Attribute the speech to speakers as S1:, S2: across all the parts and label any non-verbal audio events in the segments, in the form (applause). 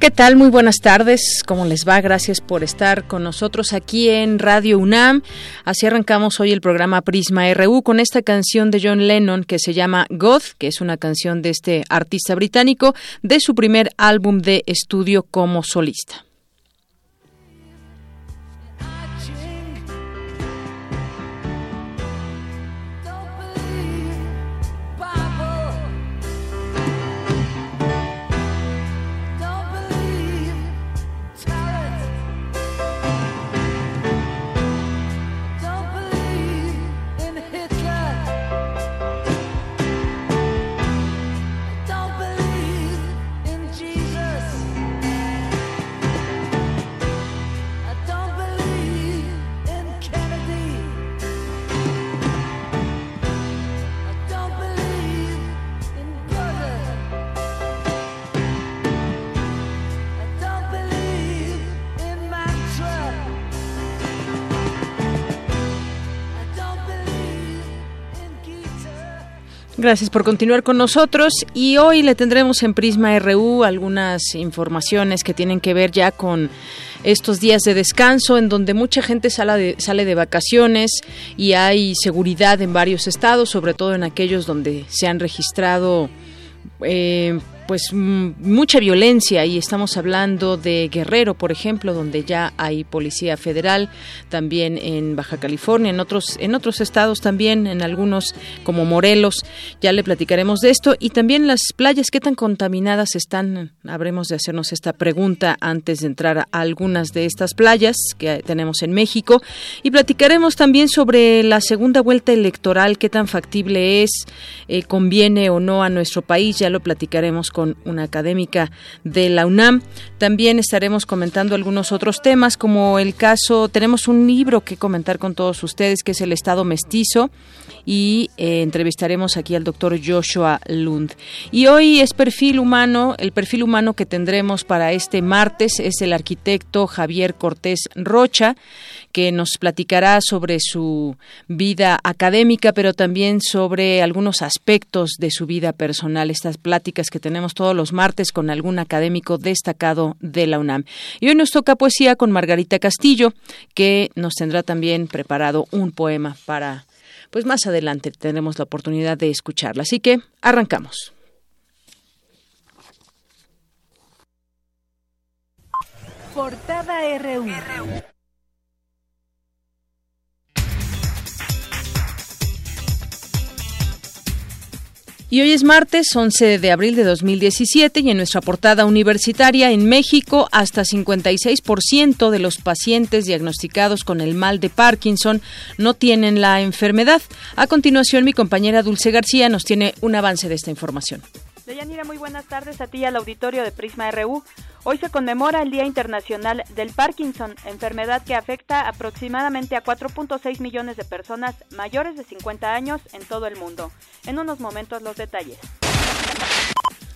S1: ¿Qué tal? Muy buenas tardes. ¿Cómo les va? Gracias por estar con nosotros aquí en Radio UNAM. Así arrancamos hoy el programa Prisma RU con esta canción de John Lennon que se llama God, que es una canción de este artista británico de su primer álbum de estudio como solista. Gracias por continuar con nosotros y hoy le tendremos en Prisma RU algunas informaciones que tienen que ver ya con estos días de descanso en donde mucha gente sale de, sale de vacaciones y hay seguridad en varios estados, sobre todo en aquellos donde se han registrado eh, pues mucha violencia y estamos hablando de Guerrero, por ejemplo, donde ya hay policía federal, también en Baja California, en otros en otros estados también, en algunos como Morelos, ya le platicaremos de esto. Y también las playas qué tan contaminadas están, habremos de hacernos esta pregunta antes de entrar a algunas de estas playas que tenemos en México. Y platicaremos también sobre la segunda vuelta electoral, qué tan factible es, eh, conviene o no a nuestro país, ya lo platicaremos con con una académica de la UNAM. También estaremos comentando algunos otros temas, como el caso, tenemos un libro que comentar con todos ustedes, que es El Estado Mestizo, y eh, entrevistaremos aquí al doctor Joshua Lund. Y hoy es perfil humano, el perfil humano que tendremos para este martes es el arquitecto Javier Cortés Rocha que nos platicará sobre su vida académica, pero también sobre algunos aspectos de su vida personal. Estas pláticas que tenemos todos los martes con algún académico destacado de la UNAM. Y hoy nos toca poesía con Margarita Castillo, que nos tendrá también preparado un poema para, pues más adelante tendremos la oportunidad de escucharla. Así que arrancamos.
S2: Portada RU.
S1: Y hoy es martes 11 de abril de 2017 y en nuestra portada universitaria en México hasta 56% de los pacientes diagnosticados con el mal de Parkinson no tienen la enfermedad. A continuación mi compañera Dulce García nos tiene un avance de esta información.
S3: Deyanira, muy buenas tardes a ti y al auditorio de Prisma RU. Hoy se conmemora el Día Internacional del Parkinson, enfermedad que afecta aproximadamente a 4.6 millones de personas mayores de 50 años en todo el mundo. En unos momentos los detalles.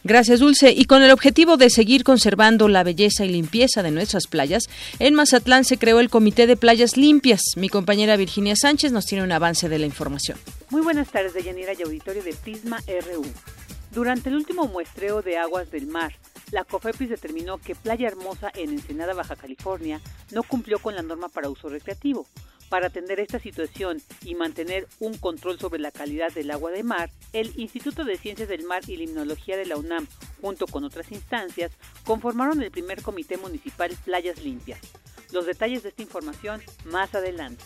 S1: Gracias, Dulce. Y con el objetivo de seguir conservando la belleza y limpieza de nuestras playas, en Mazatlán se creó el Comité de Playas Limpias. Mi compañera Virginia Sánchez nos tiene un avance de la información.
S4: Muy buenas tardes, Deyanira y auditorio de Prisma RU. Durante el último muestreo de aguas del mar, la COFEPRIS determinó que Playa Hermosa en Ensenada, Baja California, no cumplió con la norma para uso recreativo. Para atender esta situación y mantener un control sobre la calidad del agua de mar, el Instituto de Ciencias del Mar y Limnología de la UNAM, junto con otras instancias, conformaron el primer Comité Municipal Playas Limpias. Los detalles de esta información más adelante.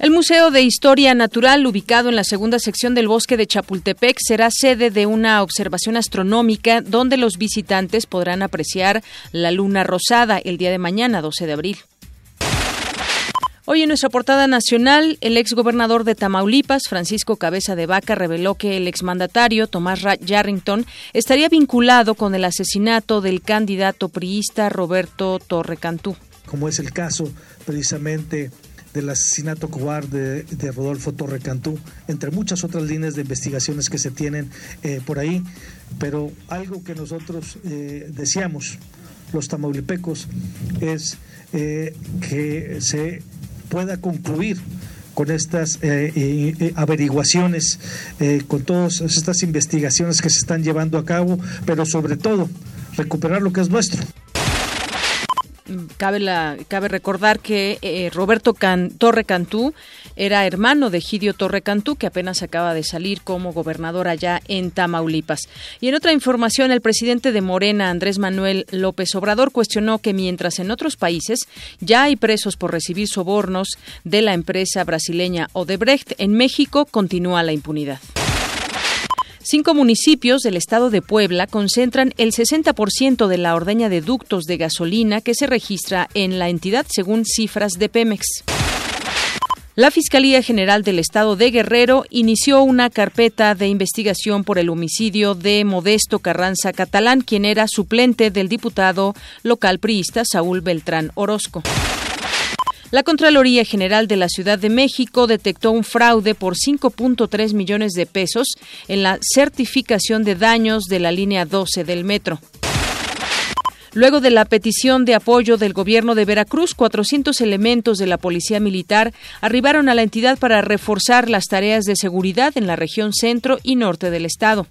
S1: El Museo de Historia Natural, ubicado en la segunda sección del bosque de Chapultepec, será sede de una observación astronómica donde los visitantes podrán apreciar la luna rosada el día de mañana, 12 de abril. Hoy en nuestra portada nacional, el exgobernador de Tamaulipas, Francisco Cabeza de Vaca, reveló que el exmandatario Tomás Yarrington estaría vinculado con el asesinato del candidato priista Roberto Torrecantú.
S5: Como es el caso precisamente del asesinato cobarde de, Rodolfo Torrecantú, entre muchas otras líneas de investigaciones que se tienen eh, por ahí, pero algo que nosotros eh, deseamos, los tamaulipecos, es eh, que se pueda concluir con estas averiguaciones, con todas estas investigaciones que se están llevando a cabo, pero sobre todo recuperar lo que es nuestro.
S1: Cabe, la, cabe recordar que eh, Roberto Torre Cantú era hermano de Gidio Torre Cantú, que apenas acaba de salir como gobernador allá en Tamaulipas. Y en otra información, el presidente de Morena, Andrés Manuel López Obrador, cuestionó que mientras en otros países ya hay presos por recibir sobornos de la empresa brasileña Odebrecht, en México continúa la impunidad. Cinco municipios del estado de Puebla concentran el 60% de la ordeña de ductos de gasolina que se registra en la entidad según cifras de Pemex. La Fiscalía General del Estado de Guerrero inició una carpeta de investigación por el homicidio de Modesto Carranza Catalán, quien era suplente del diputado local priista Saúl Beltrán Orozco. La Contraloría General de la Ciudad de México detectó un fraude por 5.3 millones de pesos en la certificación de daños de la línea 12 del metro. Luego de la petición de apoyo del gobierno de Veracruz, 400 elementos de la Policía Militar arribaron a la entidad para reforzar las tareas de seguridad en la región centro y norte del estado.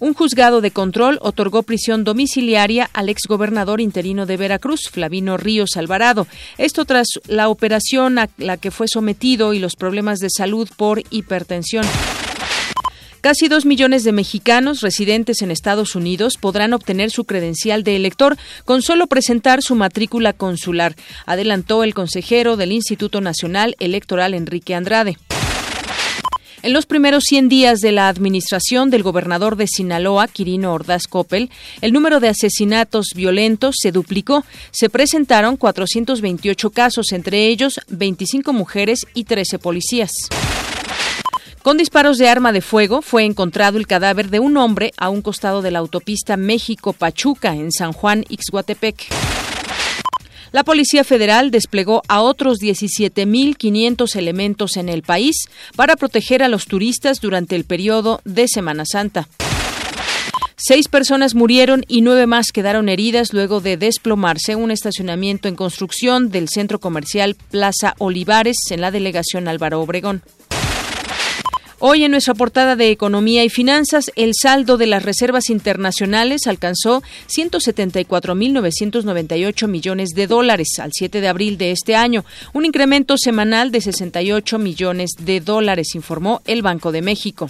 S1: Un juzgado de control otorgó prisión domiciliaria al exgobernador interino de Veracruz, Flavino Ríos Alvarado. Esto tras la operación a la que fue sometido y los problemas de salud por hipertensión. Casi dos millones de mexicanos residentes en Estados Unidos podrán obtener su credencial de elector con solo presentar su matrícula consular, adelantó el consejero del Instituto Nacional Electoral Enrique Andrade. En los primeros 100 días de la administración del gobernador de Sinaloa, Quirino Ordaz Coppel, el número de asesinatos violentos se duplicó. Se presentaron 428 casos, entre ellos 25 mujeres y 13 policías. Con disparos de arma de fuego fue encontrado el cadáver de un hombre a un costado de la autopista México-Pachuca en San Juan, Ixhuatepec. La Policía Federal desplegó a otros 17.500 elementos en el país para proteger a los turistas durante el periodo de Semana Santa. Seis personas murieron y nueve más quedaron heridas luego de desplomarse un estacionamiento en construcción del centro comercial Plaza Olivares en la delegación Álvaro Obregón. Hoy en nuestra portada de Economía y Finanzas, el saldo de las reservas internacionales alcanzó 174.998 millones de dólares al 7 de abril de este año, un incremento semanal de 68 millones de dólares, informó el Banco de México.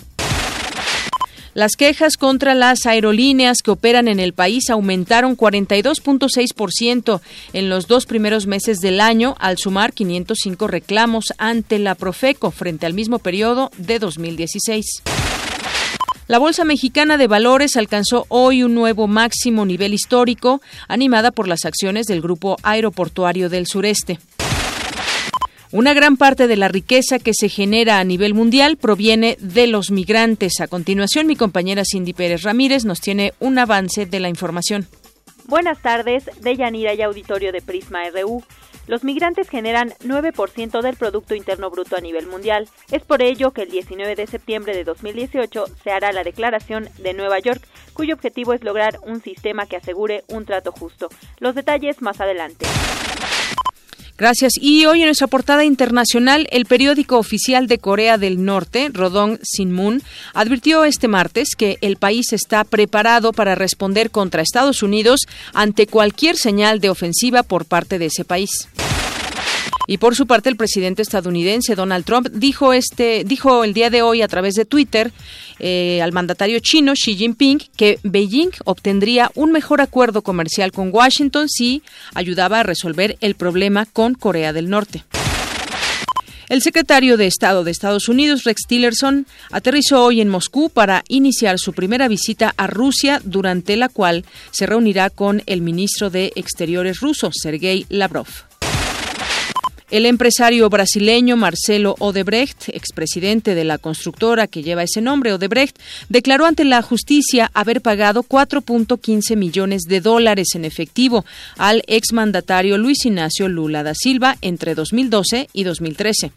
S1: Las quejas contra las aerolíneas que operan en el país aumentaron 42.6% en los dos primeros meses del año, al sumar 505 reclamos ante la Profeco frente al mismo periodo de 2016. La Bolsa Mexicana de Valores alcanzó hoy un nuevo máximo nivel histórico, animada por las acciones del Grupo Aeroportuario del Sureste. Una gran parte de la riqueza que se genera a nivel mundial proviene de los migrantes. A continuación, mi compañera Cindy Pérez Ramírez nos tiene un avance de la información.
S3: Buenas tardes, de Yanira y Auditorio de Prisma RU. Los migrantes generan 9% del Producto Interno Bruto a nivel mundial. Es por ello que el 19 de septiembre de 2018 se hará la Declaración de Nueva York, cuyo objetivo es lograr un sistema que asegure un trato justo. Los detalles más adelante.
S1: Gracias. Y hoy en nuestra portada internacional, el periódico oficial de Corea del Norte, Rodong Sinmun, advirtió este martes que el país está preparado para responder contra Estados Unidos ante cualquier señal de ofensiva por parte de ese país. Y por su parte, el presidente estadounidense Donald Trump dijo este, dijo el día de hoy a través de Twitter eh, al mandatario chino Xi Jinping que Beijing obtendría un mejor acuerdo comercial con Washington si ayudaba a resolver el problema con Corea del Norte. El secretario de Estado de Estados Unidos, Rex Tillerson, aterrizó hoy en Moscú para iniciar su primera visita a Rusia, durante la cual se reunirá con el ministro de Exteriores ruso, Sergei Lavrov. El empresario brasileño Marcelo Odebrecht, expresidente de la constructora que lleva ese nombre, Odebrecht, declaró ante la justicia haber pagado 4.15 millones de dólares en efectivo al exmandatario Luis Ignacio Lula da Silva entre 2012 y 2013.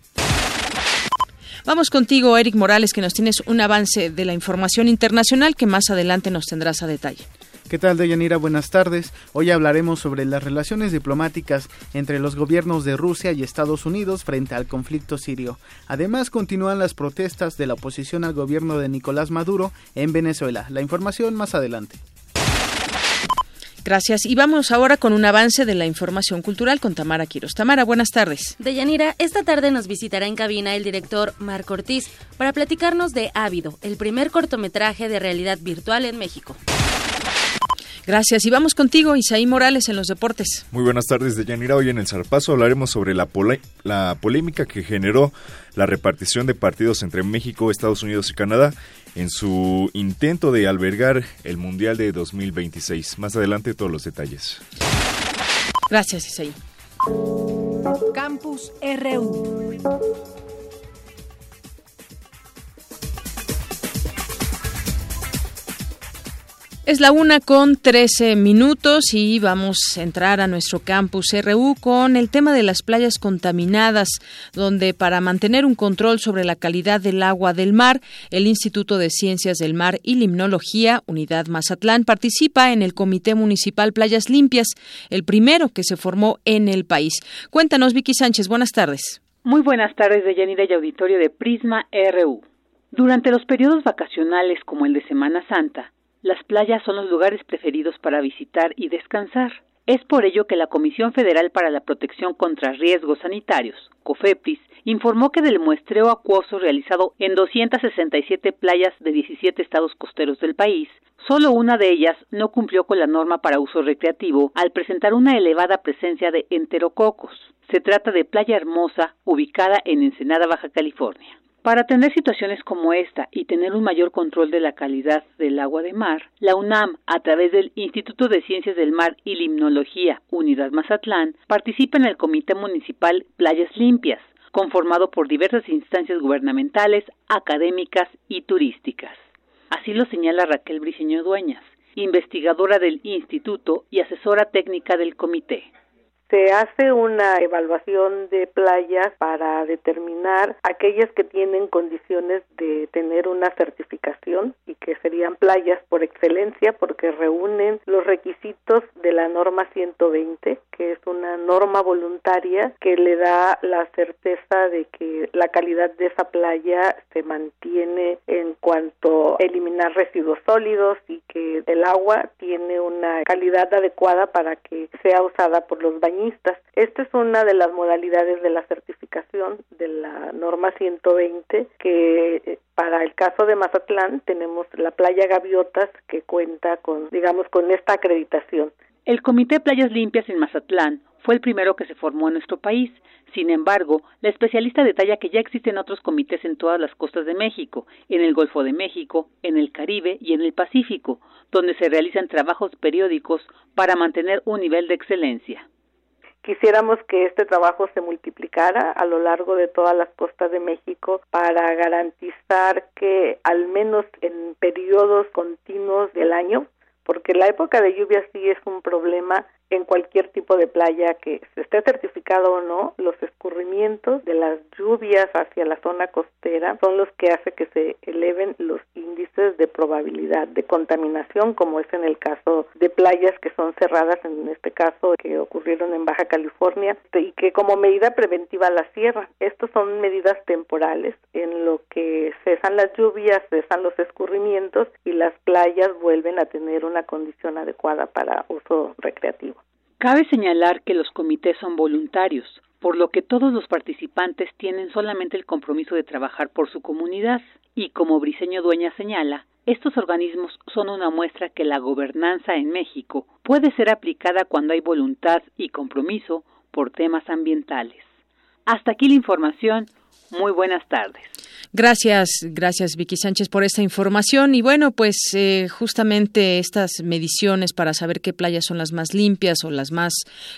S1: Vamos contigo, Eric Morales, que nos tienes un avance de la información internacional que más adelante nos tendrás a detalle.
S6: ¿Qué tal, Deyanira? Buenas tardes. Hoy hablaremos sobre las relaciones diplomáticas entre los gobiernos de Rusia y Estados Unidos frente al conflicto sirio. Además, continúan las protestas de la oposición al gobierno de Nicolás Maduro en Venezuela. La información más adelante.
S1: Gracias. Y vamos ahora con un avance de la información cultural con Tamara Quiros. Tamara, buenas tardes.
S7: Deyanira, esta tarde nos visitará en cabina el director Marco Ortiz para platicarnos de Ávido, el primer cortometraje de realidad virtual en México.
S1: Gracias. Y vamos contigo, Isaí Morales, en los deportes.
S8: Muy buenas tardes, Deyanira. Hoy en el Zarpazo hablaremos sobre la, la polémica que generó la repartición de partidos entre México, Estados Unidos y Canadá en su intento de albergar el Mundial de 2026. Más adelante todos los detalles.
S1: Gracias, Isaí.
S2: Campus RU.
S1: Es la una con 13 minutos y vamos a entrar a nuestro campus RU con el tema de las playas contaminadas, donde para mantener un control sobre la calidad del agua del mar, el Instituto de Ciencias del Mar y Limnología, Unidad Mazatlán, participa en el Comité Municipal Playas Limpias, el primero que se formó en el país. Cuéntanos, Vicky Sánchez, buenas tardes.
S4: Muy buenas tardes, de Yanira y Auditorio de Prisma RU. Durante los periodos vacacionales como el de Semana Santa, las playas son los lugares preferidos para visitar y descansar. Es por ello que la Comisión Federal para la Protección contra Riesgos Sanitarios, COFEPRIS, informó que del muestreo acuoso realizado en 267 playas de 17 estados costeros del país, solo una de ellas no cumplió con la norma para uso recreativo al presentar una elevada presencia de enterococos. Se trata de Playa Hermosa, ubicada en Ensenada, Baja California. Para atender situaciones como esta y tener un mayor control de la calidad del agua de mar, la UNAM, a través del Instituto de Ciencias del Mar y Limnología Unidad Mazatlán, participa en el Comité Municipal Playas Limpias, conformado por diversas instancias gubernamentales, académicas y turísticas. Así lo señala Raquel Briceño Dueñas, investigadora del instituto y asesora técnica del comité
S9: se hace una evaluación de playas para determinar aquellas que tienen condiciones de tener una certificación y que serían playas por excelencia porque reúnen los requisitos de la norma 120, que es una norma voluntaria que le da la certeza de que la calidad de esa playa se mantiene en cuanto a eliminar residuos sólidos y que el agua tiene una calidad adecuada para que sea usada por los bañistas esta es una de las modalidades de la certificación de la norma 120 que eh, para el caso de Mazatlán tenemos la playa Gaviotas que cuenta con digamos con esta acreditación.
S4: El Comité Playas Limpias en Mazatlán fue el primero que se formó en nuestro país. Sin embargo, la especialista detalla que ya existen otros comités en todas las costas de México, en el Golfo de México, en el Caribe y en el Pacífico, donde se realizan trabajos periódicos para mantener un nivel de excelencia.
S9: Quisiéramos que este trabajo se multiplicara a lo largo de todas las costas de México para garantizar que al menos en periodos continuos del año, porque la época de lluvia sí es un problema en cualquier tipo de playa que esté certificado o no, los escurrimientos de las lluvias hacia la zona costera son los que hace que se eleven los índices de probabilidad de contaminación, como es en el caso de playas que son cerradas, en este caso que ocurrieron en Baja California, y que como medida preventiva la cierran. Estas son medidas temporales en lo que cesan las lluvias, cesan los escurrimientos y las playas vuelven a tener una condición adecuada para uso recreativo.
S4: Cabe señalar que los comités son voluntarios, por lo que todos los participantes tienen solamente el compromiso de trabajar por su comunidad. Y como Briceño Dueña señala, estos organismos son una muestra que la gobernanza en México puede ser aplicada cuando hay voluntad y compromiso por temas ambientales. Hasta aquí la información. Muy buenas tardes.
S1: Gracias, gracias Vicky Sánchez por esta información. Y bueno, pues eh, justamente estas mediciones para saber qué playas son las más limpias o las más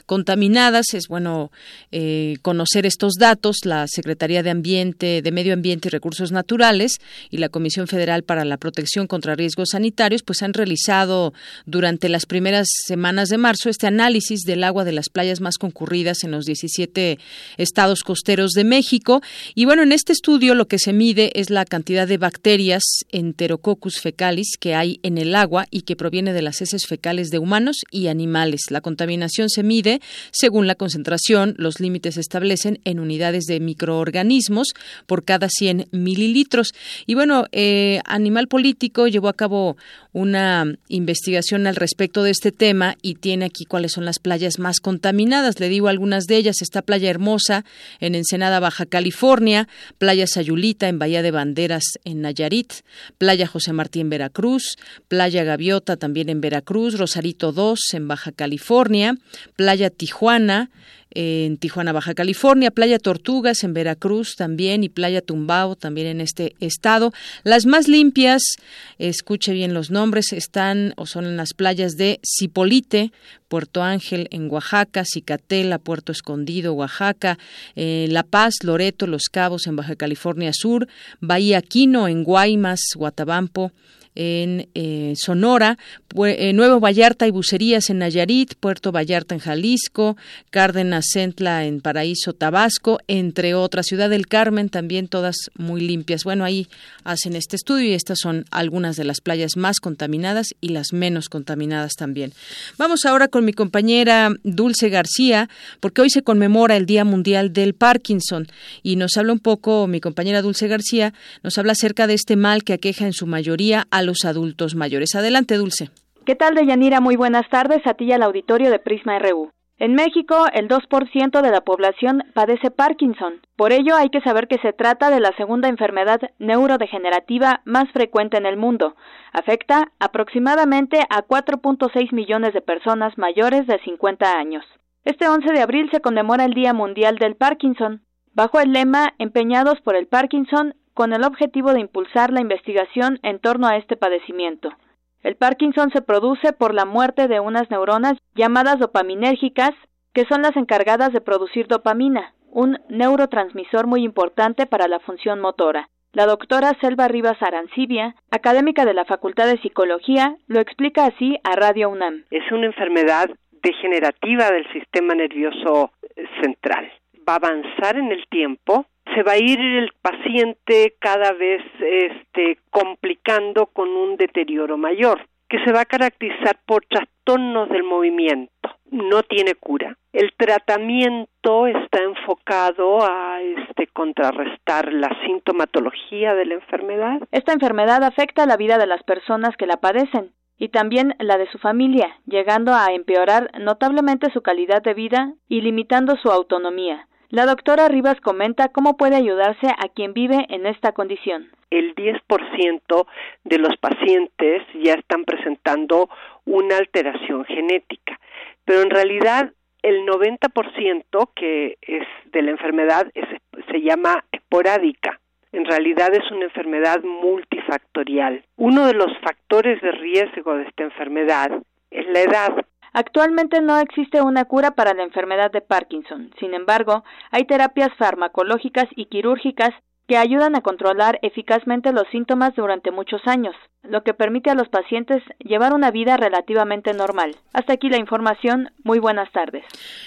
S1: contaminadas, es bueno eh, conocer estos datos. La Secretaría de Ambiente, de Medio Ambiente y Recursos Naturales y la Comisión Federal para la Protección contra Riesgos Sanitarios, pues han realizado durante las primeras semanas de marzo este análisis del agua de las playas más concurridas en los 17 estados costeros de México. Y bueno, en este estudio lo que se mide es la cantidad de bacterias Enterococcus fecalis que hay en el agua y que proviene de las heces fecales de humanos y animales. La contaminación se mide según la concentración. Los límites se establecen en unidades de microorganismos por cada 100 mililitros. Y bueno, eh, Animal Político llevó a cabo una investigación al respecto de este tema y tiene aquí cuáles son las playas más contaminadas. Le digo algunas de ellas. Está Playa Hermosa en Ensenada, Baja California, Playa Sayulita en Bahía de Banderas en Nayarit, Playa José Martí en Veracruz, Playa Gaviota también en Veracruz, Rosarito 2 en Baja California, Playa Tijuana, en Tijuana, Baja California, Playa Tortugas en Veracruz también y Playa Tumbao también en este estado. Las más limpias, escuche bien los nombres, están o son en las playas de Cipolite, Puerto Ángel en Oaxaca, Cicatela, Puerto Escondido, Oaxaca, eh, La Paz, Loreto, Los Cabos en Baja California Sur, Bahía Quino en Guaymas, Guatabampo, en eh, Sonora, Nuevo Vallarta y Bucerías en Nayarit, Puerto Vallarta en Jalisco, Cárdenas Centla en Paraíso, Tabasco, entre otras. Ciudad del Carmen también todas muy limpias. Bueno, ahí hacen este estudio y estas son algunas de las playas más contaminadas y las menos contaminadas también. Vamos ahora con mi compañera Dulce García, porque hoy se conmemora el Día Mundial del Parkinson y nos habla un poco mi compañera Dulce García, nos habla acerca de este mal que aqueja en su mayoría a los adultos mayores. Adelante, Dulce.
S3: ¿Qué tal, Deyanira? Muy buenas tardes a ti y al auditorio de Prisma RU. En México, el 2% de la población padece Parkinson. Por ello, hay que saber que se trata de la segunda enfermedad neurodegenerativa más frecuente en el mundo. Afecta aproximadamente a 4.6 millones de personas mayores de 50 años. Este 11 de abril se conmemora el Día Mundial del Parkinson. Bajo el lema Empeñados por el Parkinson, con el objetivo de impulsar la investigación en torno a este padecimiento. El Parkinson se produce por la muerte de unas neuronas llamadas dopaminérgicas, que son las encargadas de producir dopamina, un neurotransmisor muy importante para la función motora. La doctora Selva Rivas Arancibia, académica de la Facultad de Psicología, lo explica así a Radio UNAM.
S10: Es una enfermedad degenerativa del sistema nervioso central. Va a avanzar en el tiempo se va a ir el paciente cada vez este, complicando con un deterioro mayor, que se va a caracterizar por trastornos del movimiento. No tiene cura. El tratamiento está enfocado a este, contrarrestar la sintomatología de la enfermedad.
S3: Esta enfermedad afecta la vida de las personas que la padecen y también la de su familia, llegando a empeorar notablemente su calidad de vida y limitando su autonomía. La doctora Rivas comenta cómo puede ayudarse a quien vive en esta condición.
S10: El 10% de los pacientes ya están presentando una alteración genética, pero en realidad el 90% que es de la enfermedad se llama esporádica. En realidad es una enfermedad multifactorial. Uno de los factores de riesgo de esta enfermedad es la edad.
S3: Actualmente no existe una cura para la enfermedad de Parkinson. Sin embargo, hay terapias farmacológicas y quirúrgicas que ayudan a controlar eficazmente los síntomas durante muchos años, lo que permite a los pacientes llevar una vida relativamente normal. Hasta aquí la información. Muy buenas tardes.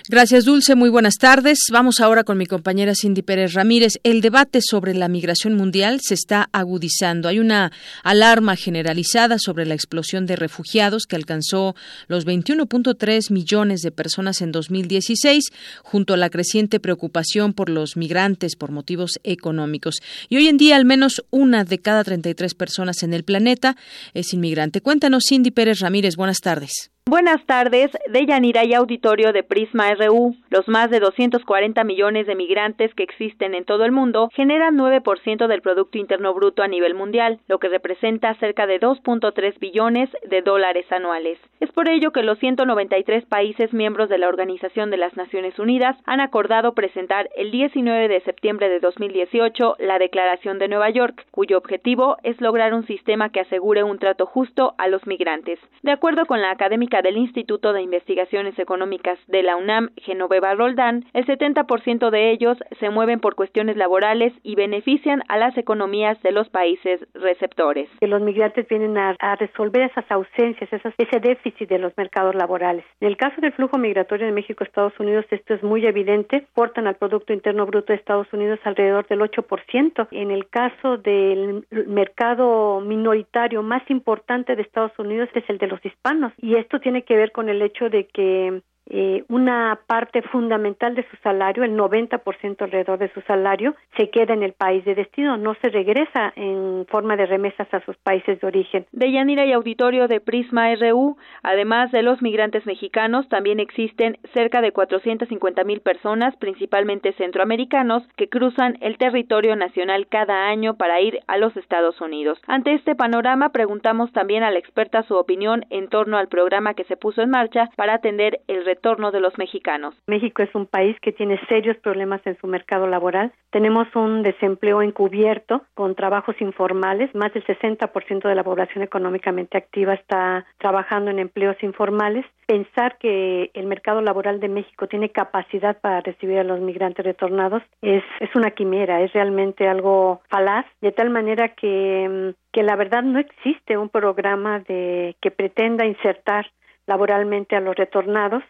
S1: Gracias, Dulce. Muy buenas tardes. Vamos ahora con mi compañera Cindy Pérez Ramírez. El debate sobre la migración mundial se está agudizando. Hay una alarma generalizada sobre la explosión de refugiados que alcanzó los 21.3 millones de personas en 2016, junto a la creciente preocupación por los migrantes por motivos económicos. Y hoy en día al menos una de cada 33 personas en el planeta es inmigrante. Cuéntanos, Cindy Pérez Ramírez. Buenas tardes.
S3: Buenas tardes, de Yanira y Auditorio de Prisma RU. Los más de 240 millones de migrantes que existen en todo el mundo generan 9% del Producto Interno Bruto a nivel mundial, lo que representa cerca de 2.3 billones de dólares anuales. Es por ello que los 193 países miembros de la Organización de las Naciones Unidas han acordado presentar el 19 de septiembre de 2018 la Declaración de Nueva York, cuyo objetivo es lograr un sistema que asegure un trato justo a los migrantes. De acuerdo con la académica del Instituto de Investigaciones Económicas de la UNAM, Genoveva Roldán, el 70% de ellos se mueven por cuestiones laborales y benefician a las economías de los países receptores.
S11: Los migrantes vienen a, resolver esas ausencias, ese déficit de los mercados laborales. En el caso del flujo migratorio de México a Estados Unidos, esto es muy evidente. Portan al Producto Interno Bruto de Estados Unidos alrededor del 8%. En el caso del mercado minoritario más importante de Estados Unidos es el de los hispanos. Y esto tiene que ver con el hecho de que eh, una parte fundamental de su salario, el 90% alrededor de su salario, se queda en el país de destino, no se regresa en forma de remesas a sus países de origen.
S3: De Yanira y auditorio de Prisma RU, además de los migrantes mexicanos, también existen cerca de 450 mil personas, principalmente centroamericanos, que cruzan el territorio nacional cada año para ir a los Estados Unidos. Ante este panorama, preguntamos también a la experta su opinión en torno al programa que se puso en marcha para atender el retorno de los mexicanos.
S11: México es un país que tiene serios problemas en su mercado laboral. Tenemos un desempleo encubierto con trabajos informales. Más del 60% de la población económicamente activa está trabajando en empleos informales. Pensar que el mercado laboral de México tiene capacidad para recibir a los migrantes retornados es, es una quimera, es realmente algo falaz, de tal manera que, que la verdad no existe un programa de que pretenda insertar laboralmente a los retornados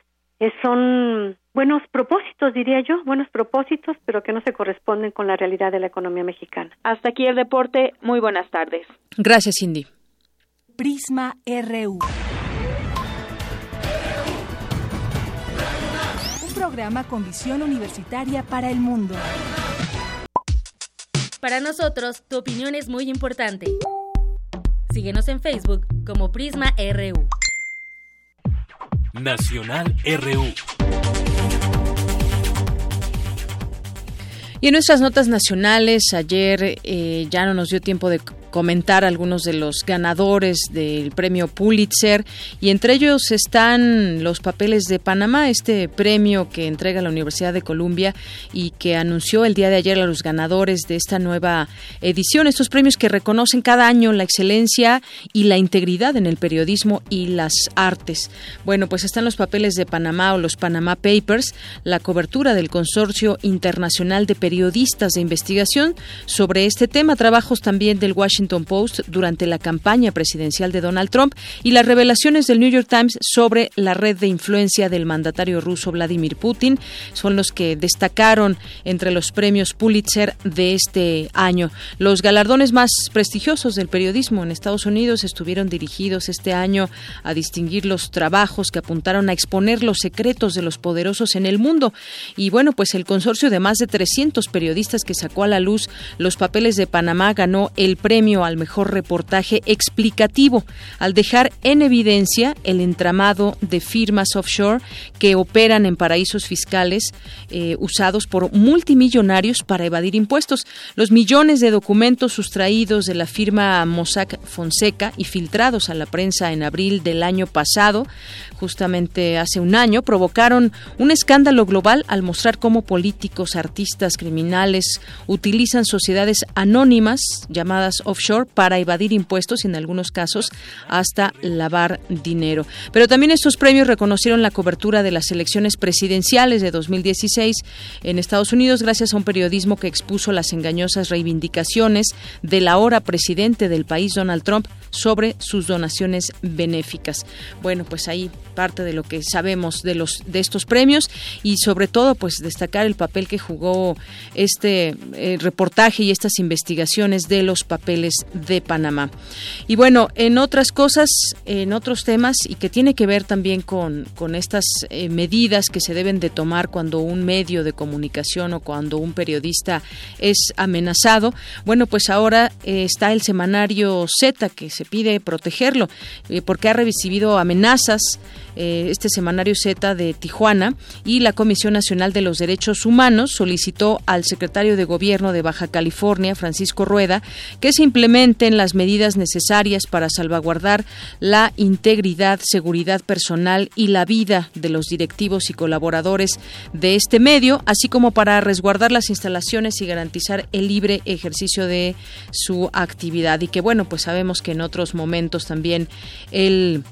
S11: son buenos propósitos, diría yo, buenos propósitos, pero que no se corresponden con la realidad de la economía mexicana.
S3: Hasta aquí el deporte. Muy buenas tardes.
S1: Gracias, Cindy.
S2: Prisma RU. Un programa con visión universitaria para el mundo.
S7: Para nosotros, tu opinión es muy importante. Síguenos en Facebook como Prisma RU.
S12: Nacional RU.
S1: Y en nuestras notas nacionales, ayer eh, ya no nos dio tiempo de comentar algunos de los ganadores del premio Pulitzer y entre ellos están los papeles de Panamá, este premio que entrega la Universidad de Columbia y que anunció el día de ayer a los ganadores de esta nueva edición, estos premios que reconocen cada año la excelencia y la integridad en el periodismo y las artes. Bueno, pues están los papeles de Panamá o los Panama Papers, la cobertura del Consorcio Internacional de Periodistas de Investigación sobre este tema, trabajos también del Washington Washington Post durante la campaña presidencial de Donald Trump y las revelaciones del New York Times sobre la red de influencia del mandatario ruso Vladimir Putin son los que destacaron entre los premios Pulitzer de este año. Los galardones más prestigiosos del periodismo en Estados Unidos estuvieron dirigidos este año a distinguir los trabajos que apuntaron a exponer los secretos de los poderosos en el mundo. Y bueno, pues el consorcio de más de 300 periodistas que sacó a la luz los papeles de Panamá ganó el premio al mejor reportaje explicativo, al dejar en evidencia el entramado de firmas offshore que operan en paraísos fiscales eh, usados por multimillonarios para evadir impuestos. Los millones de documentos sustraídos de la firma Mossack Fonseca y filtrados a la prensa en abril del año pasado, justamente hace un año, provocaron un escándalo global al mostrar cómo políticos, artistas, criminales utilizan sociedades anónimas llamadas offshore para evadir impuestos y en algunos casos hasta lavar dinero. Pero también estos premios reconocieron la cobertura de las elecciones presidenciales de 2016 en Estados Unidos gracias a un periodismo que expuso las engañosas reivindicaciones del ahora presidente del país, Donald Trump, sobre sus donaciones benéficas. Bueno, pues ahí parte de lo que sabemos de los de estos premios y sobre todo pues destacar el papel que jugó este eh, reportaje y estas investigaciones de los papeles De Panamá. Y bueno, en otras cosas, en otros temas, y que tiene que ver también con, con estas eh, medidas que se deben de tomar cuando un medio de comunicación o cuando un periodista es amenazado, bueno, pues ahora eh, está el semanario Z que se pide protegerlo eh, porque ha recibido amenazas eh, este semanario Z de Tijuana y la Comisión Nacional de los Derechos Humanos solicitó al secretario de Gobierno de Baja California, Francisco Rueda, que se implementen las medidas necesarias para salvaguardar la integridad, seguridad personal y la vida de los directivos y colaboradores de este medio, así como para resguardar las instalaciones y garantizar el libre ejercicio de su actividad. Y que bueno, pues sabemos que en otros momentos también el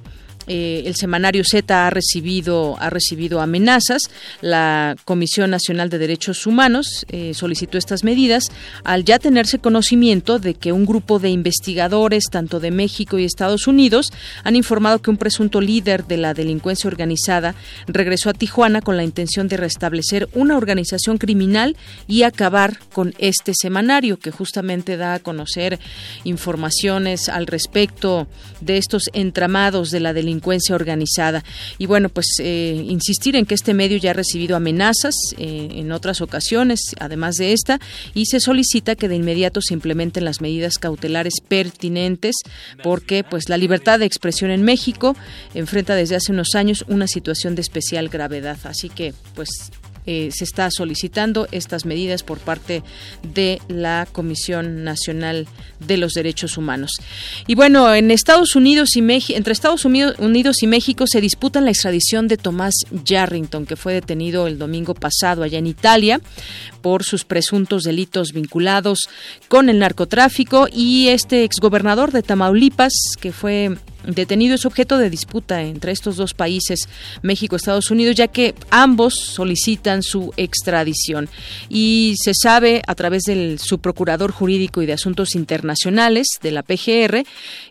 S1: eh, el semanario Z ha recibido, ha recibido amenazas. La Comisión Nacional de Derechos Humanos eh, solicitó estas medidas al ya tenerse conocimiento de que un grupo de investigadores, tanto de México y Estados Unidos, han informado que un presunto líder de la delincuencia organizada regresó a Tijuana con la intención de restablecer una organización criminal y acabar con este semanario que justamente da a conocer informaciones al respecto de estos entramados de la delincuencia delincuencia organizada. Y bueno, pues eh, insistir en que este medio ya ha recibido amenazas eh, en otras ocasiones, además de esta, y se solicita que de inmediato se implementen las medidas cautelares pertinentes, porque pues la libertad de expresión en México enfrenta desde hace unos años una situación de especial gravedad. Así que pues eh, se está solicitando estas medidas por parte de la Comisión Nacional de los Derechos Humanos. Y bueno, en Estados Unidos y México, entre Estados Unidos y México se disputan la extradición de Tomás Yarrington, que fue detenido el domingo pasado allá en Italia por sus presuntos delitos vinculados con el narcotráfico y este exgobernador de Tamaulipas, que fue detenido es objeto de disputa entre estos dos países, México Estados Unidos, ya que ambos solicitan su extradición. Y se sabe a través del subprocurador jurídico y de asuntos internacionales de la PGR,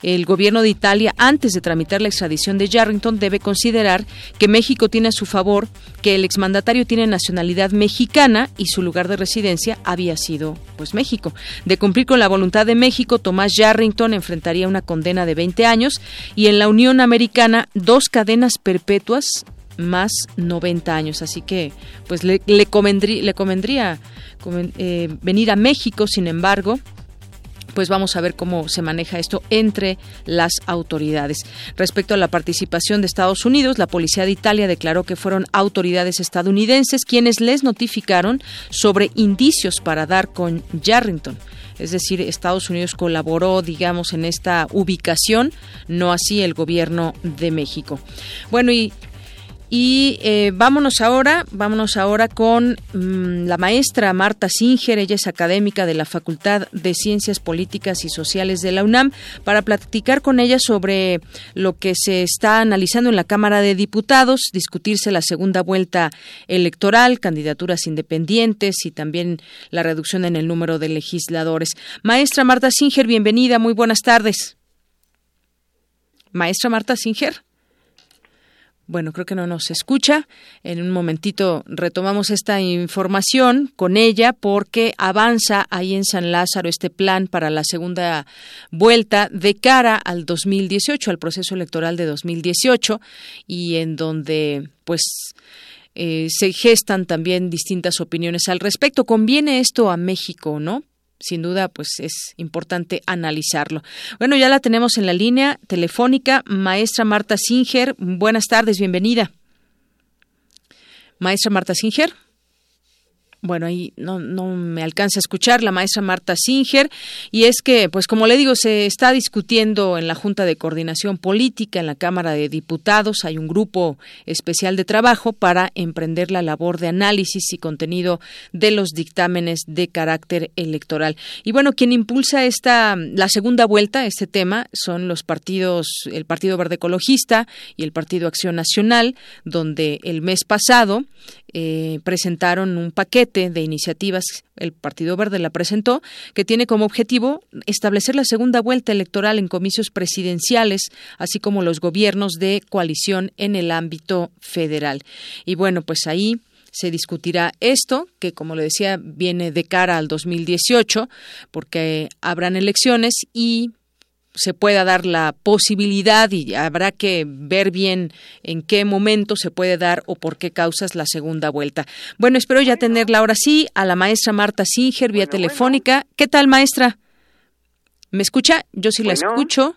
S1: el gobierno de Italia, antes de tramitar la extradición de Yarrington, debe considerar que México tiene a su favor que el exmandatario tiene nacionalidad mexicana y su lugar de residencia había sido pues México. De cumplir con la voluntad de México, Tomás Yarrington enfrentaría una condena de 20 años y en la Unión Americana dos cadenas perpetuas más 90 años. Así que, pues le, le convendría, eh, venir a México, sin embargo, pues vamos a ver cómo se maneja esto entre las autoridades. Respecto a la participación de Estados Unidos, la policía de Italia declaró que fueron autoridades estadounidenses quienes les notificaron sobre indicios para dar con Yarrington es decir, Estados Unidos colaboró, digamos, en esta ubicación, no así el gobierno de México. Bueno, y y eh, vámonos ahora, vámonos ahora con mm, la maestra Marta Singer, ella es académica de la Facultad de Ciencias Políticas y Sociales de la UNAM, para platicar con ella sobre lo que se está analizando en la Cámara de Diputados, discutirse la segunda vuelta electoral, candidaturas independientes y también la reducción en el número de legisladores. Maestra Marta Singer, bienvenida, muy buenas tardes. Maestra Marta Singer. Bueno, creo que no nos escucha. En un momentito retomamos esta información con ella porque avanza ahí en San Lázaro este plan para la segunda vuelta de cara al 2018, al proceso electoral de 2018 y en donde pues eh, se gestan también distintas opiniones al respecto. ¿Conviene esto a México, no? Sin duda, pues es importante analizarlo. Bueno, ya la tenemos en la línea telefónica. Maestra Marta Singer, buenas tardes, bienvenida. Maestra Marta Singer bueno, ahí no, no me alcanza a escuchar la maestra Marta Singer, y es que, pues como le digo, se está discutiendo en la Junta de Coordinación Política, en la Cámara de Diputados, hay un grupo especial de trabajo para emprender la labor de análisis y contenido de los dictámenes de carácter electoral. Y bueno, quien impulsa esta, la segunda vuelta, este tema, son los partidos, el Partido Verde Ecologista y el Partido Acción Nacional, donde el mes pasado eh, presentaron un paquete de iniciativas, el Partido Verde la presentó, que tiene como objetivo establecer la segunda vuelta electoral en comicios presidenciales, así como los gobiernos de coalición en el ámbito federal. Y bueno, pues ahí se discutirá esto, que como le decía, viene de cara al 2018, porque habrán elecciones y se pueda dar la posibilidad y habrá que ver bien en qué momento se puede dar o por qué causas la segunda vuelta. Bueno, espero ya tenerla ahora sí a la maestra Marta Singer vía telefónica. ¿Qué tal, maestra? ¿Me escucha? Yo sí la escucho.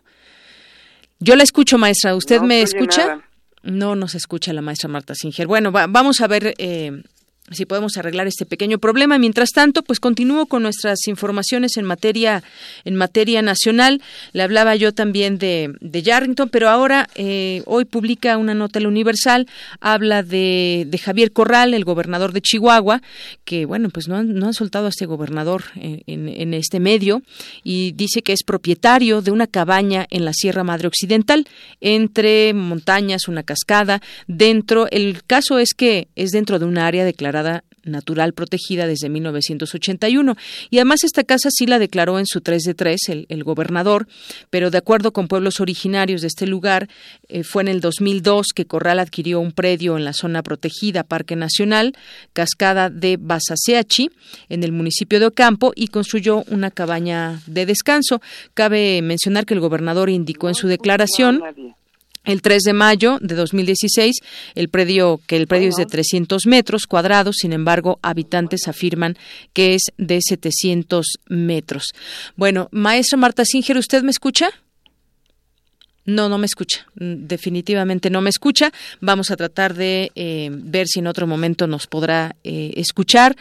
S1: Yo la escucho, maestra. ¿Usted me escucha? No nos escucha la maestra Marta Singer. Bueno, vamos a ver eh, si podemos arreglar este pequeño problema. Mientras tanto, pues continúo con nuestras informaciones en materia en materia nacional. Le hablaba yo también de, de Yarrington, pero ahora eh, hoy publica una nota la Universal, habla de, de, Javier Corral, el gobernador de Chihuahua, que bueno, pues no han, no han soltado a este gobernador en, en este medio y dice que es propietario de una cabaña en la Sierra Madre Occidental, entre montañas, una cascada, dentro. El caso es que es dentro de un área declarada natural protegida desde 1981. Y además esta casa sí la declaró en su 3 de 3 el, gobernador, pero de acuerdo con pueblos originarios de este lugar, eh, fue en el 2002 que Corral adquirió un predio en la zona protegida Parque Nacional, Cascada de Basaseachi, en el municipio de Ocampo, y construyó una cabaña de descanso. Cabe mencionar que el gobernador indicó en su declaración el 3 de mayo de 2016, el predio, que el predio es de 300 metros cuadrados, sin embargo, habitantes afirman que es de 700 metros. Bueno, maestra Marta Singer, ¿usted me escucha? No, no me escucha. Definitivamente no me escucha. Vamos a tratar de eh, ver si en otro momento nos podrá eh, escuchar.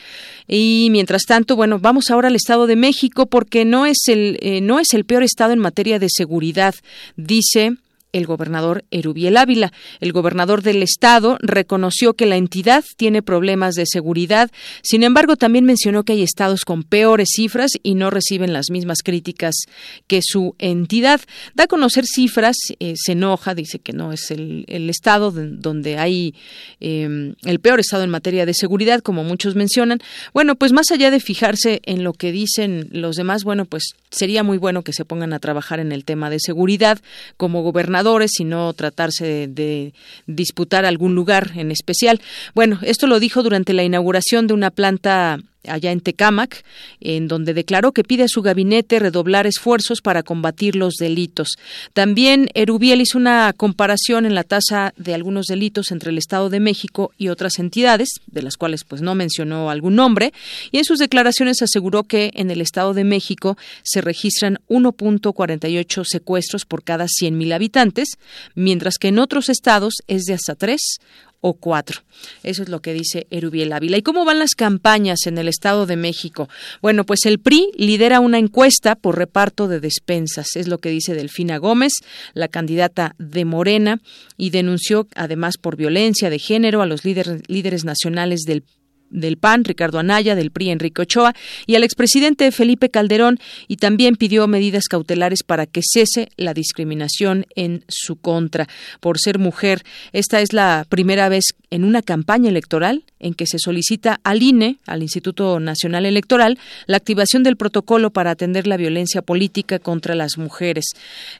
S1: Y mientras tanto, bueno, vamos ahora al Estado de México porque no es el eh, no es el peor estado en materia de seguridad, dice el gobernador Erubiel Ávila. El gobernador del estado reconoció que la entidad tiene problemas de seguridad, sin embargo también mencionó que hay estados con peores cifras y no reciben las mismas críticas que su entidad. Da a conocer cifras, eh, se enoja, dice que no es el, estado donde hay em, el peor estado en materia de seguridad, como muchos mencionan. Bueno, pues más allá de fijarse en lo que dicen los demás, bueno, pues sería muy bueno que se pongan a trabajar en el tema de seguridad como gobernador sino tratarse de, disputar algún lugar en especial. Bueno, esto lo dijo durante la inauguración de una planta allá en Tecámac, en donde declaró que pide a su gabinete redoblar esfuerzos para combatir los delitos. También Erubiel hizo una comparación en la tasa de algunos delitos entre el Estado de México y otras entidades, de las cuales pues no mencionó algún nombre, y en sus declaraciones aseguró que en el Estado de México se registran 1.48 secuestros por cada 100.000 habitantes, mientras que en otros estados es de hasta 3 o cuatro. Eso es lo que dice Erubiel Ávila. ¿Y cómo van las campañas en el Estado de México? Bueno, pues el PRI lidera una encuesta por reparto de despensas, es lo que dice Delfina Gómez, la candidata de Morena, y denunció además por violencia de género a los líderes, líderes nacionales del del PAN, Ricardo Anaya, del PRI, Enrique Ochoa, y al expresidente Felipe Calderón, y también pidió medidas cautelares para que cese la discriminación en su contra por ser mujer. Esta es la primera vez en una campaña electoral en que se solicita al INE, al Instituto Nacional Electoral, la activación del protocolo para atender la violencia política contra las mujeres.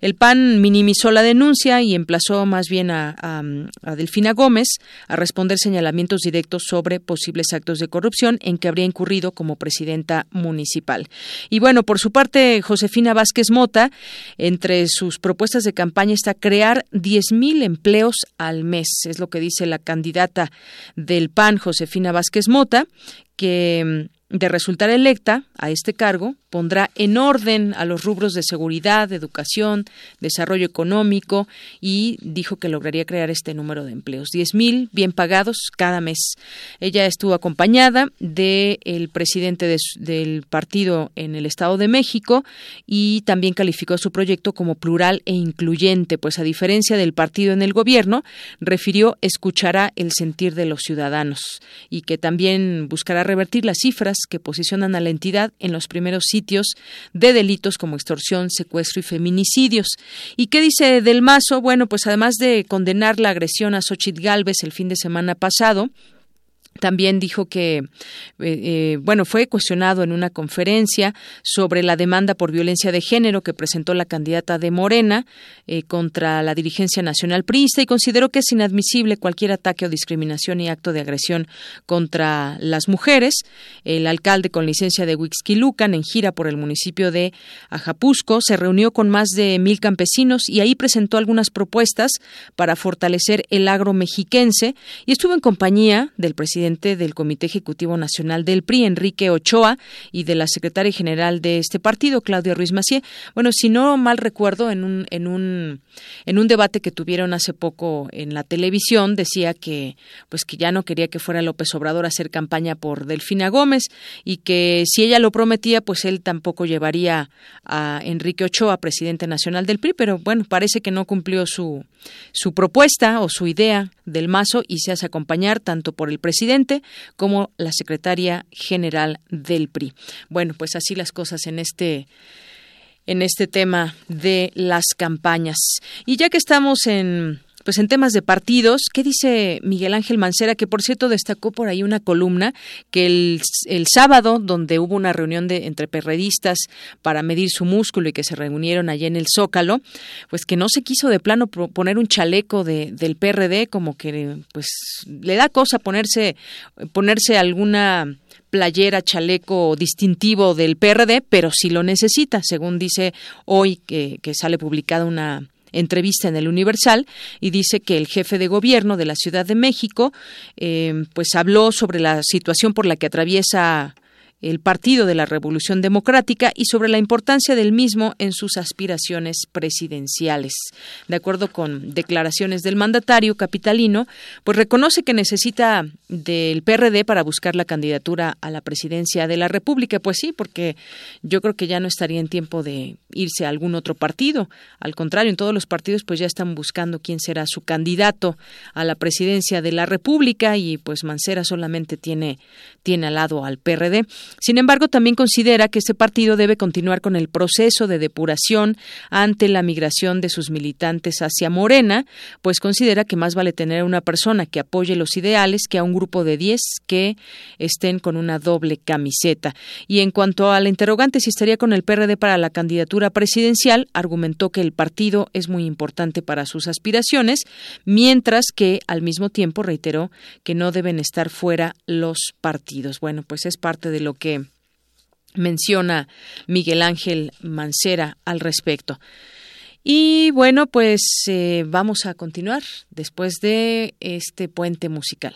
S1: El PAN minimizó la denuncia y emplazó más bien a, a Delfina Gómez a responder señalamientos directos sobre posibles actos de corrupción en que habría incurrido como presidenta municipal. Y bueno, por su parte, Josefina Vázquez Mota, entre sus propuestas de campaña está crear 10.000 empleos al mes, es lo que dice la candidata del PAN, Josefina Vázquez Mota, que de resultar electa a este cargo, pondrá en orden a los rubros de seguridad, educación, desarrollo económico y dijo que lograría crear este número de empleos, 10.000 bien pagados cada mes. Ella estuvo acompañada del presidente del partido en el Estado de México y también calificó su proyecto como plural e incluyente, pues a diferencia del partido en el gobierno, refirió escuchará el sentir de los ciudadanos y que también buscará revertir las cifras que posicionan a la entidad en los primeros sitios de delitos como extorsión, secuestro y feminicidios. ¿Y qué dice Del Mazo? Bueno, pues además de condenar la agresión a Xochitl Galvez el fin de semana pasado, también dijo que, eh, eh, bueno, fue cuestionado en una conferencia sobre la demanda por violencia de género que presentó la candidata de Morena eh, contra la dirigencia nacional priista y consideró que es inadmisible cualquier ataque o discriminación y acto de agresión contra las mujeres. El alcalde con licencia de Huixquilucan en gira por el municipio de Ajapusco se reunió con más de mil campesinos y ahí presentó algunas propuestas para fortalecer el agro mexiquense y estuvo en compañía del presidente del Comité Ejecutivo Nacional del PRI, Enrique Ochoa, y de la secretaria general de este partido, Claudia Ruiz Macié. Bueno, si no mal recuerdo, en un, en un, en un debate que tuvieron hace poco en la televisión, decía que, pues que ya no quería que fuera López Obrador a hacer campaña por Delfina Gómez y que si ella lo prometía, pues él tampoco llevaría a Enrique Ochoa, presidente nacional del PRI, pero bueno, parece que no cumplió su, su propuesta o su idea del mazo y se hace acompañar tanto por el presidente como la secretaria general del PRI. Bueno, pues así las cosas en este en este tema de las campañas. Y ya que estamos en pues en temas de partidos, ¿qué dice Miguel Ángel Mancera? Que por cierto destacó por ahí una columna que el, el sábado, donde hubo una reunión de, entre perredistas para medir su músculo y que se reunieron allí en el Zócalo, pues que no se quiso de plano poner un chaleco de, del PRD, como que pues le da cosa ponerse, ponerse alguna playera, chaleco distintivo del PRD, pero sí lo necesita, según dice hoy que, que sale publicada una entrevista en el Universal y dice que el jefe de gobierno de la Ciudad de México eh, pues habló sobre la situación por la que atraviesa el Partido de la Revolución Democrática y sobre la importancia del mismo en sus aspiraciones presidenciales. De acuerdo con declaraciones del mandatario capitalino, pues reconoce que necesita del PRD para buscar la candidatura a la presidencia de la República. Pues sí, porque yo creo que ya no estaría en tiempo de irse a algún otro partido. Al contrario, en todos los partidos pues ya están buscando quién será su candidato a la presidencia de la República y pues Mancera solamente tiene tiene al lado al PRD. Sin embargo, también considera que este partido debe continuar con el proceso de depuración ante la migración de sus militantes hacia Morena, pues considera que más vale tener a una persona que apoye los ideales que a un grupo de 10 que estén con una doble camiseta. Y en cuanto a la interrogante si estaría con el PRD para la candidatura presidencial, argumentó que el partido es muy importante para sus aspiraciones, mientras que al mismo tiempo reiteró que no deben estar fuera los partidos. Bueno, pues es parte de lo que menciona Miguel Ángel Mancera al respecto. Y bueno, pues eh, vamos a continuar después de este puente musical.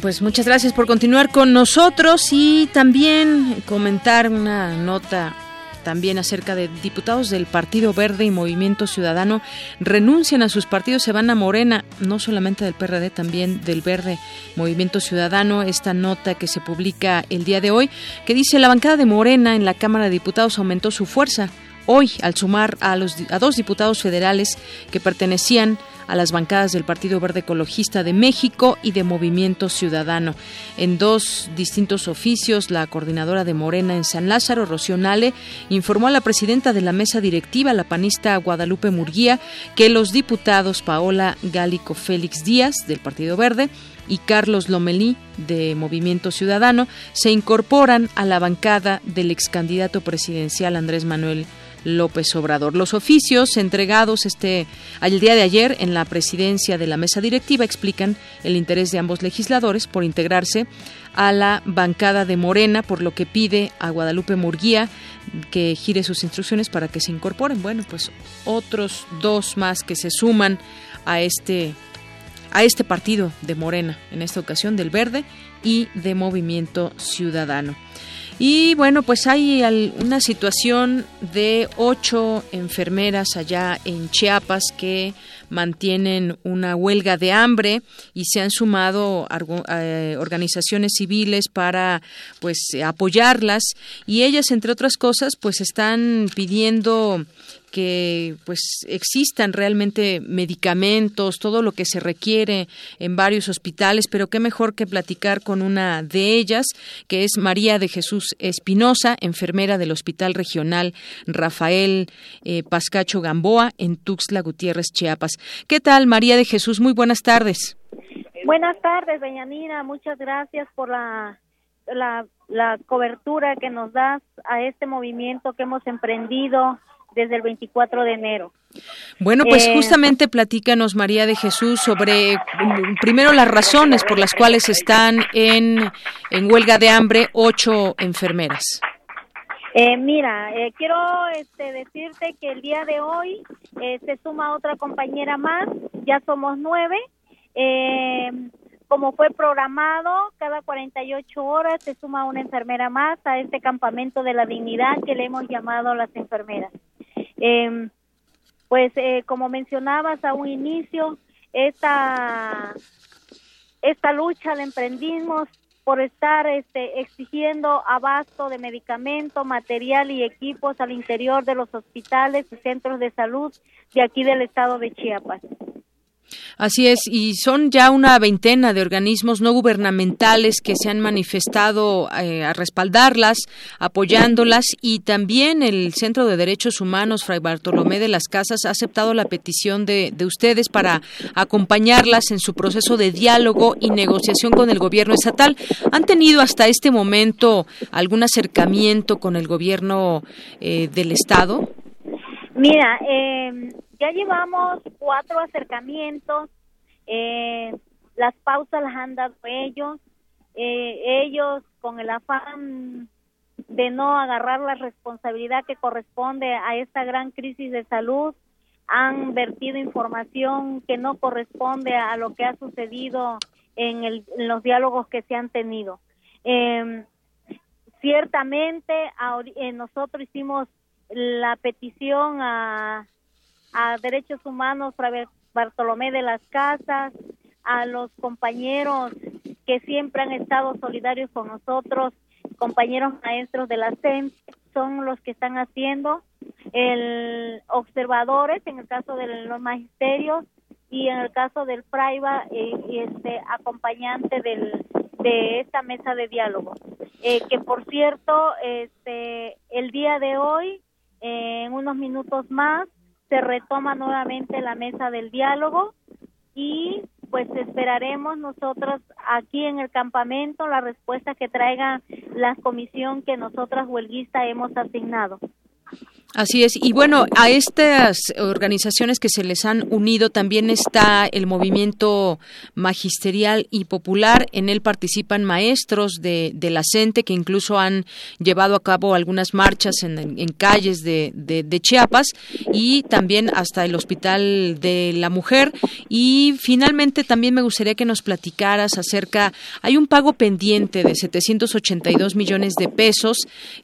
S1: Pues muchas gracias por continuar con nosotros y también comentar una nota también acerca de diputados del Partido Verde y Movimiento Ciudadano renuncian a sus partidos, se van a Morena, no solamente del PRD, también del Verde Movimiento Ciudadano. Esta nota que se publica el día de hoy, que dice la bancada de Morena en la Cámara de Diputados aumentó su fuerza hoy al sumar a, los, a dos diputados federales que pertenecían a las bancadas del Partido Verde Ecologista de México y de Movimiento Ciudadano. En dos distintos oficios, la coordinadora de Morena en San Lázaro, Rocío Nale, informó a la presidenta de la mesa directiva, la panista Guadalupe Murguía, que los diputados Paola Gálico Félix Díaz, del Partido Verde, y Carlos Lomelí, de Movimiento Ciudadano, se incorporan a la bancada del ex candidato presidencial Andrés Manuel López Obrador. Los oficios entregados este al día de ayer en la presidencia de la mesa directiva explican el interés de ambos legisladores por integrarse a la bancada de Morena, por lo que pide a Guadalupe Murguía que gire sus instrucciones para que se incorporen. Bueno, pues otros dos más que se suman a este a este partido de Morena, en esta ocasión del Verde y de Movimiento Ciudadano. Y bueno, pues hay una situación de ocho enfermeras allá en Chiapas que mantienen una huelga de hambre y se han sumado eh, organizaciones civiles para pues apoyarlas. Y ellas entre otras cosas pues están pidiendo que pues existan realmente medicamentos, todo lo que se requiere en varios hospitales, pero qué mejor que platicar con una de ellas, que es María de Jesús Espinosa, enfermera del Hospital Regional Rafael eh, Pascacho Gamboa en Tuxtla Gutiérrez, Chiapas. ¿Qué tal, María de Jesús? Muy buenas tardes.
S13: Buenas tardes, Nina. Muchas gracias por la, la cobertura que nos das a este movimiento que hemos emprendido desde el 24 de enero.
S1: Bueno, pues eh, justamente platícanos, María de Jesús, sobre mm, primero las razones por las cuales están en, en huelga de hambre ocho enfermeras.
S13: Eh, mira, eh, quiero este, decirte que el día de hoy se suma otra compañera más, ya somos nueve. como fue programado, cada 48 horas se suma una enfermera más a este campamento de la dignidad que le hemos llamado las enfermeras. Eh, pues eh, como mencionabas a un inicio, esta, esta lucha la emprendimos por estar este, exigiendo abasto de medicamento, material y equipos al interior de los hospitales y centros de salud de aquí del estado de Chiapas.
S1: Así es, y son ya una veintena de organismos no gubernamentales que se han manifestado eh, a respaldarlas, apoyándolas, y también el Centro de Derechos Humanos, Fray Bartolomé de las Casas, ha aceptado la petición de, de ustedes para acompañarlas en su proceso de diálogo y negociación con el gobierno estatal. ¿Han tenido hasta este momento algún acercamiento con el gobierno eh, del Estado?
S13: Mira, eh, ya llevamos cuatro acercamientos, eh, las pausas las han dado ellos, eh, ellos con el afán de no agarrar la responsabilidad que corresponde a esta gran crisis de salud, han vertido información que no corresponde a lo que ha sucedido en, el, en los diálogos que se han tenido. Eh, ciertamente nosotros hicimos la petición a Derechos Humanos Bartolomé de las Casas, a los compañeros que siempre han estado solidarios con nosotros, compañeros maestros de la CEN, son los que están haciendo el observadores en el caso de los magisterios y en el caso del Fraiba eh, este acompañante del, de esta mesa de diálogo. Eh, que por cierto este el día de hoy en unos minutos más se retoma nuevamente la mesa del diálogo y pues esperaremos nosotros aquí en el campamento la respuesta que traiga la comisión que nosotras huelguistas hemos asignado.
S1: Así es. Y bueno, a estas organizaciones que se les han unido también está el movimiento magisterial y popular. En él participan maestros de, la CENTE que incluso han llevado a cabo algunas marchas en, calles de, de, Chiapas y también hasta el Hospital de la Mujer. Y finalmente también me gustaría que nos platicaras acerca, hay un pago pendiente de 782 millones de pesos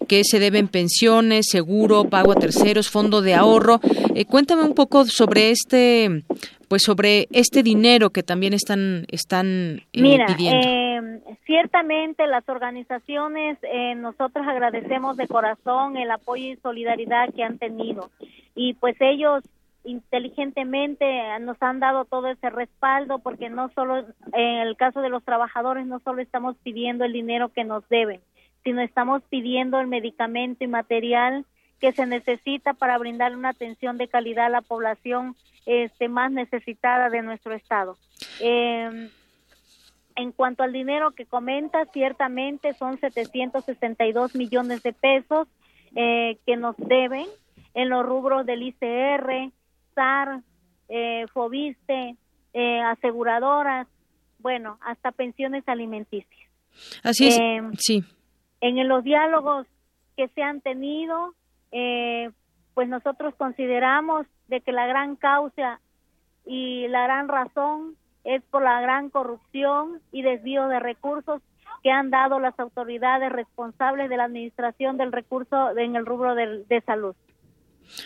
S1: que se deben pensiones, seguro, pago a terceros, fondo de ahorro. Eh, cuéntame un poco sobre este, pues sobre este dinero que también están están
S13: eh, Mira, eh, ciertamente las organizaciones nosotros agradecemos de corazón el apoyo y solidaridad que han tenido y pues ellos inteligentemente nos han dado todo ese respaldo porque no solo en el caso de los trabajadores no solo estamos pidiendo el dinero que nos deben sino estamos pidiendo el medicamento y material que se necesita para brindar una atención de calidad a la población este, más necesitada de nuestro estado. Em, en cuanto al dinero que comenta, ciertamente son 762 millones de pesos eh, que nos deben en los rubros del ICR, SAR, eh, FOBISTE, eh, aseguradoras, bueno, hasta pensiones alimenticias.
S1: Así es, em, sí.
S13: En los diálogos que se han tenido, eh, pues nosotros consideramos de que la gran causa y la gran razón es por la gran corrupción y desvío de recursos que han dado las autoridades responsables de la administración del recurso en el rubro de salud.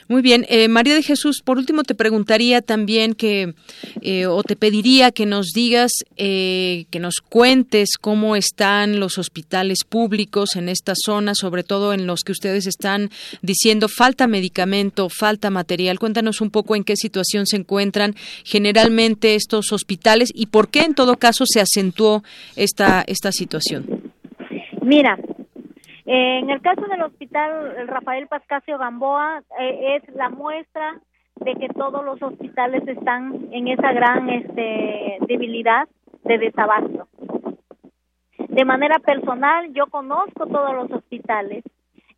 S1: Muy bien, eh, María de Jesús, por último te preguntaría también que, eh, o te pediría que nos digas, eh, que nos cuentes cómo están los hospitales públicos en esta zona, sobre todo en los que ustedes están diciendo falta medicamento, falta material. Cuéntanos un poco en qué situación se encuentran generalmente estos hospitales y por qué en todo caso se acentuó esta, esta situación.
S13: Mira, eh, en el caso del hospital Rafael Pascasio Gamboa, eh, es la muestra de que todos los hospitales están en esa gran este, debilidad de desabasto. De manera personal, yo conozco todos los hospitales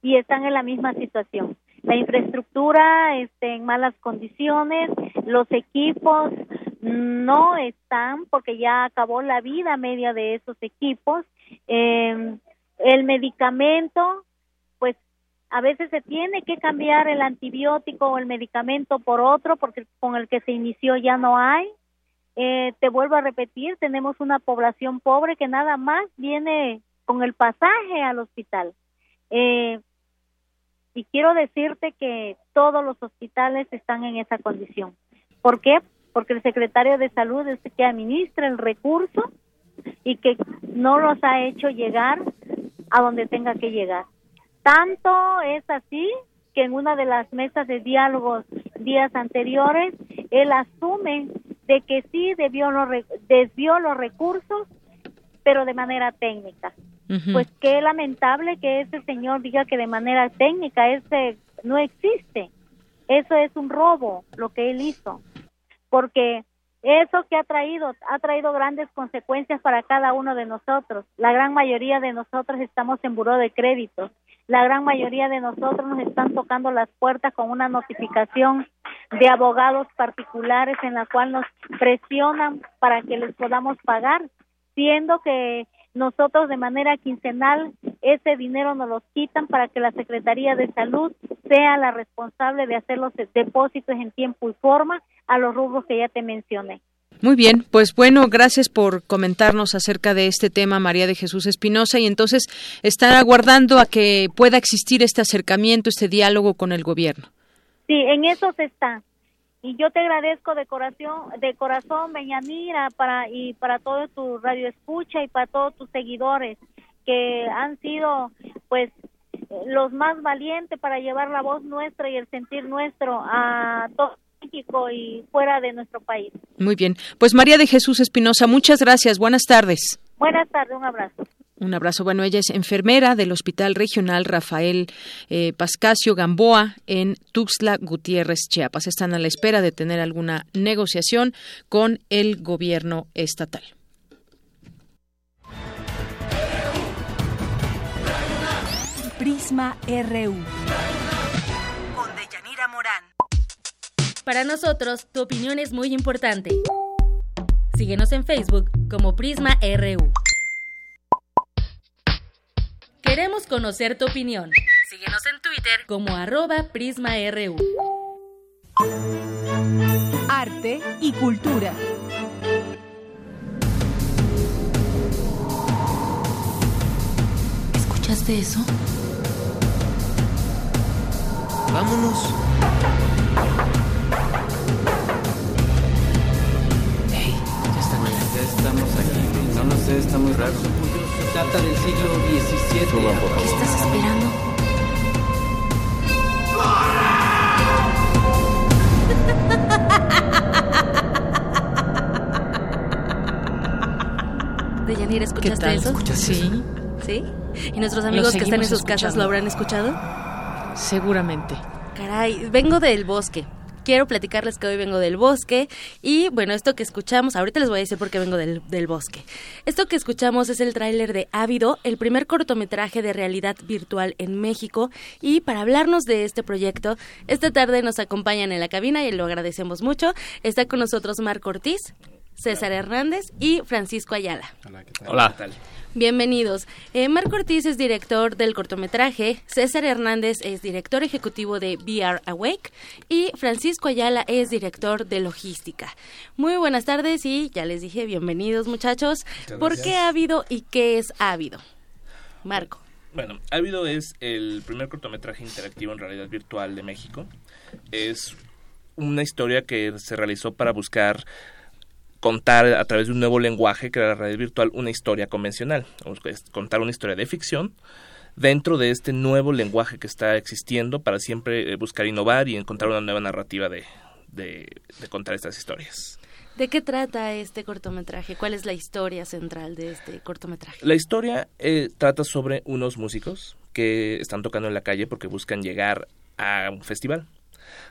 S13: y están en la misma situación. La infraestructura está en malas condiciones, los equipos no están porque ya acabó la vida media de esos equipos. Eh, el medicamento, pues a veces se tiene que cambiar el antibiótico o el medicamento por otro porque con el que se inició ya no hay. Eh, te vuelvo a repetir, tenemos una población pobre que nada más viene con el pasaje al hospital. Eh, y quiero decirte que todos los hospitales están en esa condición. ¿Por qué? Porque el secretario de salud es el que administra el recurso y que no los ha hecho llegar a donde tenga que llegar. Tanto es así que en una de las mesas de diálogos días anteriores, él asume de que sí debió desvió los recursos, pero de manera técnica. Pues qué lamentable que ese señor diga que de manera técnica ese no existe. Eso es un robo, lo que él hizo. Porque eso que ha traído, ha traído grandes consecuencias para cada uno de nosotros. La gran mayoría de nosotros estamos en buró de crédito. La gran mayoría de nosotros nos están tocando las puertas con una notificación de abogados particulares en la cual nos presionan para que les podamos pagar, siendo que nosotros de manera quincenal ese dinero nos lo quitan para que la Secretaría de Salud sea la responsable de hacer los depósitos en tiempo y forma a los rubros que ya te mencioné.
S1: Muy bien, pues bueno, gracias por comentarnos acerca de este tema, María de Jesús Espinosa, y entonces están aguardando a que pueda existir este acercamiento, este diálogo con el gobierno.
S13: Sí, en eso se está. Y yo te agradezco de corazón, de corazón, Beñamira, para y para todo tu radio escucha y para todos tus seguidores que han sido, pues, los más valientes para llevar la voz nuestra y el sentir nuestro a todo México y fuera de nuestro país.
S1: Muy bien. Pues María de Jesús Espinosa, muchas gracias. Buenas tardes.
S13: Buenas tardes, un abrazo.
S1: Un abrazo. Bueno, ella es enfermera del Hospital Regional Rafael eh, Pascasio Gamboa en Tuxtla Gutiérrez, Chiapas. Están a la espera de tener alguna negociación con el gobierno estatal.
S2: Prisma RU
S7: Para nosotros, tu opinión es muy importante. Síguenos en Facebook como Prisma RU. Queremos conocer tu opinión. Síguenos en Twitter como arroba PrismaRU.
S2: Arte y cultura.
S14: ¿Escuchaste eso? Vámonos. Hey, ya estamos,
S15: ya estamos aquí. No lo sé, está muy raro. Data del siglo XVII.
S14: ¿Qué estás esperando? (laughs)
S7: Deyanira, ¿escuchaste eso?
S1: ¿Escuchaste sí.
S7: ¿Sí? ¿Y nuestros amigos que están en sus casas lo habrán escuchado?
S1: Seguramente.
S7: Caray, vengo del bosque. Quiero platicarles que hoy vengo del bosque y bueno, esto que escuchamos, ahorita les voy a decir por qué vengo del, del bosque. Esto que escuchamos es el tráiler de Ávido, el primer cortometraje de realidad virtual en México y para hablarnos de este proyecto, esta tarde nos acompañan en la cabina y lo agradecemos mucho. Está con nosotros Marco Ortiz, César Hernández y Francisco Ayala.
S16: Hola, ¿qué tal? Hola. ¿Qué tal?
S7: Bienvenidos. Eh, Marco Ortiz es director del cortometraje, César Hernández es director ejecutivo de VR Awake y Francisco Ayala es director de logística. Muy buenas tardes y ya les dije bienvenidos muchachos. ¿Por qué ha habido y qué es Ávido? Marco.
S16: Bueno, Ávido es el primer cortometraje interactivo en realidad virtual de México. Es una historia que se realizó para buscar contar a través de un nuevo lenguaje, que era la realidad virtual, una historia convencional, contar una historia de ficción dentro de este nuevo lenguaje que está existiendo para siempre eh, buscar innovar y encontrar una nueva narrativa de, de, contar estas historias.
S7: ¿De qué trata este cortometraje? ¿Cuál es la historia central de este cortometraje?
S16: La historia eh, trata sobre unos músicos que están tocando en la calle porque buscan llegar a un festival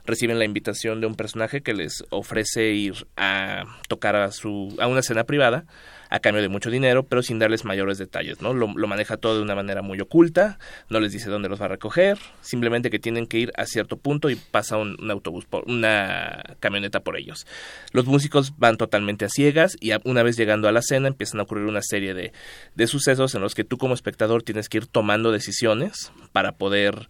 S16: reciben la invitación de un personaje que les ofrece ir a tocar a, su, a una escena privada a cambio de mucho dinero, pero sin darles mayores detalles, ¿no? Lo, maneja todo de una manera muy oculta, no les dice dónde los va a recoger, simplemente que tienen que ir a cierto punto y pasa un, autobús, por, una camioneta por ellos. Los músicos van totalmente a ciegas y una vez llegando a la escena empiezan a ocurrir una serie de, de sucesos en los que tú como espectador tienes que ir tomando decisiones para poder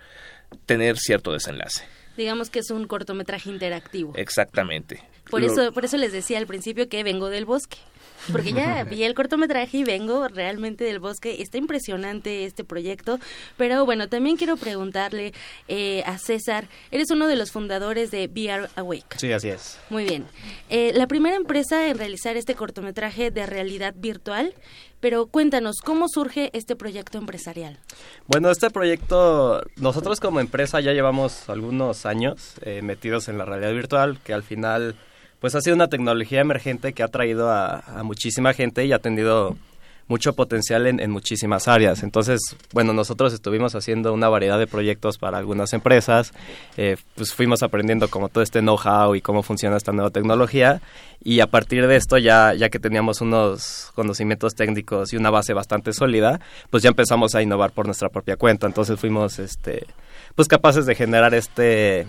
S16: tener cierto desenlace.
S7: Digamos que es un cortometraje interactivo.
S16: Exactamente.
S7: Por eso, por eso les decía al principio que vengo del bosque. Porque ya (laughs) vi el cortometraje y vengo realmente del bosque. Está impresionante este proyecto. Pero bueno, también quiero preguntarle eh, a César, eres uno de los fundadores de VR Awake.
S17: Sí, así es.
S7: Muy bien. Eh, la primera empresa en realizar este cortometraje de realidad virtual pero cuéntanos, ¿cómo surge este proyecto empresarial?
S17: Bueno, este proyecto, nosotros como empresa ya llevamos algunos años eh, metidos en la realidad virtual, que al final, pues ha sido una tecnología emergente que ha traído a, a muchísima gente y ha tenido mucho potencial en, muchísimas áreas. Entonces, bueno, nosotros estuvimos haciendo una variedad de proyectos para algunas empresas, eh, pues fuimos aprendiendo como todo este know-how y cómo funciona esta nueva tecnología y a partir de esto ya, ya que teníamos unos conocimientos técnicos y una base bastante sólida, pues ya empezamos a innovar por nuestra propia cuenta. Entonces fuimos, este, pues capaces de generar este,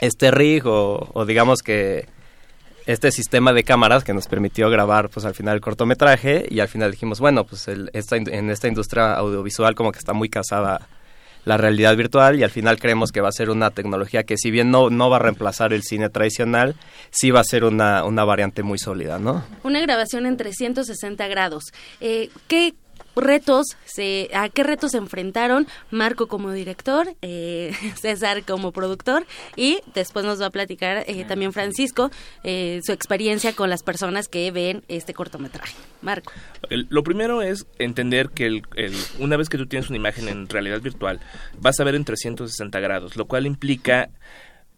S17: este rig o digamos que este sistema de cámaras que nos permitió grabar pues al final el cortometraje y al final dijimos, bueno, pues el, esta, en esta industria audiovisual como que está muy casada la realidad virtual y al final creemos que va a ser una tecnología que si bien no, no va a reemplazar el cine tradicional, sí va a ser una, una variante muy sólida, ¿no?
S7: Una grabación en 360 grados. Eh, ¿qué, retos, se, a qué retos se enfrentaron Marco como director, eh, (laughs) César como productor y después nos va a platicar eh, también Francisco eh, su experiencia con las personas que ven este cortometraje. Marco.
S16: lo primero es entender que el, una vez que tú tienes una imagen en realidad virtual, vas a ver en 360 grados, lo cual implica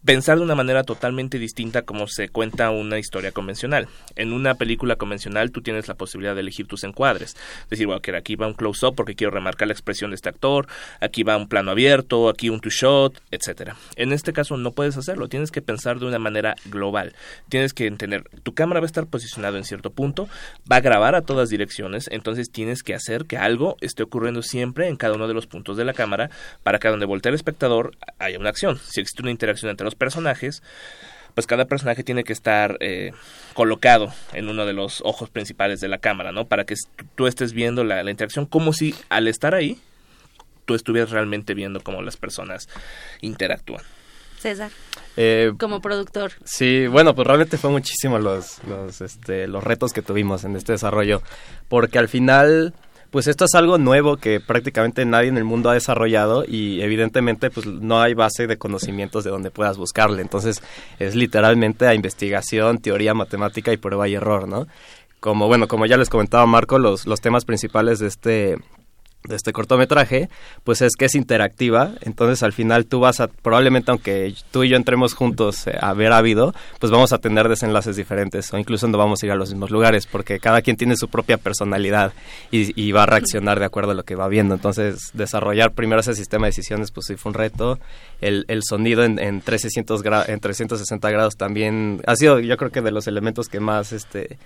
S16: pensar de una manera totalmente distinta como se cuenta una historia convencional. En una película convencional tú tienes la posibilidad de elegir tus encuadres. Decir, bueno, aquí va un close-up porque quiero remarcar la expresión de este actor, aquí va un plano abierto, aquí un two-shot, etcétera. En este caso no puedes hacerlo, tienes que pensar de una manera global. Tienes que entender, tu cámara va a estar posicionado en cierto punto, va a grabar a todas direcciones, entonces tienes que hacer que algo esté ocurriendo siempre en cada uno de los puntos de la cámara para que donde voltee el espectador haya una acción. Si existe una interacción entre los personajes, pues cada personaje tiene que estar eh, colocado en uno de los ojos principales de la cámara, ¿no? Para que tú estés viendo la, la interacción como si al estar ahí tú estuvieras realmente viendo cómo las personas interactúan.
S7: César.
S17: Eh,
S7: como productor.
S17: Sí, bueno, pues realmente fue muchísimo los, los, este, los retos que tuvimos en este desarrollo, porque al final, pues esto es algo nuevo que prácticamente nadie en el mundo ha desarrollado y evidentemente pues no hay base de conocimientos de donde puedas buscarle, entonces es literalmente a investigación, teoría, matemática y prueba y error, ¿no? Como bueno, como ya les comentaba Marco, los, los temas principales de este de este cortometraje, pues es que es interactiva, entonces al final tú vas a, probablemente aunque tú y yo entremos juntos eh, a ver Ávido, pues vamos a tener desenlaces diferentes o incluso no vamos a ir a los mismos lugares porque cada quien tiene su propia personalidad y, va a reaccionar de acuerdo a lo que va viendo, entonces desarrollar primero ese sistema de decisiones pues sí fue un reto, el, el sonido en, en, 300 en 360 grados también ha sido yo creo que de los elementos que más este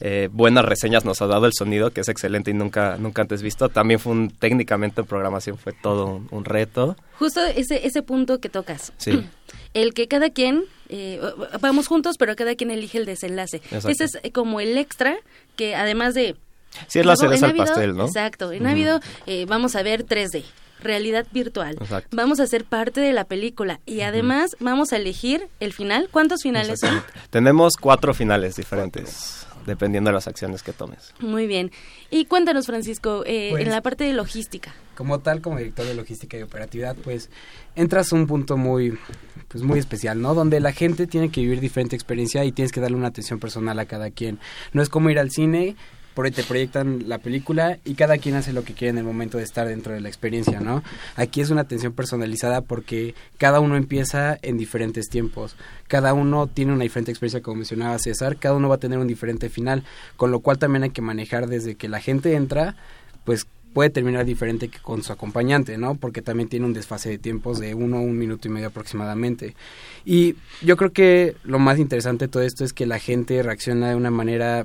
S17: eh, buenas reseñas nos ha dado el sonido, que es excelente y nunca, nunca antes visto. También fue un, técnicamente en programación fue todo un, reto.
S7: Justo ese, ese punto que tocas.
S17: Sí. (clears throat)
S7: El que cada quien, eh, vamos juntos, pero cada quien elige el desenlace. Ese es eh, como el extra que además de...
S17: Sí, es la cereza al pastel, ¿no?
S7: Exacto. En Ávido vamos a ver 3D realidad virtual. Vamos a ser parte de la película y además vamos a elegir el final. ¿Cuántos finales son?
S17: Tenemos cuatro finales diferentes dependiendo de las acciones que tomes.
S7: Muy bien. Y cuéntanos, Francisco, eh, en la parte de logística.
S18: Como tal, como director de logística y operatividad, pues entras a un punto muy, pues muy especial, ¿no? Donde la gente tiene que vivir diferente experiencia y tienes que darle una atención personal a cada quien. No es como ir al cine por ahí te proyectan la película y cada quien hace lo que quiere en el momento de estar dentro de la experiencia, ¿no? Aquí es una atención personalizada porque cada uno empieza en diferentes tiempos, cada uno tiene una diferente experiencia, como mencionaba César, cada uno va a tener un diferente final, con lo cual también hay que manejar desde que la gente entra, pues puede terminar diferente que con su acompañante, ¿no? Porque también tiene un desfase de tiempos de uno, un minuto y medio aproximadamente. Y yo creo que lo más interesante de todo esto es que la gente reacciona de una manera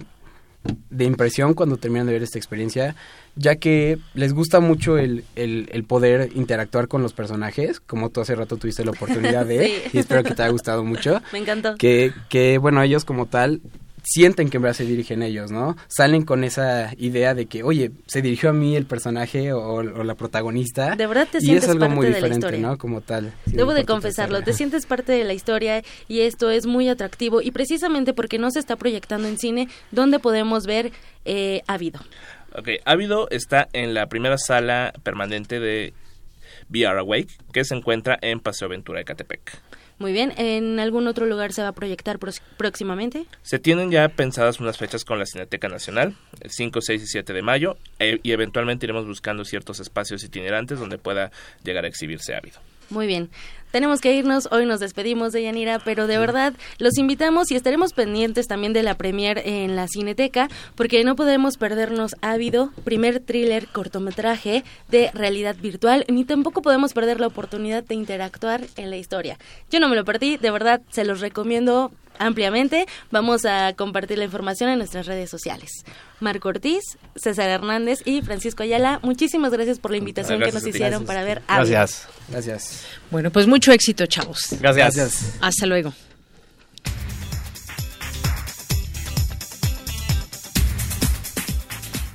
S18: de impresión cuando terminan de ver esta experiencia, ya que les gusta mucho el, el, poder interactuar con los personajes, como tú hace rato tuviste la oportunidad de, (laughs) y espero que te haya gustado mucho. (laughs)
S7: Me encantó.
S18: Que, que, bueno, ellos como tal sienten que en verdad se dirigen ellos, ¿no? Salen con esa idea de que, oye, se dirigió a mí el personaje o, la protagonista.
S7: De verdad te
S18: y es algo muy diferente, ¿no? Como tal.
S7: Debo de confesarlo, te sientes parte de la historia y esto es muy atractivo y precisamente porque no se está proyectando en cine, ¿dónde podemos ver eh, Ávido?
S16: Ok, Ávido está en la primera sala permanente de VR Awake, que se encuentra en Paseo Aventura de Catepec.
S7: Muy bien, ¿en algún otro lugar se va a proyectar próximamente?
S16: Se tienen ya pensadas unas fechas con la Cineteca Nacional, el 5, 6 y 7 de mayo, e, y eventualmente iremos buscando ciertos espacios itinerantes donde pueda llegar a exhibirse ávido.
S7: Muy bien. Tenemos que irnos, hoy nos despedimos de Yanira, pero de verdad los invitamos y estaremos pendientes también de la premier en la Cineteca, porque no podemos perdernos Ávido, primer thriller cortometraje de realidad virtual, ni tampoco podemos perder la oportunidad de interactuar en la historia. Yo no me lo perdí, de verdad se los recomiendo ampliamente. Vamos a compartir la información en nuestras redes sociales. Marco Ortiz, César Hernández y Francisco Ayala, muchísimas gracias por la invitación que nos hicieron para ver
S17: Gracias.
S18: Gracias.
S1: Bueno, pues mucho éxito, chavos.
S17: Gracias.
S1: Hasta luego.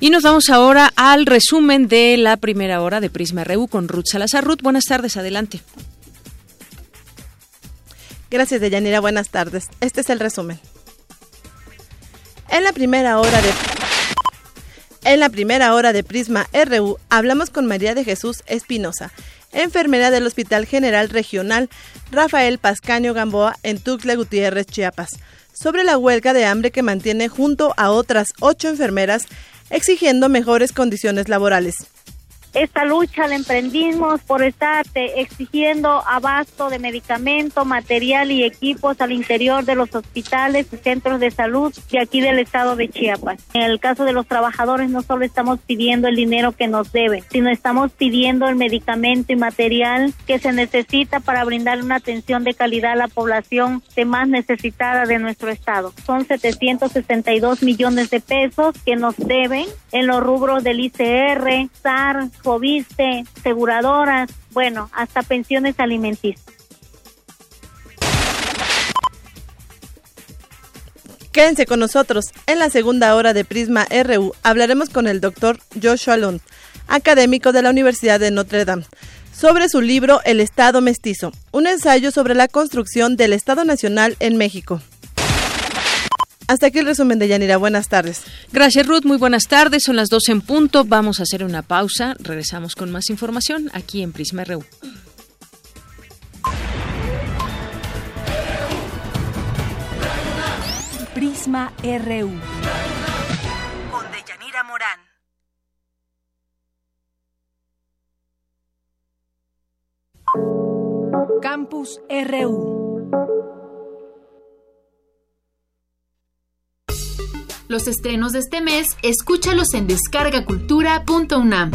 S1: Y nos vamos ahora al resumen de la primera hora de Prisma RU con Ruth Salazar. Ruth, buenas tardes, adelante.
S19: Gracias, Deyanira. Buenas tardes. Este es el resumen. En la primera hora de en la primera hora de Prisma RU hablamos con María de Jesús Espinosa, enfermera del Hospital General Regional Rafael Pascaño Gamboa en Tuxtla Gutiérrez, Chiapas, sobre la huelga de hambre que mantiene junto a otras ocho enfermeras exigiendo mejores condiciones laborales.
S13: Esta lucha la emprendimos por estar exigiendo abasto de medicamento, material y equipos al interior de los hospitales y centros de salud de aquí del estado de Chiapas. En el caso de los trabajadores no solo estamos pidiendo el dinero que nos deben, sino estamos pidiendo el medicamento y material que se necesita para brindar una atención de calidad a la población de más necesitada de nuestro estado. Son 762 millones de pesos que nos deben en los rubros del ICR, SAR, Fobiste, aseguradoras, bueno, hasta pensiones alimenticias.
S19: Quédense con nosotros. En la segunda hora de Prisma RU hablaremos con el doctor Joshua Lund, académico de la Universidad de Notre Dame, sobre su libro El Estado Mestizo, un ensayo sobre la construcción del Estado Nacional en México. Hasta aquí el resumen de Yanira. Buenas tardes.
S1: Gracias, Ruth. Muy buenas tardes. Son las 12 en punto. Vamos a hacer una pausa. Regresamos con más información aquí en Prisma RU.
S2: Prisma RU.
S20: Con Deyanira Morán.
S2: Campus RU.
S21: Los estrenos de este mes, escúchalos en descargacultura.unam.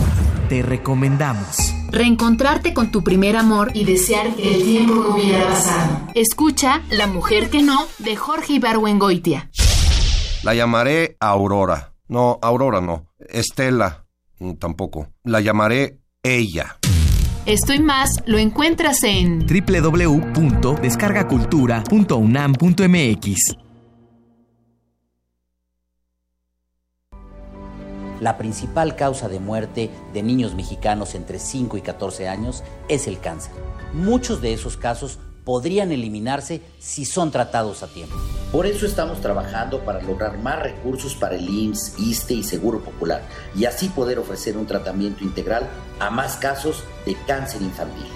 S22: Te recomendamos.
S21: Reencontrarte con tu primer amor y desear que el tiempo no hubiera pasado. Escucha La mujer que no, de Jorge Ibargüengoitia.
S23: La llamaré Aurora. No, Aurora no. Estela mm, tampoco. La llamaré ella.
S21: Esto y más lo encuentras en
S22: www.descargacultura.unam.mx.
S24: La principal causa de muerte de niños mexicanos entre 5 y 14 años es el cáncer. Muchos de esos casos podrían eliminarse si son tratados a tiempo. Por eso estamos trabajando para lograr más recursos para el IMSS, ISTE y Seguro Popular y así poder ofrecer un tratamiento integral a más casos de cáncer infantil.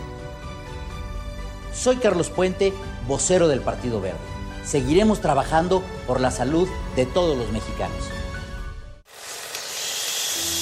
S24: Soy Carlos Puente, vocero del Partido Verde. Seguiremos trabajando por la salud de todos los mexicanos.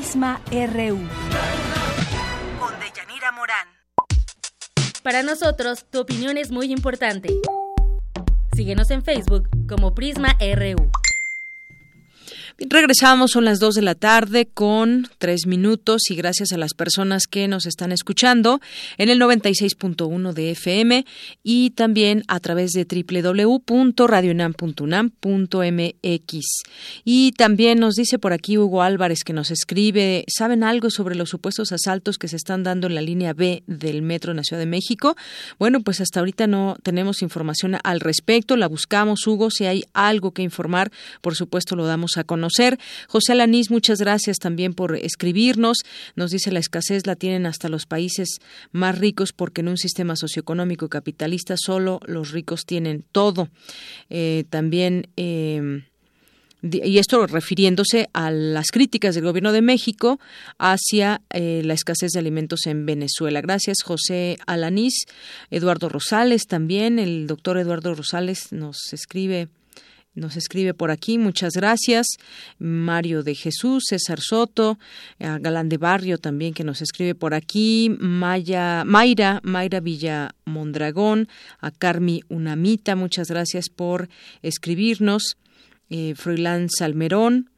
S2: Prisma RU.
S20: Con Deyanira Morán.
S7: Para nosotros, tu opinión es muy importante. Síguenos en Facebook como Prisma RU.
S1: Regresamos, son las 2 de la tarde con tres minutos y gracias a las personas que nos están escuchando en el 96.1 de FM y también a través de www.radionam.unam.mx. Y también nos dice por aquí Hugo Álvarez que nos escribe, ¿saben algo sobre los supuestos asaltos que se están dando en la línea B del metro en la Ciudad de México? Bueno, pues hasta ahorita no tenemos información al respecto, la buscamos, Hugo, si hay algo que informar, por supuesto lo damos a conocer. José Alanís, muchas gracias también por escribirnos. Nos dice la escasez la tienen hasta los países más ricos porque en un sistema socioeconómico capitalista solo los ricos tienen todo. Eh, también. Eh, y esto refiriéndose a las críticas del gobierno de México hacia eh, la escasez de alimentos en Venezuela. Gracias, José Alanís. Eduardo Rosales también, el doctor Eduardo Rosales nos escribe nos escribe por aquí, muchas gracias. Mario de Jesús, César Soto, Galán de Barrio también que nos escribe por aquí, Maya, Mayra, Mayra Villa Mondragón, a Carmi Unamita, muchas gracias por escribirnos. Eh, Froilán Salmerón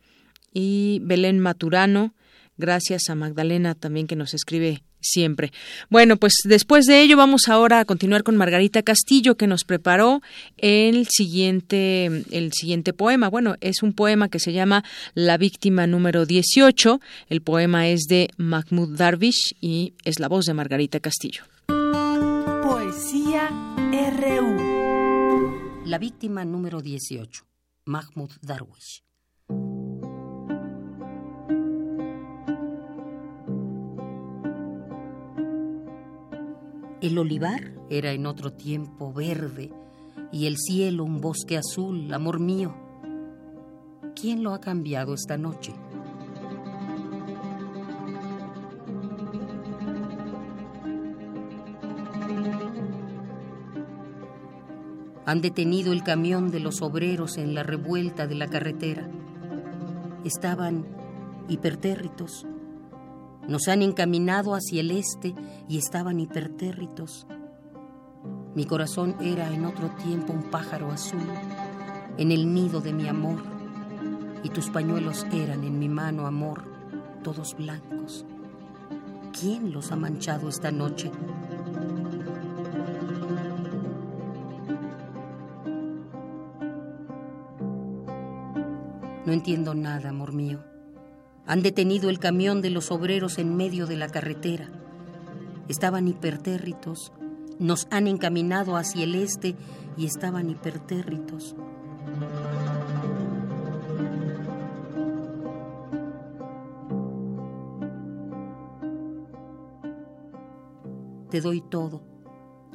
S1: y Belén Maturano, gracias a Magdalena también que nos escribe siempre. Bueno, pues después de ello vamos ahora a continuar con Margarita Castillo que nos preparó el siguiente el siguiente poema. Bueno, es un poema que se llama La víctima número 18. El poema es de Mahmoud Darwish y es la voz de Margarita Castillo.
S2: Poesía RU.
S25: La víctima número 18. Mahmoud Darwish. El olivar era en otro tiempo verde y el cielo un bosque azul, amor mío. ¿Quién lo ha cambiado esta noche? Han detenido el camión de los obreros en la revuelta de la carretera. Estaban hipertérritos. Nos han encaminado hacia el este y estaban hipertérritos. Mi corazón era en otro tiempo un pájaro azul, en el nido de mi amor, y tus pañuelos eran en mi mano, amor, todos blancos. ¿Quién los ha manchado esta noche? No entiendo nada, amor mío. Han detenido el camión de los obreros en medio de la carretera. Estaban hipertérritos. Nos han encaminado hacia el este y estaban hipertérritos. Te doy todo.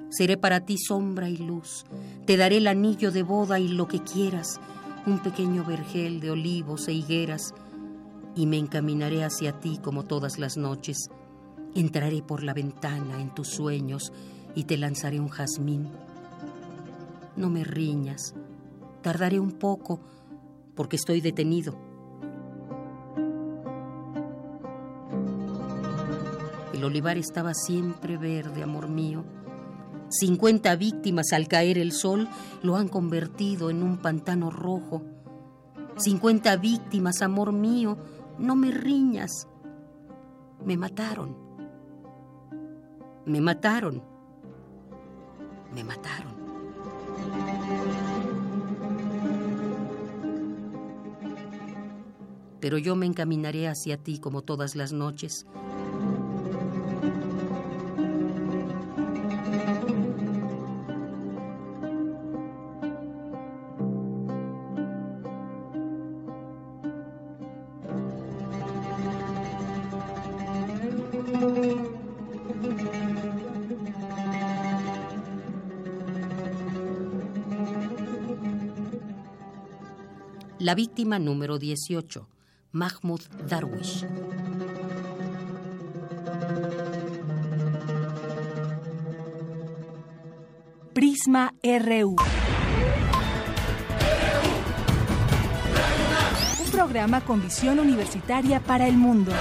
S25: Seré para ti sombra y luz. Te daré el anillo de boda y lo que quieras, un pequeño vergel de olivos e higueras, y me encaminaré hacia ti como todas las noches. Entraré por la ventana en tus sueños y te lanzaré un jazmín. No me riñas. Tardaré un poco porque estoy detenido. El olivar estaba siempre verde, amor mío. Cincuenta víctimas al caer el sol lo han convertido en un pantano rojo. Cincuenta víctimas, amor mío, no me riñas. Me mataron. Me mataron. Me mataron. Pero yo me encaminaré hacia ti como todas las noches. La víctima número 18, Mahmoud Darwish.
S2: Prisma RU. Un programa con visión universitaria para el mundo.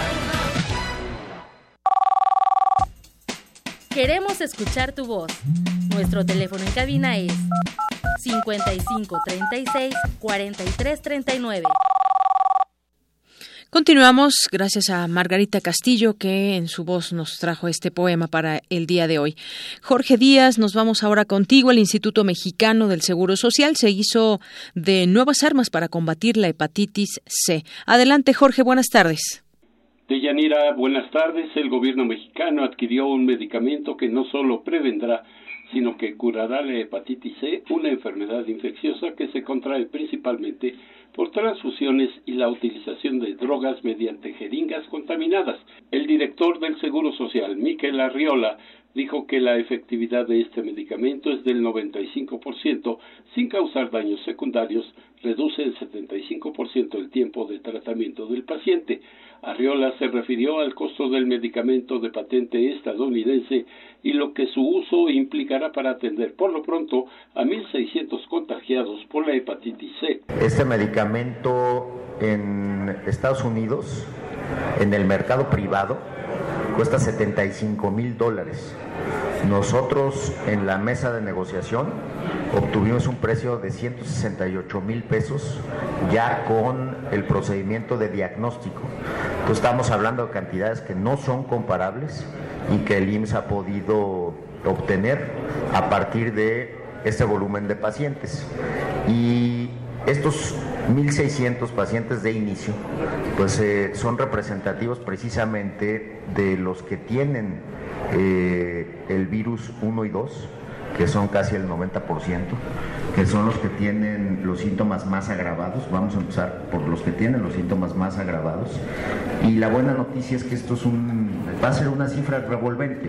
S7: Queremos escuchar tu voz. Nuestro teléfono en cabina es 55 36 43 39.
S1: Continuamos gracias a Margarita Castillo que en su voz nos trajo este poema para el día de hoy. Jorge Díaz, nos vamos ahora contigo. El Instituto Mexicano del Seguro Social se hizo de nuevas armas para combatir la hepatitis C. Adelante, Jorge, buenas tardes.
S26: Deyanira, buenas tardes. El gobierno mexicano adquirió un medicamento que no solo prevendrá sino que curará la hepatitis C, una enfermedad infecciosa que se contrae principalmente por transfusiones y la utilización de drogas mediante jeringas contaminadas. El director del Seguro Social, Miquel Arriola, dijo que la efectividad de este medicamento es del 95% sin causar daños secundarios, reduce el 75% el tiempo de tratamiento del paciente. Arriola se refirió al costo del medicamento de patente estadounidense y lo que su uso implicará para atender por lo pronto a 1.600 contagiados por la hepatitis C.
S27: Este medicamento en Estados Unidos, en el mercado privado, cuesta 75 mil dólares. Nosotros en la mesa de negociación obtuvimos un precio de 168 mil pesos ya con el procedimiento de diagnóstico. Entonces estamos hablando de cantidades que no son comparables y que el IMSS ha podido obtener a partir de este volumen de pacientes. Y estos 1.600 pacientes de inicio, pues eh, son representativos precisamente de los que tienen eh, el virus 1 y 2, que son casi el 90%, que son los que tienen los síntomas más agravados. Vamos a empezar por los que tienen los síntomas más agravados. Y la buena noticia es que esto es un, va a ser una cifra revolvente.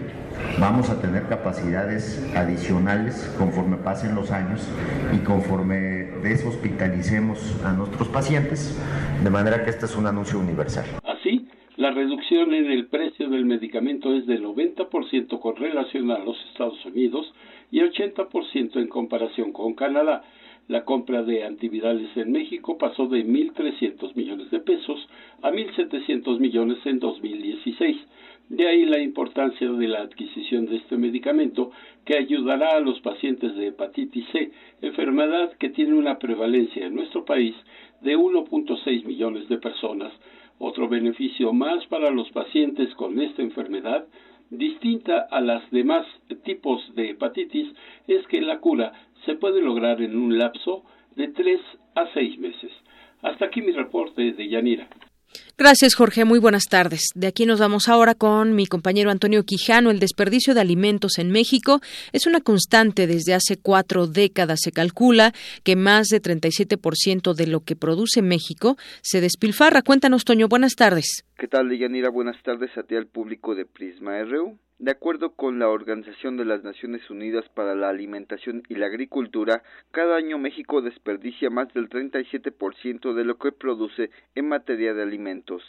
S27: Vamos a tener capacidades adicionales conforme pasen los años y conforme deshospitalicemos a nuestros pacientes, de manera que este es un anuncio universal.
S26: Así, la reducción en el precio del medicamento es del 90% con relación a los Estados Unidos y 80% en comparación con Canadá. La compra de antivirales en México pasó de 1.300 millones de pesos a 1.700 millones en 2016. De ahí la importancia de la adquisición de este medicamento que ayudará a los pacientes de hepatitis C, enfermedad que tiene una prevalencia en nuestro país de 1.6 millones de personas. Otro beneficio más para los pacientes con esta enfermedad, distinta a las demás tipos de hepatitis, es que la cura se puede lograr en un lapso de 3 a 6 meses. Hasta aquí mi reporte de Yanira.
S1: Gracias, Jorge. Muy buenas tardes. De aquí nos vamos ahora con mi compañero Antonio Quijano. El desperdicio de alimentos en México es una constante desde hace cuatro décadas. Se calcula que más de 37% de lo que produce México se despilfarra. Cuéntanos, Toño. Buenas tardes.
S28: ¿Qué tal, Deyanira? Buenas tardes a ti al público de Prisma RU. De acuerdo con la Organización de las Naciones Unidas para la Alimentación y la Agricultura, cada año México desperdicia más del 37% de lo que produce en materia de alimentos.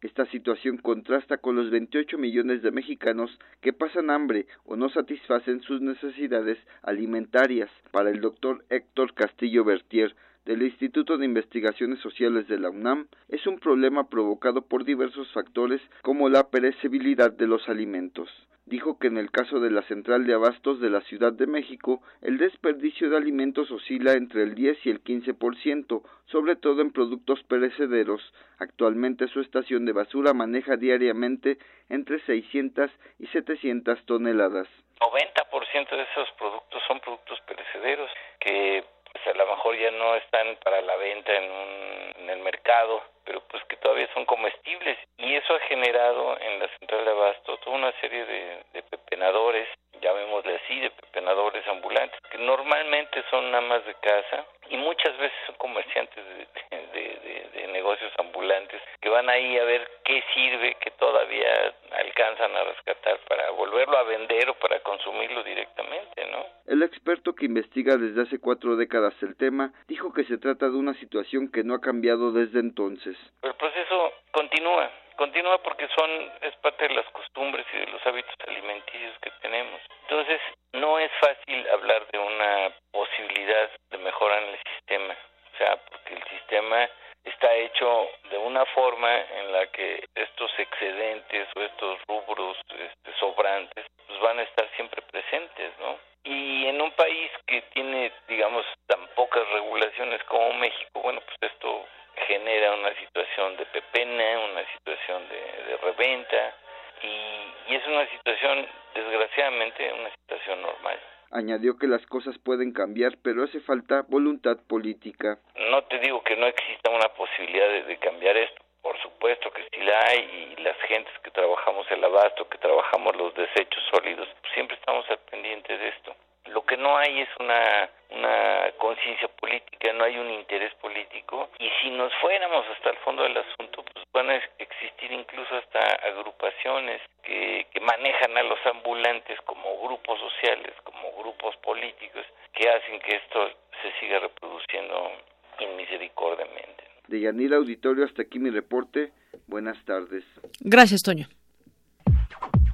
S28: Esta situación contrasta con los 28 millones de mexicanos que pasan hambre o no satisfacen sus necesidades alimentarias. Para el doctor Héctor Castillo Bertier, del Instituto de Investigaciones Sociales de la UNAM es un problema provocado por diversos factores como la perecibilidad de los alimentos. Dijo que en el caso de la central de abastos de la Ciudad de México, el desperdicio de alimentos oscila entre el 10 y el 15%, sobre todo en productos perecederos. Actualmente su estación de basura maneja diariamente entre 600 y 700 toneladas.
S29: 90% de esos productos son productos perecederos que pues a lo mejor ya no están para la venta en, un, en el mercado, pero pues que todavía son comestibles. Y eso ha generado en la central de abasto toda una serie de, de pepenadores, llamémosle así, de pepenadores ambulantes, que normalmente son más de casa y muchas veces son comerciantes de, de, de negocios ambulantes que van ahí a ver qué sirve, que todavía alcanzan a rescatar para volverlo a vender o para consumirlo directamente, ¿no?
S28: El experto que investiga desde hace cuatro décadas el tema dijo que se trata de una situación que no ha cambiado desde entonces.
S29: El proceso continúa, continúa porque son es parte de las costumbres y de los hábitos alimenticios que tenemos. Entonces, no es fácil hablar de una posibilidad de mejora en el sistema, o sea, porque el sistema está hecho de una forma en la que estos excedentes o estos rubros este, sobrantes pues van a estar siempre presentes, ¿no? Y en un país que tiene, digamos, tan pocas regulaciones como México, bueno, pues esto genera una situación de pepena, una situación de, de reventa, y, y es una situación, desgraciadamente, una situación normal.
S28: Añadió que las cosas pueden cambiar, pero hace falta voluntad política.
S29: No te digo que no exista una posibilidad de, cambiar esto, por supuesto que sí la hay y las gentes que trabajamos el abasto, que trabajamos los desechos sólidos, siempre estamos al pendiente de esto. Lo que no hay es una, una conciencia política, no hay un interés político y si nos fuéramos hasta el fondo del asunto, pues van a existir incluso hasta agrupaciones que, que manejan a los ambulantes como grupos sociales, como grupos políticos, que hacen que esto se siga reproduciendo inmisericordiamente.
S28: De Yanira Auditorio, hasta aquí mi reporte. Buenas tardes.
S1: Gracias, Toño.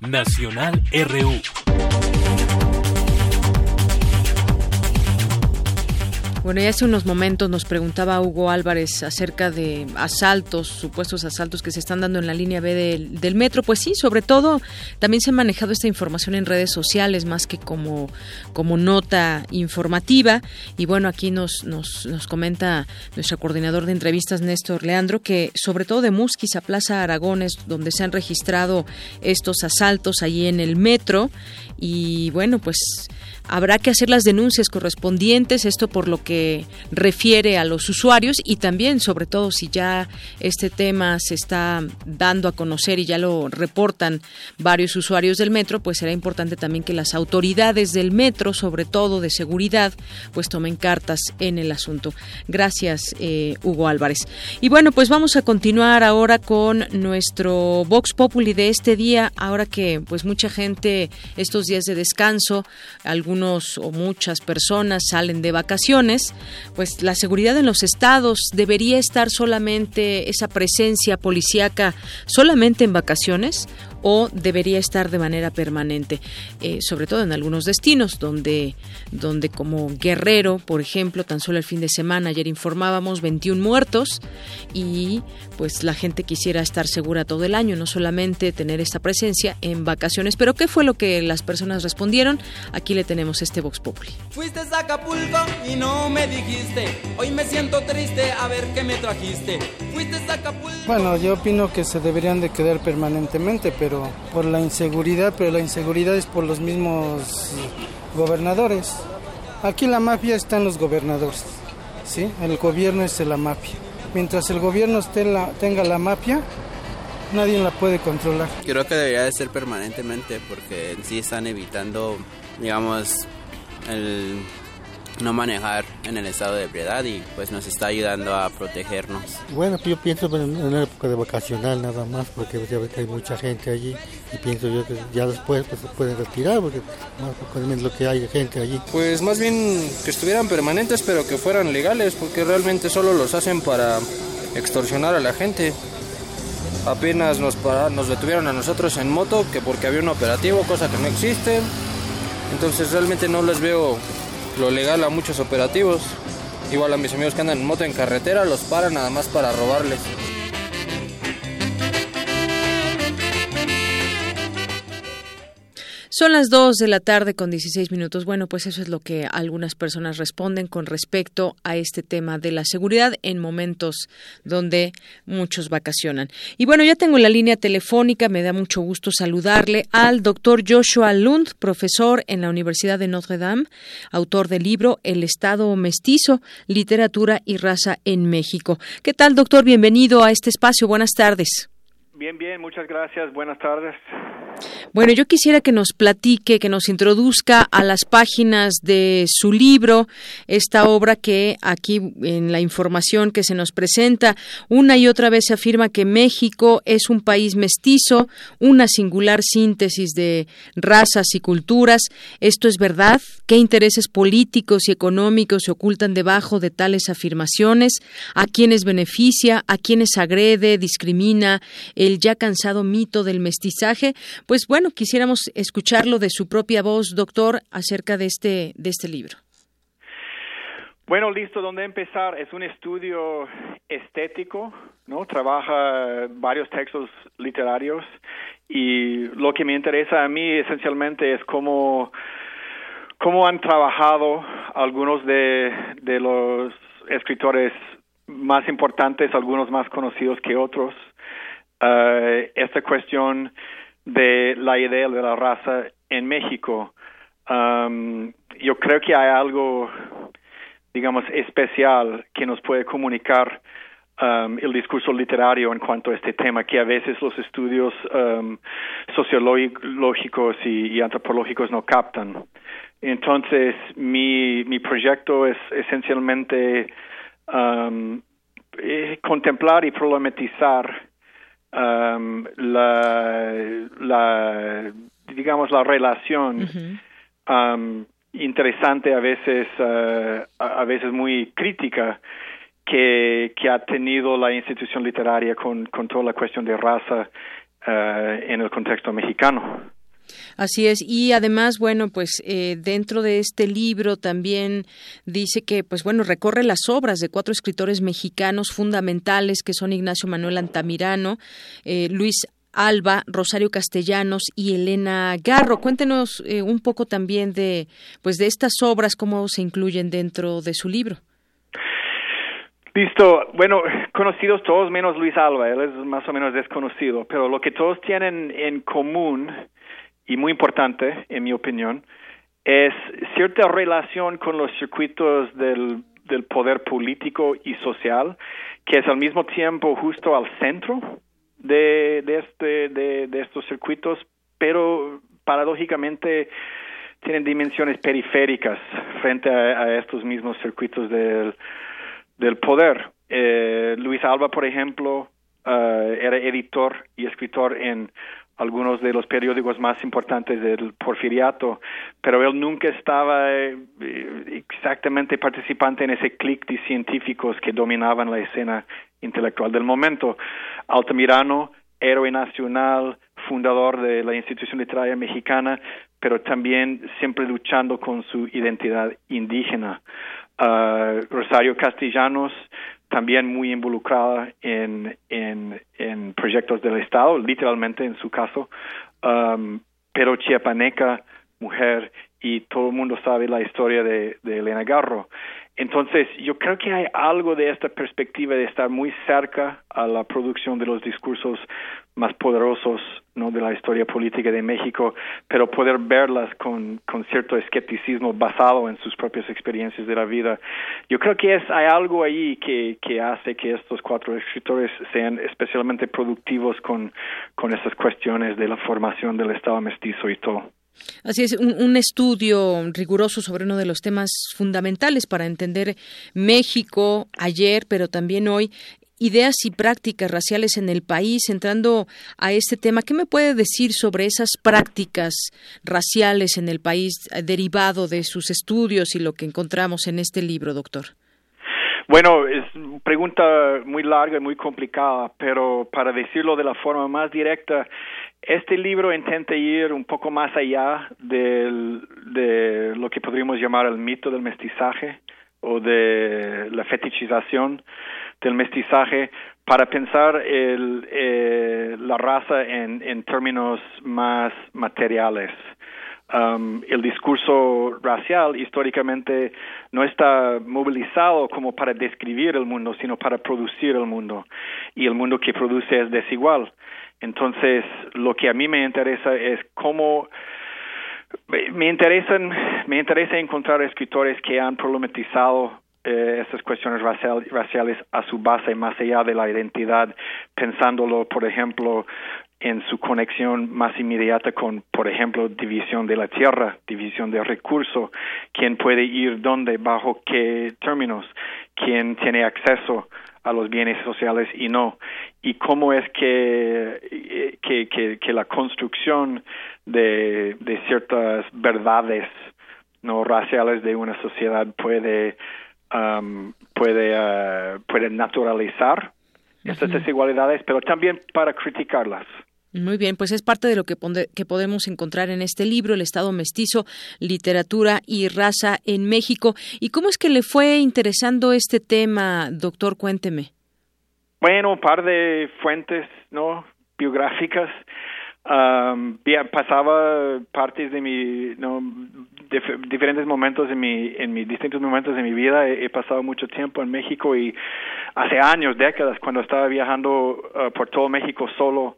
S30: Nacional RU.
S1: Bueno, ya hace unos momentos nos preguntaba Hugo Álvarez acerca de asaltos, supuestos asaltos que se están dando en la línea B del, metro. Pues sí, sobre todo también se ha manejado esta información en redes sociales más que como, como nota informativa. Y bueno, aquí nos, nos, nos comenta nuestro coordinador de entrevistas, Néstor Leandro, que sobre todo de Musquis a Plaza Aragones, donde se han registrado estos asaltos allí en el metro. Y bueno, pues habrá que hacer las denuncias correspondientes, esto por lo que refiere a los usuarios y también, sobre todo, si ya este tema se está dando a conocer y ya lo reportan varios usuarios del metro, pues será importante también que las autoridades del metro, sobre todo de seguridad, pues tomen cartas en el asunto. Gracias, eh, Hugo Álvarez. Y bueno, pues vamos a continuar ahora con nuestro Vox Populi de este día, ahora que pues mucha gente estos días de descanso, algunos o muchas personas salen de vacaciones, pues la seguridad en los estados. Debería estar solamente esa presencia policíaca solamente en vacaciones o debería estar de manera permanente, eh, sobre todo en algunos destinos donde, donde como Guerrero, por ejemplo, tan solo el fin de semana, ayer informábamos 21 muertos y pues la gente quisiera estar segura todo el año, no solamente tener esta presencia en vacaciones. Pero ¿qué fue lo que las personas respondieron? Aquí le tenemos este Vox Populi.
S30: Fuiste a Acapulco y no me dijiste, hoy me siento triste, a ver qué me trajiste. Fuiste a Acapulco.
S31: Bueno, yo opino que se deberían de quedar permanentemente, pero por la inseguridad, pero la inseguridad es por los mismos gobernadores. Aquí la mafia está en los gobernadores, ¿sí? El gobierno es la mafia. Mientras el gobierno esté la, tenga la mafia, nadie la puede controlar.
S32: Creo que debería de ser permanentemente porque en sí están evitando, digamos, el no manejar en el estado de ebriedad y pues nos está ayudando a protegernos.
S33: Bueno, yo pienso en una época de vacacional nada más porque ya ves que hay mucha gente allí y pienso yo que ya después pues, se pueden retirar porque más es lo que hay de gente allí.
S34: Pues más bien que estuvieran permanentes pero que fueran legales porque realmente solo los hacen para extorsionar a la gente. Apenas nos, para, nos detuvieron a nosotros en moto que porque había un operativo, cosa que no existe. Entonces realmente no les veo lo legal a muchos operativos. Igual a mis amigos que andan en moto en carretera los paran nada más para robarles.
S1: Son las 2 de la tarde con 16 minutos. Bueno, pues eso es lo que algunas personas responden con respecto a este tema de la seguridad en momentos donde muchos vacacionan. Y bueno, ya tengo la línea telefónica, me da mucho gusto saludarle al doctor Joshua Lund, profesor en la Universidad de Notre Dame, autor del libro El Estado Mestizo, Literatura y Raza en México. ¿Qué tal, doctor? Bienvenido a este espacio. Buenas tardes.
S35: Bien, bien, muchas gracias. Buenas tardes.
S1: Bueno, yo quisiera que nos platique, que nos introduzca a las páginas de su libro, esta obra que aquí en la información que se nos presenta, una y otra vez se afirma que México es un país mestizo, una singular síntesis de razas y culturas. ¿Esto es verdad? ¿Qué intereses políticos y económicos se ocultan debajo de tales afirmaciones? ¿A quiénes beneficia? ¿A quiénes agrede, discrimina el ya cansado mito del mestizaje? Pues bueno, quisiéramos escucharlo de su propia voz, doctor, acerca de este, de este libro.
S35: Bueno, listo, ¿dónde empezar? Es un estudio estético, ¿no? Trabaja varios textos literarios y lo que me interesa a mí esencialmente es cómo, cómo han trabajado algunos de, de los escritores más importantes, algunos más conocidos que otros. Uh, esta cuestión de la idea de la raza en México. Um, yo creo que hay algo, digamos, especial que nos puede comunicar um, el discurso literario en cuanto a este tema, que a veces los estudios um, sociológicos y, antropológicos no captan. Entonces, mi, mi proyecto es esencialmente eh, contemplar y problematizar um, la, la, digamos, la relación um, interesante, a veces, uh, a veces muy crítica, que, que, ha tenido la institución literaria con, con toda la cuestión de raza uh, en el contexto mexicano.
S1: Así es, y además, bueno, pues eh, dentro de este libro también dice que, pues bueno, recorre las obras de cuatro escritores mexicanos fundamentales que son Ignacio Manuel Antamirano, eh, Luis Alba, Rosario Castellanos y Elena Garro. Cuéntenos eh, un poco también de, pues, de estas obras, cómo se incluyen dentro de su libro.
S35: Listo. Bueno, conocidos todos menos Luis Alba, él es más o menos desconocido, pero lo que todos tienen en común y muy importante, en mi opinión, es cierta relación con los circuitos del, del poder político y social, que es al mismo tiempo justo al centro de, de, este, de, de estos circuitos, pero paradójicamente tienen dimensiones periféricas frente a, estos mismos circuitos del, del poder. Eh, Luis Alba, por ejemplo, uh, era editor y escritor en algunos de los periódicos más importantes del porfiriato, pero él nunca estaba eh, exactamente participante en ese clic de científicos que dominaban la escena intelectual del momento. Altamirano, héroe nacional, fundador de la institución literaria mexicana, pero también siempre luchando con su identidad indígena. Uh, Rosario Castellanos, también muy involucrada en, en, en, proyectos del Estado, literalmente en su caso, um, pero chiapaneca, mujer, y todo el mundo sabe la historia de, de Elena Garro. Entonces, yo creo que hay algo de esta perspectiva de estar muy cerca a la producción de los discursos más poderosos ¿no? de la historia política de México, pero poder verlas con, con cierto escepticismo basado en sus propias experiencias de la vida. Yo creo que es, hay algo ahí que, que hace que estos cuatro escritores sean especialmente productivos con, con esas cuestiones de la formación del Estado mestizo y todo.
S1: Así es, un, estudio riguroso sobre uno de los temas fundamentales para entender México ayer, pero también hoy, ideas y prácticas raciales en el país. Entrando a este tema, ¿qué me puede decir sobre esas prácticas raciales en el país derivado de sus estudios y lo que encontramos en este libro, doctor?
S35: Bueno, es una pregunta muy larga y muy complicada, pero para decirlo de la forma más directa, este libro intenta ir un poco más allá del, de lo que podríamos llamar el mito del mestizaje o de la fetichización del mestizaje para pensar el, eh, la raza en, en términos más materiales. Um, el discurso racial históricamente no está movilizado como para describir el mundo, sino para producir el mundo. Y el mundo que produce es desigual. Entonces, lo que a mí me interesa es cómo me interesan, me interesa encontrar escritores que han problematizado eh, estas cuestiones raciales a su base, más allá de la identidad, pensándolo, por ejemplo, en su conexión más inmediata con, por ejemplo, división de la tierra, división de recursos, quién puede ir dónde, bajo qué términos, quién tiene acceso a los bienes sociales y no, y cómo es que, que, que, la construcción de, de ciertas verdades no raciales de una sociedad puede um, puede uh, puede naturalizar estas desigualdades, pero también para criticarlas.
S1: Muy bien, pues es parte de lo que, que, podemos encontrar en este libro, El Estado Mestizo, Literatura y Raza en México. ¿Y cómo es que le fue interesando este tema, doctor? Cuénteme.
S35: Bueno, un par de fuentes no biográficas. Um, pasaba partes de mi, no, diferentes momentos en mi, en mis distintos momentos de mi vida. He, pasado mucho tiempo en México y hace años, décadas, cuando estaba viajando uh, por todo México solo,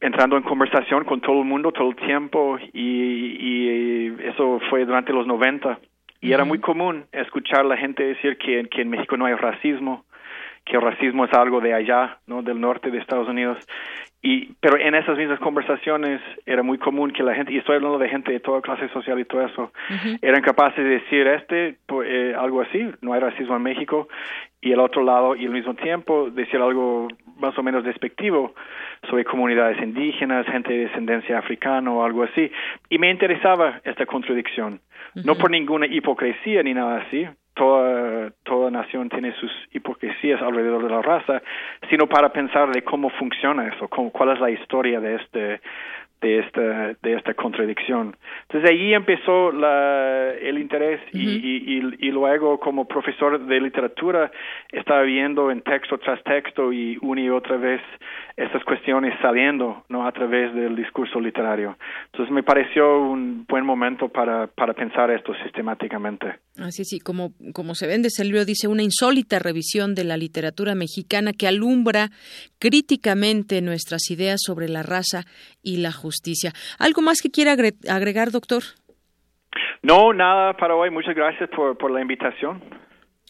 S35: entrando en conversación con todo el mundo todo el tiempo y, eso fue durante los 90 y era muy común escuchar a la gente decir que, que en México no hay racismo, que el racismo es algo de allá, ¿no? del norte de Estados Unidos. Y, pero en esas mismas conversaciones era muy común que la gente, y estoy hablando de gente de toda clase social y todo eso, eran capaces de decir este, pues, eh, algo así, no hay racismo en México, y el otro lado, y al mismo tiempo decir algo más o menos despectivo sobre comunidades indígenas, gente de descendencia africana o algo así. Y me interesaba esta contradicción, no por ninguna hipocresía ni nada así, toda, toda nación tiene sus hipocresías alrededor de la raza, sino para pensar de cómo funciona eso, cómo, cuál es la historia de este de esta de esta contradicción. Entonces ahí empezó la, el interés y, y, y, luego como profesor de literatura estaba viendo en texto tras texto y una y otra vez estas cuestiones saliendo no a través del discurso literario. Entonces me pareció un buen momento para, para pensar esto sistemáticamente.
S1: Así sí, como, como se vende ese libro, dice una insólita revisión de la literatura mexicana que alumbra críticamente nuestras ideas sobre la raza y la justicia. ¿Algo más que quiera agregar, doctor?
S35: No, nada para hoy. Muchas gracias por, por la invitación.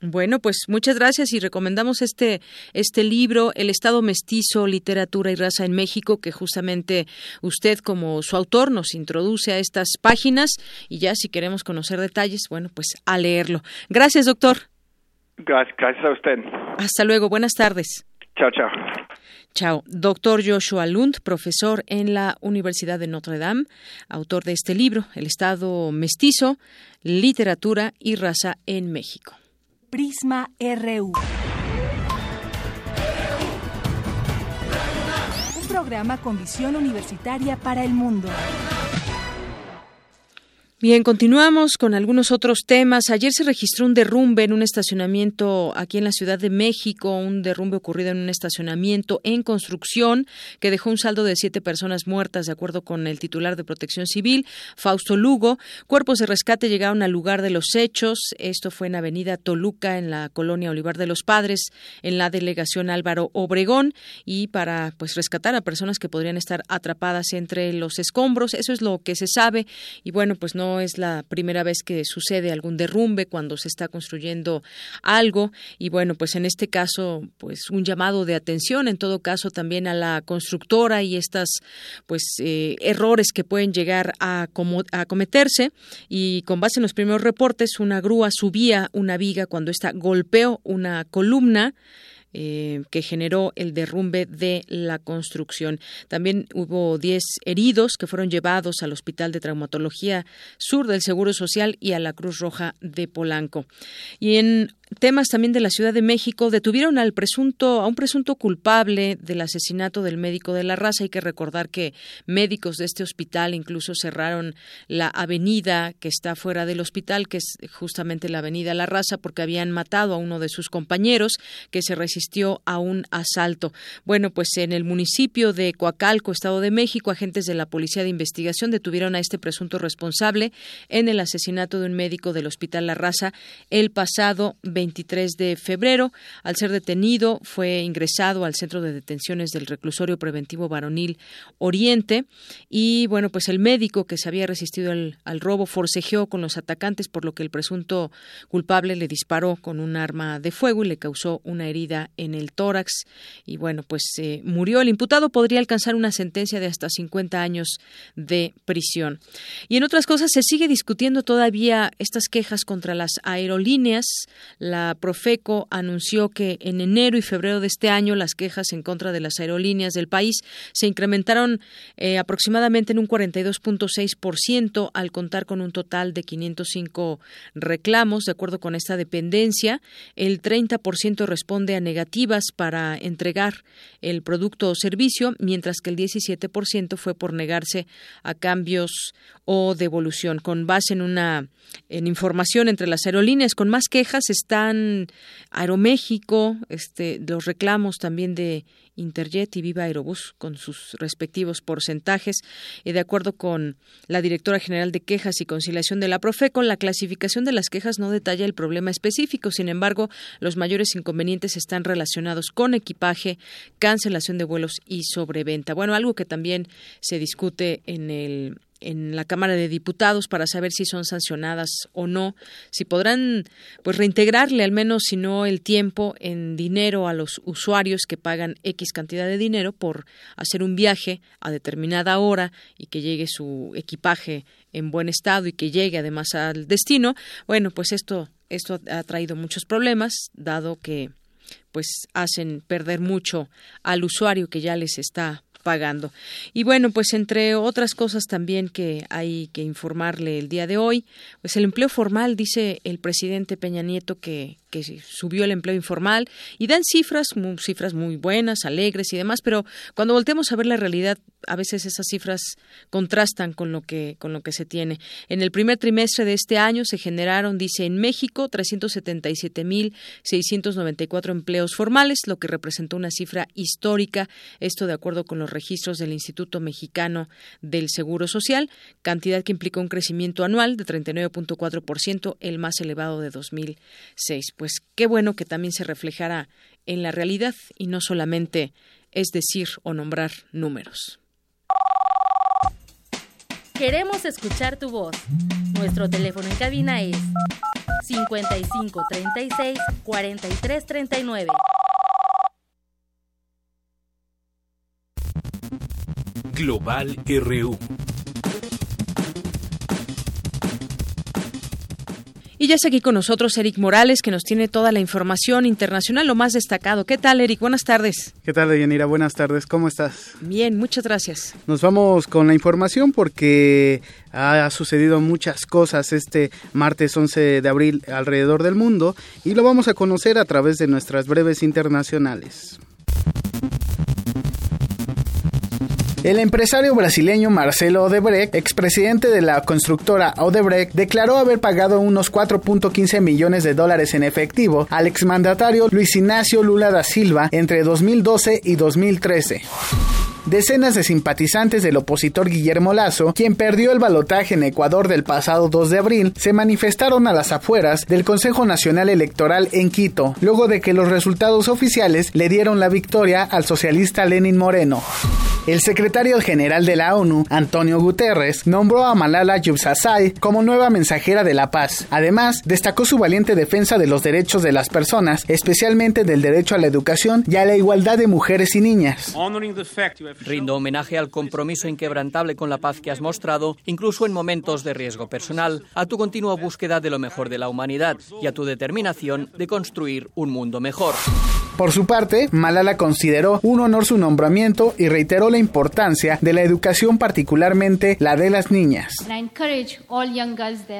S1: Bueno, pues muchas gracias y recomendamos este este libro El Estado mestizo, literatura y raza en México que justamente usted como su autor nos introduce a estas páginas y ya si queremos conocer detalles, bueno, pues a leerlo. Gracias, doctor.
S35: Gracias, gracias a usted.
S1: Hasta luego, buenas tardes.
S35: Chao, chao.
S1: Chao. Doctor Joshua Lund, profesor en la Universidad de Notre Dame, autor de este libro, El Estado mestizo, literatura y raza en México.
S2: Prisma RU. programa con visión universitaria para el mundo.
S1: Bien, continuamos con algunos otros temas. Ayer se registró un derrumbe en un estacionamiento aquí en la Ciudad de México, un derrumbe ocurrido en un estacionamiento en construcción que dejó un saldo de siete personas muertas, de acuerdo con el titular de Protección Civil, Fausto Lugo. Cuerpos de rescate llegaron al lugar de los hechos. Esto fue en Avenida Toluca, en la colonia Olivar de los Padres, en la delegación Álvaro Obregón, y para pues rescatar a personas que podrían estar atrapadas entre los escombros. Eso es lo que se sabe. Y bueno, pues no es la primera vez que sucede algún derrumbe cuando se está construyendo algo. Y bueno, pues en este caso, pues un llamado de atención en todo caso también a la constructora y estas pues eh, errores que pueden llegar a, a cometerse. Y con base en los primeros reportes, una grúa subía una viga cuando esta golpeó una columna eh, que generó el derrumbe de la construcción. También hubo 10 heridos que fueron llevados al Hospital de Traumatología Sur del Seguro Social y a la Cruz Roja de Polanco. Y en temas también de la Ciudad de México detuvieron al presunto a un presunto culpable del asesinato del médico de la raza. Hay que recordar que médicos de este hospital incluso cerraron la avenida que está fuera del hospital que es justamente la avenida La Raza porque habían matado a uno de sus compañeros que se resistió a un asalto. Bueno pues en el municipio de Coacalco Estado de México agentes de la Policía de Investigación detuvieron a este presunto responsable en el asesinato de un médico del hospital La Raza el pasado 23 de febrero. Al ser detenido, fue ingresado al centro de detenciones del reclusorio preventivo varonil Oriente. Y bueno, pues el médico que se había resistido al, robo forcejeó con los atacantes, por lo que el presunto culpable le disparó con un arma de fuego y le causó una herida en el tórax. Y bueno, pues eh, murió. El imputado podría alcanzar una sentencia de hasta 50 años de prisión. Y en otras cosas, se sigue discutiendo todavía estas quejas contra las aerolíneas la Profeco anunció que en enero y febrero de este año las quejas en contra de las aerolíneas del país se incrementaron eh, aproximadamente en un 42.6% al contar con un total de 505 reclamos. De acuerdo con esta dependencia, el 30% responde a negativas para entregar el producto o servicio, mientras que el 17% fue por negarse a cambios o devolución. Con base en una en información entre las aerolíneas con más quejas Aeroméxico, este, los reclamos también de Interjet y Viva Aerobús con sus respectivos porcentajes. Y de acuerdo con la directora general de quejas y conciliación de la Profeco, la clasificación de las quejas no detalla el problema específico. Sin embargo, los mayores inconvenientes están relacionados con equipaje, cancelación de vuelos y sobreventa. Bueno, algo que también se discute en el en la Cámara de Diputados para saber si son sancionadas o no, si podrán pues reintegrarle al menos si no el tiempo en dinero a los usuarios que pagan X cantidad de dinero por hacer un viaje a determinada hora y que llegue su equipaje en buen estado y que llegue además al destino. Bueno, pues esto esto ha traído muchos problemas dado que pues hacen perder mucho al usuario que ya les está pagando. Y bueno, pues entre otras cosas también que hay que informarle el día de hoy, pues el empleo formal, dice el presidente Peña Nieto que, que subió el empleo informal y dan cifras, cifras muy buenas, alegres y demás, pero cuando volteamos a ver la realidad, a veces esas cifras contrastan con lo que con lo que se tiene. En el primer trimestre de este año se generaron, dice, en México 377.694 empleos formales, lo que representó una cifra histórica, esto de acuerdo con los registros del Instituto Mexicano del Seguro Social, cantidad que implicó un crecimiento anual de 39.4%, el más elevado de 2006 pues qué bueno que también se reflejara en la realidad y no solamente es decir o nombrar números.
S7: Queremos escuchar tu voz. Nuestro teléfono en cabina es 55 36 43 39.
S22: Global RU
S1: Y ya está aquí con nosotros Eric Morales, que nos tiene toda la información internacional, lo más destacado. ¿Qué tal, Eric? Buenas tardes.
S36: ¿Qué tal, Yanira? Buenas tardes. ¿Cómo estás?
S1: Bien, muchas gracias.
S36: Nos vamos con la información porque ha sucedido muchas cosas este martes 11 de abril alrededor del mundo y lo vamos a conocer a través de nuestras breves internacionales. El empresario brasileño Marcelo Odebrecht, expresidente de la constructora Odebrecht, declaró haber pagado unos 4.15 millones de dólares en efectivo al exmandatario Luis Ignacio Lula da Silva entre 2012 y 2013. Decenas de simpatizantes del opositor Guillermo Lazo, quien perdió el balotaje en Ecuador del pasado 2 de abril, se manifestaron a las afueras del Consejo Nacional Electoral en Quito, luego de que los resultados oficiales le dieron la victoria al socialista Lenin Moreno. El secretario general de la ONU, Antonio Guterres, nombró a Malala Yousafzai como nueva mensajera de la paz. Además, destacó su valiente defensa de los derechos de las personas, especialmente del derecho a la educación y a la igualdad de mujeres y niñas.
S37: Rindo homenaje al compromiso inquebrantable con la paz que has mostrado, incluso en momentos de riesgo personal, a tu continua búsqueda de lo mejor de la humanidad y a tu determinación de construir un mundo mejor.
S36: Por su parte, Malala consideró un honor su nombramiento y reiteró la importancia de la educación, particularmente la de las niñas.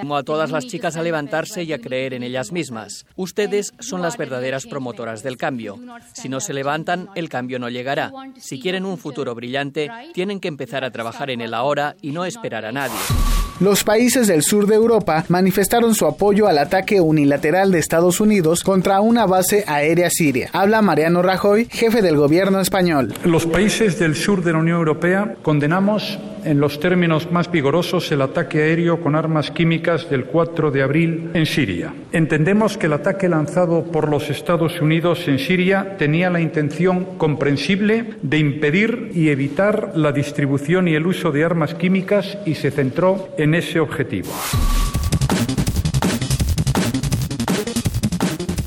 S37: Como a todas las chicas a levantarse y a creer en ellas mismas. Ustedes son las verdaderas promotoras del cambio. Si no se levantan, el cambio no llegará. Si quieren un futuro brillante, tienen que empezar a trabajar en él ahora y no esperar a nadie.
S36: Los países del sur de Europa manifestaron su apoyo al ataque unilateral de Estados Unidos contra una base aérea siria. Habla Mariano Rajoy, jefe del gobierno español.
S38: Los países del sur de la Unión Europea condenamos en los términos más vigorosos el ataque aéreo con armas químicas del 4 de abril en Siria. Entendemos que el ataque lanzado por los Estados Unidos en Siria tenía la intención comprensible de impedir y evitar la distribución y el uso de armas químicas y se centró en ese objetivo.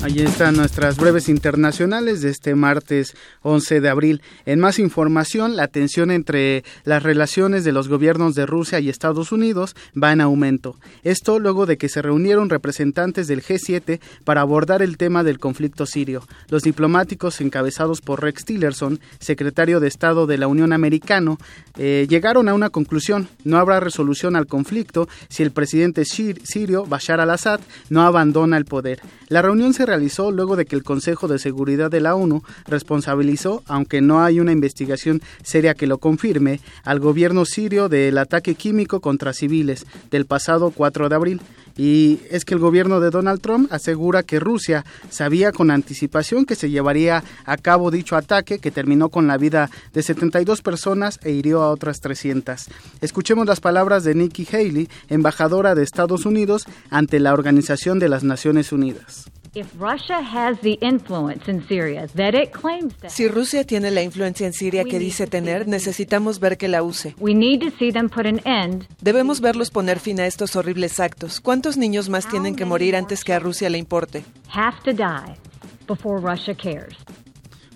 S36: Ahí están nuestras breves internacionales de este martes 11 de abril. En más información, la tensión entre las relaciones de los gobiernos de Rusia y Estados Unidos va en aumento. Esto luego de que se reunieron representantes del G7 para abordar el tema del conflicto sirio. Los diplomáticos encabezados por Rex Tillerson, secretario de Estado de la Unión Americana, eh, llegaron a una conclusión. No habrá resolución al conflicto si el presidente sirio, Bashar al-Assad, no abandona el poder. La reunión se realizó luego de que el Consejo de Seguridad de la ONU responsabilizó, aunque no hay una investigación seria que lo confirme, al gobierno sirio del ataque químico contra civiles del pasado 4 de abril. Y es que el gobierno de Donald Trump asegura que Rusia sabía con anticipación que se llevaría a cabo dicho ataque que terminó con la vida de 72 personas e hirió a otras 300. Escuchemos las palabras de Nikki Haley, embajadora de Estados Unidos ante la Organización de las Naciones Unidas.
S39: Si Rusia tiene la influencia en Siria que dice tener, necesitamos ver que la use. Debemos verlos poner fin a estos horribles actos. ¿Cuántos niños más tienen que morir antes que a Rusia le importe?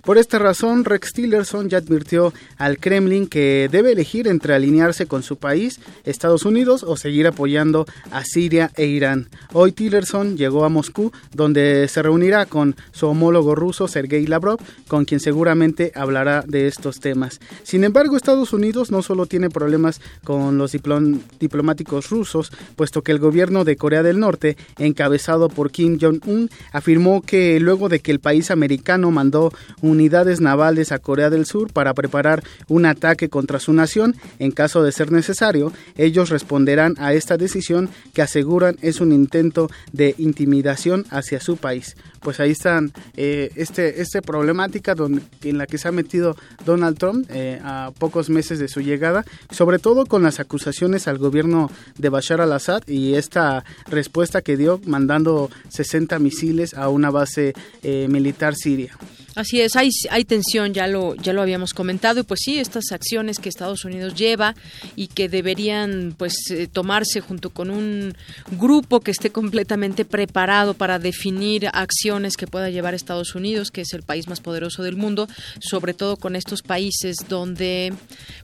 S36: Por esta razón, Rex Tillerson ya advirtió al Kremlin que debe elegir entre alinearse con su país, Estados Unidos, o seguir apoyando a Siria e Irán. Hoy Tillerson llegó a Moscú, donde se reunirá con su homólogo ruso Sergei Lavrov, con quien seguramente hablará de estos temas. Sin embargo, Estados Unidos no solo tiene problemas con los diplomáticos rusos, puesto que el gobierno de Corea del Norte, encabezado por Kim Jong-un, afirmó que luego de que el país americano mandó un unidades navales a Corea del Sur para preparar un ataque contra su nación. En caso de ser necesario, ellos responderán a esta decisión que aseguran es un intento de intimidación hacia su país. Pues ahí están eh, este, este problemática donde, en la que se ha metido Donald Trump eh, a pocos meses de su llegada, sobre todo con las acusaciones al gobierno de Bashar al-Assad y esta respuesta que dio mandando 60 misiles a una base eh, militar siria.
S1: Así es, hay, tensión, ya lo, ya lo habíamos comentado, y pues sí, estas acciones que Estados Unidos lleva y que deberían pues eh, tomarse junto con un grupo que esté completamente preparado para definir acciones que pueda llevar Estados Unidos, que es el país más poderoso del mundo, sobre todo con estos países donde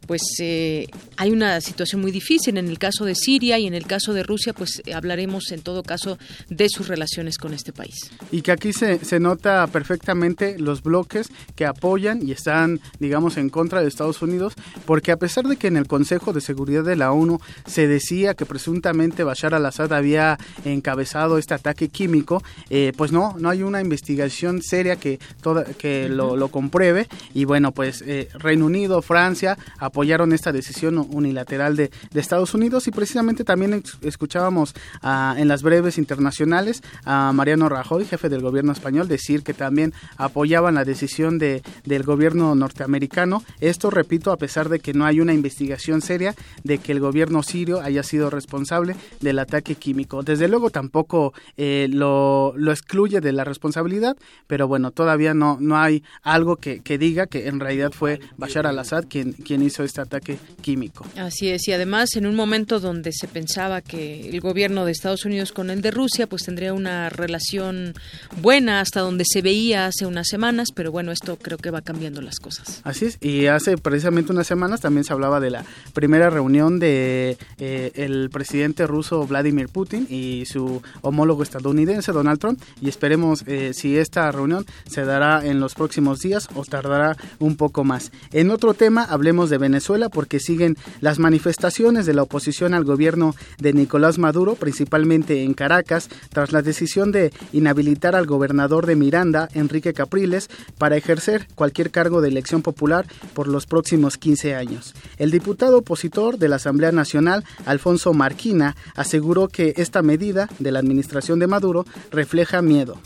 S1: pues eh, hay una situación muy difícil. En el caso de Siria y en el caso de Rusia, pues hablaremos en todo caso de sus relaciones con este país.
S36: Y que aquí se, se nota perfectamente los los bloques que apoyan y están, digamos, en contra de Estados Unidos, porque a pesar de que en el Consejo de Seguridad de la ONU se decía que presuntamente Bashar al-Assad había encabezado este ataque químico, eh, pues no, no hay una investigación seria que, toda, que lo, lo compruebe. Y bueno, pues eh, Reino Unido, Francia apoyaron esta decisión unilateral de, de Estados Unidos. Y precisamente también escuchábamos a, en las breves internacionales a Mariano Rajoy, jefe del gobierno español, decir que también apoyaban la decisión de, del gobierno norteamericano. Esto, repito, a pesar de que no hay una investigación seria de que el gobierno sirio haya sido responsable del ataque químico. Desde luego tampoco eh, lo, lo, excluye de la responsabilidad, pero bueno, todavía no, no hay algo que, que diga que en realidad fue Bashar al-Assad quien, quien hizo este ataque químico.
S1: Así es, y además en un momento donde se pensaba que el gobierno de Estados Unidos con el de Rusia pues tendría una relación buena hasta donde se veía hace unas semanas, pero bueno, esto creo que va cambiando las cosas.
S36: Así es, y hace precisamente unas semanas también se hablaba de la primera reunión de eh, el presidente ruso Vladimir Putin y su homólogo estadounidense Donald Trump y esperemos eh, si esta reunión se dará en los próximos días o tardará un poco más. En otro tema hablemos de Venezuela porque siguen las manifestaciones de la oposición al gobierno de Nicolás Maduro, principalmente en Caracas, tras la decisión de inhabilitar al gobernador de Miranda, Enrique Capriles, para ejercer cualquier cargo de elección popular por los próximos 15 años. El diputado opositor de la Asamblea Nacional, Alfonso Marquina, aseguró que esta medida de la administración de Maduro refleja miedo.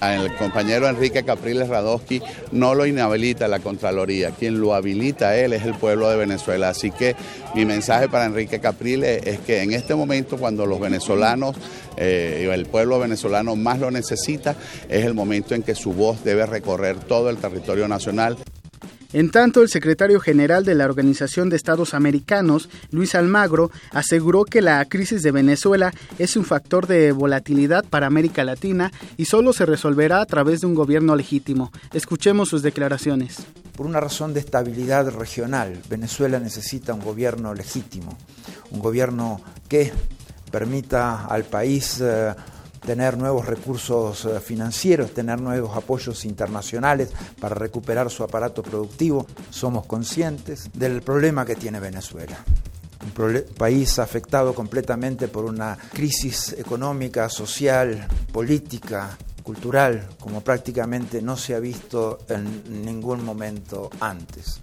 S40: El compañero Enrique Capriles Radowski no lo inhabilita la Contraloría, quien lo habilita él es el pueblo de Venezuela. Así que mi mensaje para Enrique Capriles es que en este momento cuando los venezolanos eh, el pueblo venezolano más lo necesita, es el momento en que su voz debe recorrer todo el territorio nacional.
S36: En tanto, el secretario general de la Organización de Estados Americanos, Luis Almagro, aseguró que la crisis de Venezuela es un factor de volatilidad para América Latina y solo se resolverá a través de un gobierno legítimo. Escuchemos sus declaraciones.
S41: Por una razón de estabilidad regional, Venezuela necesita un gobierno legítimo, un gobierno que permita al país eh, tener nuevos recursos eh, financieros, tener nuevos apoyos internacionales para recuperar su aparato productivo. Somos conscientes del problema que tiene Venezuela. Un país afectado completamente por una crisis económica, social, política, cultural, como prácticamente no se ha visto en ningún momento antes.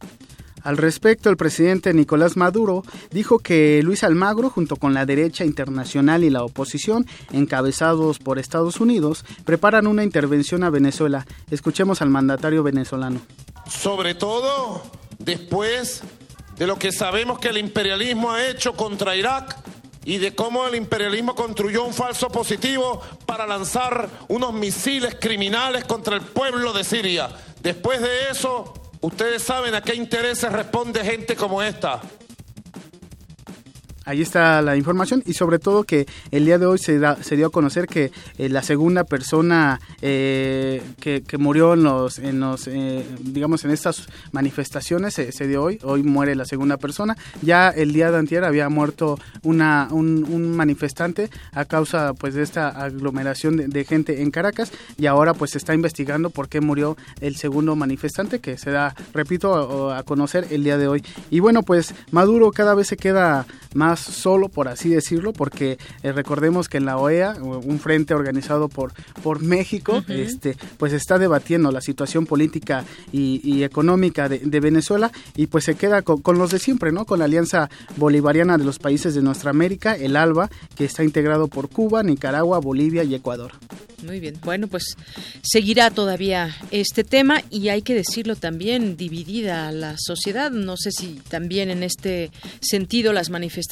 S36: Al respecto, el presidente Nicolás Maduro dijo que Luis Almagro, junto con la derecha internacional y la oposición, encabezados por Estados Unidos, preparan una intervención a Venezuela. Escuchemos al mandatario venezolano.
S42: Sobre todo después de lo que sabemos que el imperialismo ha hecho contra Irak y de cómo el imperialismo construyó un falso positivo para lanzar unos misiles criminales contra el pueblo de Siria. Después de eso, Ustedes saben a qué intereses responde gente como esta.
S36: Ahí está la información y sobre todo que el día de hoy se, se dio a conocer que eh, la segunda persona eh, que, murió en los, en los eh, digamos, en estas manifestaciones se, dio hoy. Hoy muere la segunda persona. Ya el día de antier había muerto una, un, manifestante a causa pues de esta aglomeración de, gente en Caracas y ahora pues se está investigando por qué murió el segundo manifestante que se da, repito, a conocer el día de hoy. Y bueno, pues Maduro cada vez se queda más solo, por así decirlo, porque eh, recordemos que en la OEA, un frente organizado por, por México, este, pues está debatiendo la situación política y, económica de, Venezuela y pues se queda con, con, los de siempre, ¿no? Con la Alianza Bolivariana de los Países de Nuestra América, el ALBA, que está integrado por Cuba, Nicaragua, Bolivia y Ecuador.
S1: Muy bien. Bueno, pues seguirá todavía este tema y hay que decirlo también, dividida la sociedad. No sé si también en este sentido las manifestaciones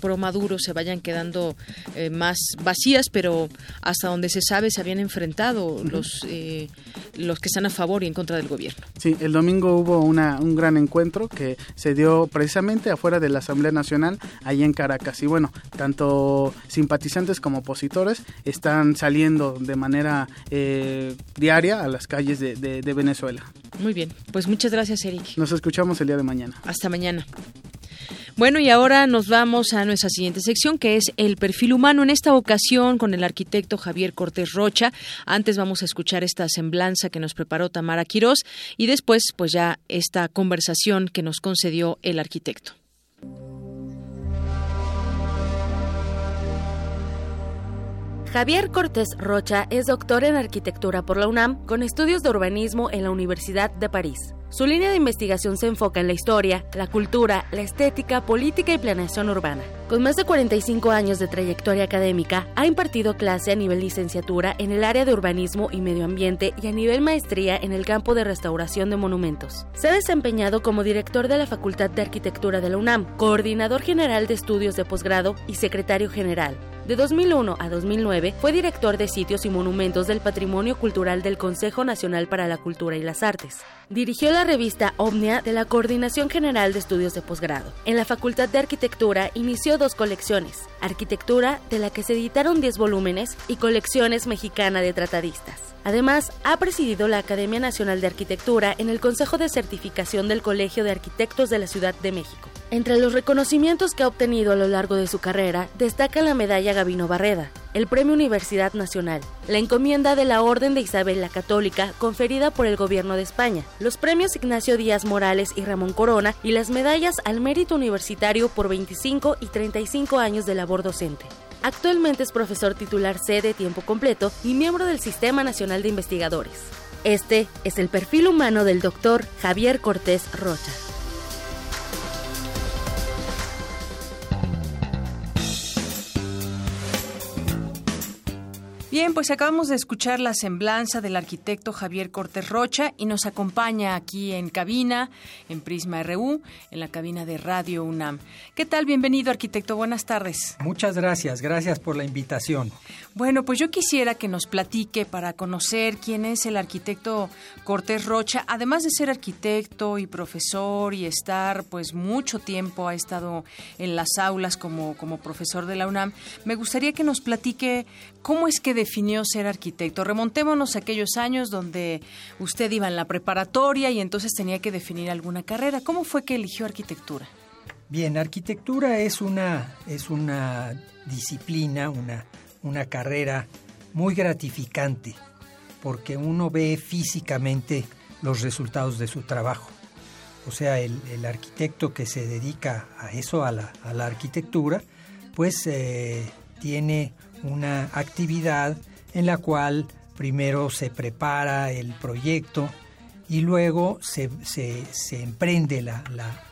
S1: pro Maduro se vayan quedando eh, más vacías, pero hasta donde se sabe se habían enfrentado los, eh, los que están a favor y en contra del gobierno.
S36: Sí, el domingo hubo una, un gran encuentro que se dio precisamente afuera de la Asamblea Nacional, ahí en Caracas. Y bueno, tanto simpatizantes como opositores están saliendo de manera eh, diaria a las calles de, de Venezuela.
S1: Muy bien, pues muchas gracias Eric.
S36: Nos escuchamos el día de mañana.
S1: Hasta mañana. Bueno, y ahora nos vamos a nuestra siguiente sección, que es el perfil humano. En esta ocasión, con el arquitecto Javier Cortés Rocha. Antes vamos a escuchar esta semblanza que nos preparó Tamara Quirós y después, pues ya esta conversación que nos concedió el arquitecto.
S7: Javier Cortés Rocha es doctor en arquitectura por la UNAM con estudios de urbanismo en la Universidad de París. Su línea de investigación se enfoca en la historia, la cultura, la estética, política y planeación urbana. Con más de 45 años de trayectoria académica, ha impartido clase a nivel licenciatura en el área de urbanismo y medio ambiente y a nivel maestría en el campo de restauración de monumentos. Se ha desempeñado como director de la Facultad de Arquitectura de la UNAM, coordinador general de estudios de posgrado y secretario general. De 2001 a 2009 fue director de sitios y monumentos del Patrimonio Cultural del Consejo Nacional para la Cultura y las Artes. Dirigió la revista Omnia de la Coordinación General de Estudios de Posgrado. En la Facultad de Arquitectura inició dos colecciones, Arquitectura, de la que se editaron 10 volúmenes, y Colecciones Mexicana de Tratadistas. Además, ha presidido la Academia Nacional de Arquitectura en el Consejo de Certificación del Colegio de Arquitectos de la Ciudad de México. Entre los reconocimientos que ha obtenido a lo largo de su carrera, destaca la medalla Gavino Barreda, el Premio Universidad Nacional, la encomienda de la Orden de Isabel la Católica conferida por el Gobierno de España, los premios Ignacio Díaz Morales y Ramón Corona y las medallas al mérito universitario por 25 y 35 años de labor docente. Actualmente es profesor titular C de tiempo completo y miembro del Sistema Nacional de Investigadores. Este es el perfil humano del doctor Javier Cortés Rocha.
S1: Bien, pues acabamos de escuchar la semblanza del arquitecto Javier Cortés Rocha y nos acompaña aquí en cabina, en Prisma RU, en la cabina de Radio UNAM. ¿Qué tal? Bienvenido, arquitecto. Buenas tardes.
S43: Muchas gracias. Gracias por la invitación.
S1: Bueno, pues yo quisiera que nos platique para conocer quién es el arquitecto Cortés Rocha, además de ser arquitecto y profesor y estar pues mucho tiempo ha estado en las aulas como, como profesor de la UNAM, me gustaría que nos platique cómo es que definió ser arquitecto. Remontémonos a aquellos años donde usted iba en la preparatoria y entonces tenía que definir alguna carrera. ¿Cómo fue que eligió arquitectura?
S43: Bien, arquitectura es una, es una disciplina, una, una carrera muy gratificante porque uno ve físicamente los resultados de su trabajo. O sea, el, arquitecto que se dedica a eso, a la, a la arquitectura, pues eh, tiene una actividad en la cual primero se prepara el proyecto y luego se, se, emprende la,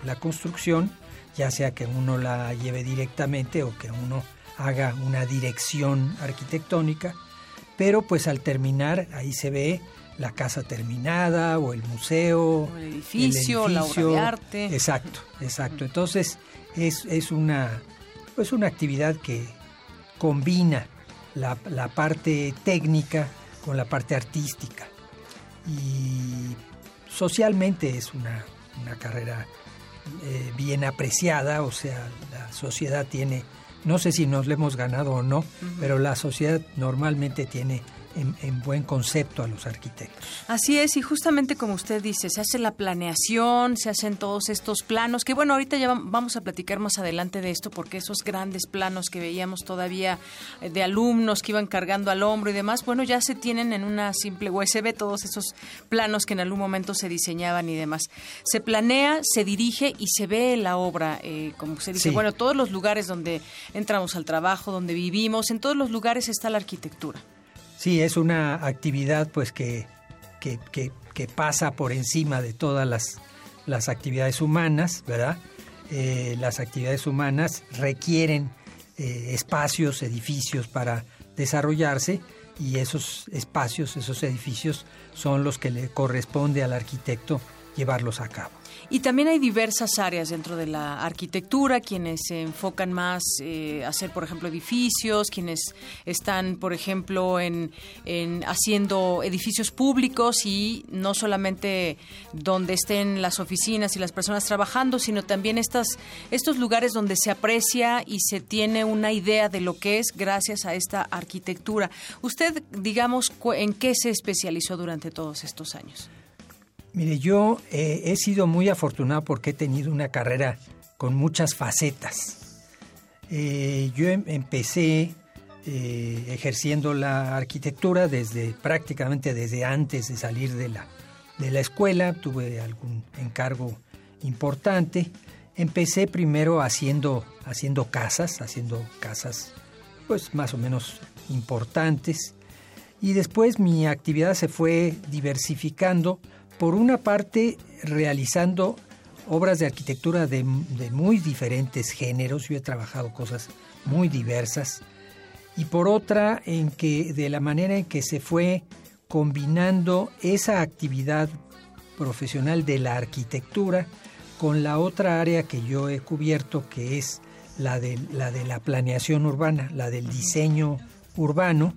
S43: la, construcción, ya sea que uno la lleve directamente o que uno haga una dirección arquitectónica, pero pues al terminar ahí se ve la casa terminada o el museo,
S1: el edificio, la obra de arte.
S43: Exacto, exacto. Entonces es, es una, pues una actividad que combina la, la, parte técnica con la parte artística. Y socialmente es una, una carrera eh, bien apreciada, o sea, la sociedad tiene, no sé si nos le hemos ganado o no, pero la sociedad normalmente tiene en, buen concepto a los arquitectos.
S1: Así es, y justamente como usted dice, se hace la planeación, se hacen todos estos planos, que bueno, ahorita ya vamos a platicar más adelante de esto, porque esos grandes planos que veíamos todavía eh, de alumnos que iban cargando al hombro y demás, bueno, ya se tienen en una simple USB todos esos planos que en algún momento se diseñaban y demás. Se planea, se dirige y se ve la obra, eh, como se dice, bueno, todos los lugares donde entramos al trabajo, donde vivimos, en todos los lugares está la arquitectura.
S43: Sí, es una actividad pues que, que, que, pasa por encima de todas las, las actividades humanas, ¿verdad? Eh, las actividades humanas requieren eh, espacios, edificios para desarrollarse y esos espacios, esos edificios son los que le corresponde al arquitecto llevarlos a cabo.
S1: Y también hay diversas áreas dentro de la arquitectura, quienes se enfocan más eh, a hacer, por ejemplo, edificios, quienes están, por ejemplo, en, haciendo edificios públicos y no solamente donde estén las oficinas y las personas trabajando, sino también estas, estos lugares donde se aprecia y se tiene una idea de lo que es gracias a esta arquitectura. Usted, digamos, ¿en qué se especializó durante todos estos años?
S43: Mire, yo eh, he sido muy afortunado porque he tenido una carrera con muchas facetas. Eh, yo em, empecé eh, ejerciendo la arquitectura desde prácticamente desde antes de salir de la, de la escuela, tuve algún encargo importante. Empecé primero haciendo, haciendo casas, haciendo casas pues más o menos importantes y después mi actividad se fue diversificando, por una parte realizando obras de arquitectura de, muy diferentes géneros, yo he trabajado cosas muy diversas, y por otra en que de la manera en que se fue combinando esa actividad profesional de la arquitectura con la otra área que yo he cubierto, que es la de la, de la planeación urbana, la del diseño urbano,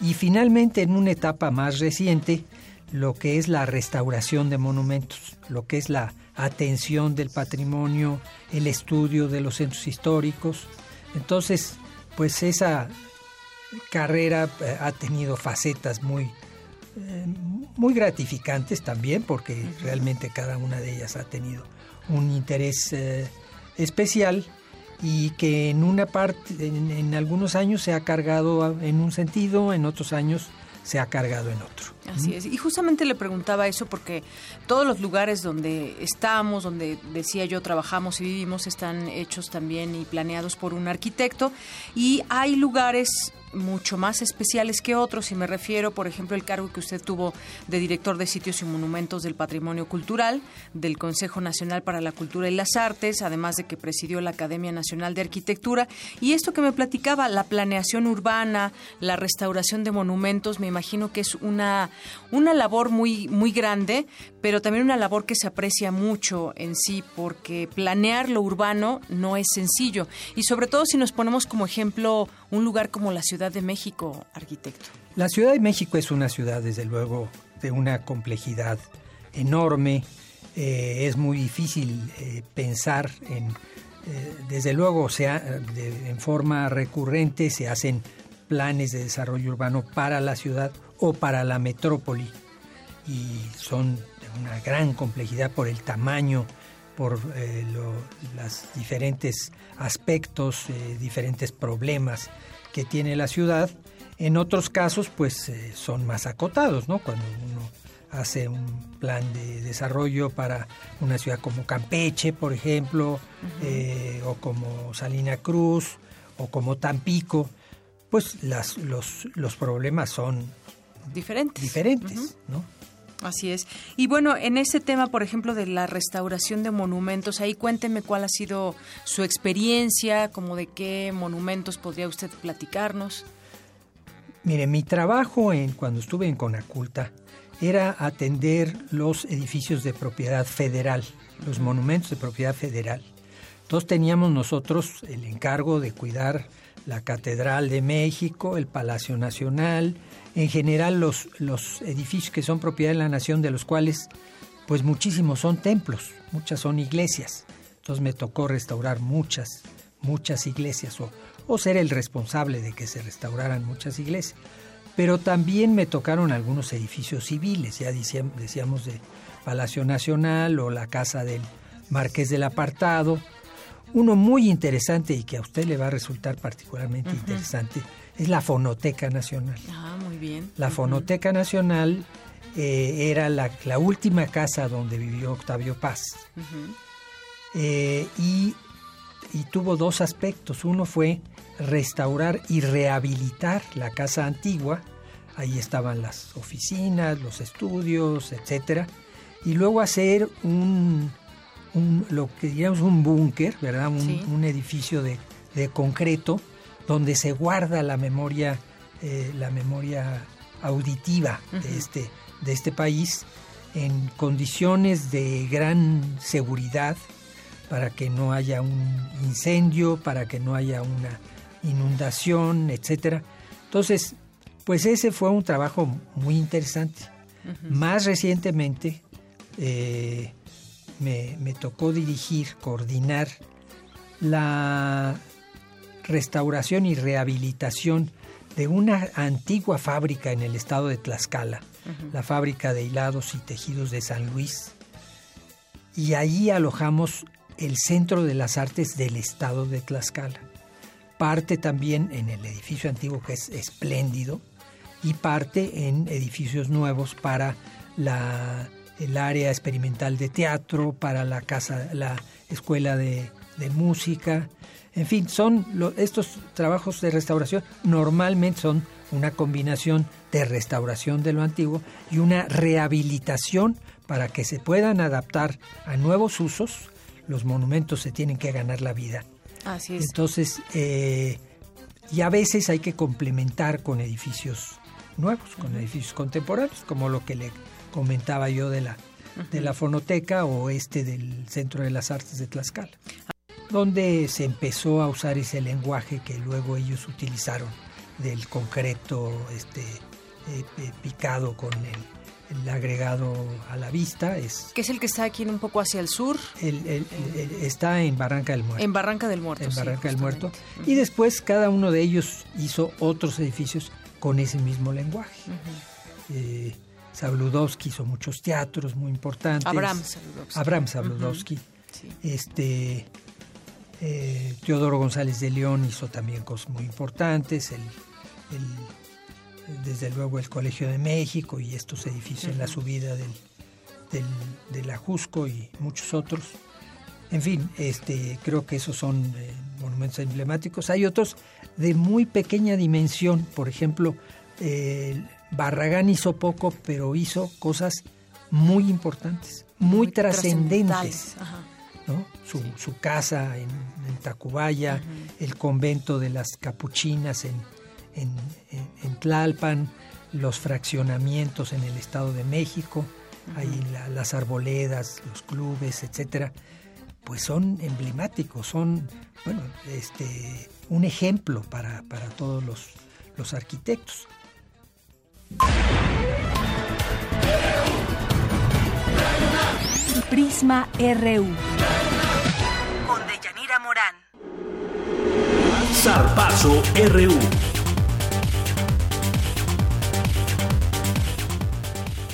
S43: y finalmente en una etapa más reciente, lo que es la restauración de monumentos, lo que es la atención del patrimonio, el estudio de los centros históricos. Entonces, pues esa carrera eh, ha tenido facetas muy, eh, muy gratificantes también, porque realmente cada una de ellas ha tenido un interés eh, especial y que en una parte, en, algunos años se ha cargado en un sentido, en otros años se ha cargado en otro.
S1: Así es. Y justamente le preguntaba eso porque todos los lugares donde estamos, donde decía yo trabajamos y vivimos, están hechos también y planeados por un arquitecto. Y hay lugares mucho más especiales que otros y me refiero, por ejemplo, el cargo que usted tuvo de director de sitios y monumentos del patrimonio cultural del Consejo Nacional para la Cultura y las Artes, además de que presidió la Academia Nacional de Arquitectura y esto que me platicaba, la planeación urbana, la restauración de monumentos, me imagino que es una una labor muy muy grande, pero también una labor que se aprecia mucho en sí porque planear lo urbano no es sencillo y sobre todo si nos ponemos como ejemplo un lugar como la Ciudad de México, arquitecto?
S43: La Ciudad de México es una ciudad, desde luego, de una complejidad enorme. Eh, es muy difícil eh, pensar en, eh, desde luego, sea, en forma recurrente se hacen planes de desarrollo urbano para la ciudad o para la metrópoli y son de una gran complejidad por el tamaño, por los diferentes aspectos, diferentes problemas que tiene la ciudad. En otros casos, pues eh, son más acotados, ¿no? Cuando uno hace un plan de desarrollo para una ciudad como Campeche, por ejemplo, eh, o como Salina Cruz, o como Tampico, pues las, los, los problemas son
S1: diferentes,
S43: diferentes ¿no?
S1: Así es. Y bueno, en ese tema, por ejemplo, de la restauración de monumentos, ahí cuénteme cuál ha sido su experiencia, como de qué monumentos podría usted platicarnos.
S43: Mire, mi trabajo en cuando estuve en Conaculta era atender los edificios de propiedad federal, los monumentos de propiedad federal. Entonces teníamos nosotros el encargo de cuidar la Catedral de México, el Palacio Nacional, en general los, los edificios que son propiedad de la nación, de los cuales pues muchísimos son templos, muchas son iglesias. Entonces me tocó restaurar muchas, muchas iglesias o, o ser el responsable de que se restauraran muchas iglesias. Pero también me tocaron algunos edificios civiles, ya decíamos de Palacio Nacional o la casa del Marqués del Apartado. Uno muy interesante y que a usted le va a resultar particularmente interesante es la Fonoteca Nacional.
S1: Ah, muy bien.
S43: La Fonoteca Nacional eh, era la, última casa donde vivió Octavio Paz. Eh, y, tuvo dos aspectos. Uno fue restaurar y rehabilitar la casa antigua. Ahí estaban las oficinas, los estudios, etcétera. Y luego hacer un, lo que diríamos un búnker, ¿verdad? Un, edificio de, de concreto donde se guarda la memoria, eh, la memoria auditiva de, este, de este país en condiciones de gran seguridad para que no haya un incendio, para que no haya una inundación, etcétera. Entonces, pues ese fue un trabajo muy interesante. Más recientemente eh, me, me, tocó dirigir, coordinar la restauración y rehabilitación de una antigua fábrica en el estado de Tlaxcala, la fábrica de hilados y tejidos de San Luis. Y allí alojamos el Centro de las Artes del Estado de Tlaxcala. Parte también en el edificio antiguo que es espléndido y parte en edificios nuevos para la, el área experimental de teatro, para la casa, la escuela de, música. En fin, son estos trabajos de restauración normalmente son una combinación de restauración de lo antiguo y una rehabilitación para que se puedan adaptar a nuevos usos. Los monumentos se tienen que ganar la vida.
S1: Así es.
S43: Entonces, eh, y a veces hay que complementar con edificios nuevos, con edificios contemporáneos, como lo que le comentaba yo de la, de la fonoteca o este del Centro de las Artes de Tlaxcala, donde se empezó a usar ese lenguaje que luego ellos utilizaron del concreto este, eh, eh, picado con el, agregado a la vista. Es,
S1: que es el que está aquí un poco hacia el sur.
S43: El, está en Barranca del Muerto.
S1: En Barranca del Muerto.
S43: En Barranca del Muerto. Y después cada uno de ellos hizo otros edificios con ese mismo lenguaje. Uh hizo muchos teatros muy importantes.
S1: Abraham Sabludowski.
S43: Abraham Sabludowski. Este, eh, Teodoro González de León hizo también cosas muy importantes. El, desde luego el Colegio de México y estos edificios en la subida del, del, del, Ajusco y muchos otros. En fin, este, creo que esos son eh, monumentos emblemáticos. Hay otros de muy pequeña dimensión, por ejemplo, Barragán hizo poco, pero hizo cosas muy importantes, muy, trascendentes. Su, casa en, Tacubaya, el convento de las capuchinas en, en, Tlalpan, los fraccionamientos en el Estado de México, ahí las arboledas, los clubes, etcétera, pues son emblemáticos, son bueno, este, un ejemplo para, para todos los, los arquitectos.
S2: Prisma RU.
S44: Con Deyanira Morán.
S22: Zarpazo RU.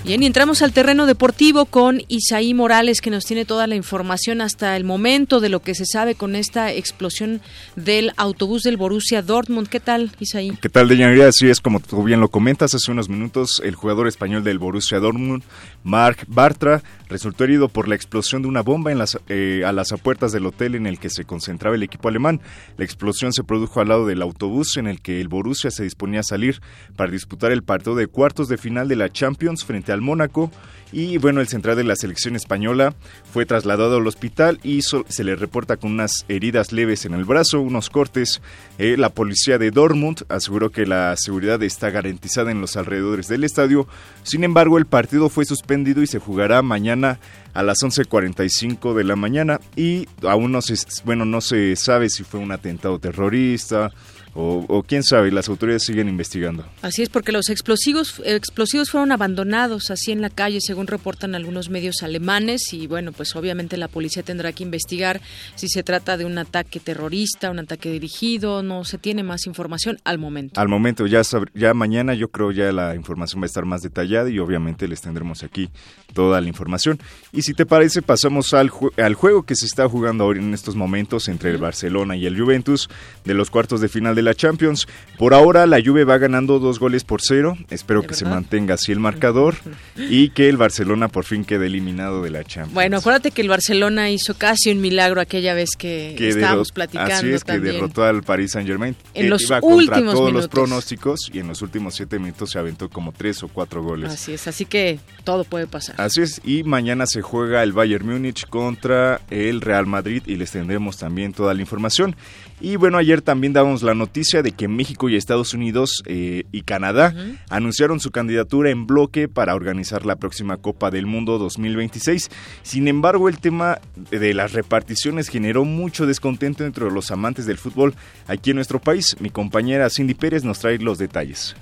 S1: Bien, y entramos al terreno deportivo con Isaí Morales, que nos tiene toda la información hasta el momento de lo que se sabe con esta explosión del autobús del Borussia Dortmund. ¿Qué tal, Isaí?
S45: ¿Qué tal, Deyanira? Así es, como tú bien lo comentas, hace unos minutos el jugador español del Borussia Dortmund, Marc Bartra, resultó herido por la explosión de una bomba en las, eh, a las apuertas del hotel en el que se concentraba el equipo alemán. La explosión se produjo al lado del autobús en el que el Borussia se disponía a salir para disputar el partido de cuartos de final de la Champions frente a Mónaco. Y bueno, el central de la selección española fue trasladado al hospital y se le reporta con unas heridas leves en el brazo, unos cortes. Eh, la policía de Dortmund aseguró que la seguridad está garantizada en los alrededores del estadio. Sin embargo, el partido fue suspendido y se jugará mañana a las 11:45 de la mañana y aún no se bueno, no se sabe si fue un atentado terrorista o, quién sabe, las autoridades siguen investigando.
S1: Así es, porque los explosivos, explosivos fueron abandonados así en la calle, según reportan algunos medios alemanes, y bueno, pues obviamente la policía tendrá que investigar si se trata de un ataque terrorista, un ataque dirigido, no se tiene más información al momento.
S45: Al momento, ya, ya mañana yo creo ya la información va a estar más detallada y obviamente les tendremos aquí toda la información. Y si te parece, pasamos al, al juego que se está jugando ahora en estos momentos entre el Barcelona y el Juventus de los cuartos de final de la Champions. Por ahora la Juve va ganando dos goles por cero. Espero que se mantenga así el marcador y que el Barcelona por fin quede eliminado de la Champions.
S1: Bueno, acuérdate que el Barcelona hizo casi un milagro aquella vez que, estábamos platicando.
S45: Así es,
S1: que
S45: derrotó al Paris Saint Germain.
S1: En los iba contra
S45: todos los pronósticos y en los últimos siete minutos se aventó como tres o cuatro goles.
S1: Así es, así que todo puede pasar.
S45: Así es, y mañana se juega el Bayern Múnich contra el Real Madrid y les tendremos también toda la información. Y bueno, ayer también damos la noticia de que México y Estados Unidos eh, y Canadá anunciaron su candidatura en bloque para organizar la próxima Copa del Mundo 2026. Sin embargo, el tema de las reparticiones generó mucho descontento entre los amantes del fútbol aquí en nuestro país. Mi compañera Cindy Pérez nos trae los detalles.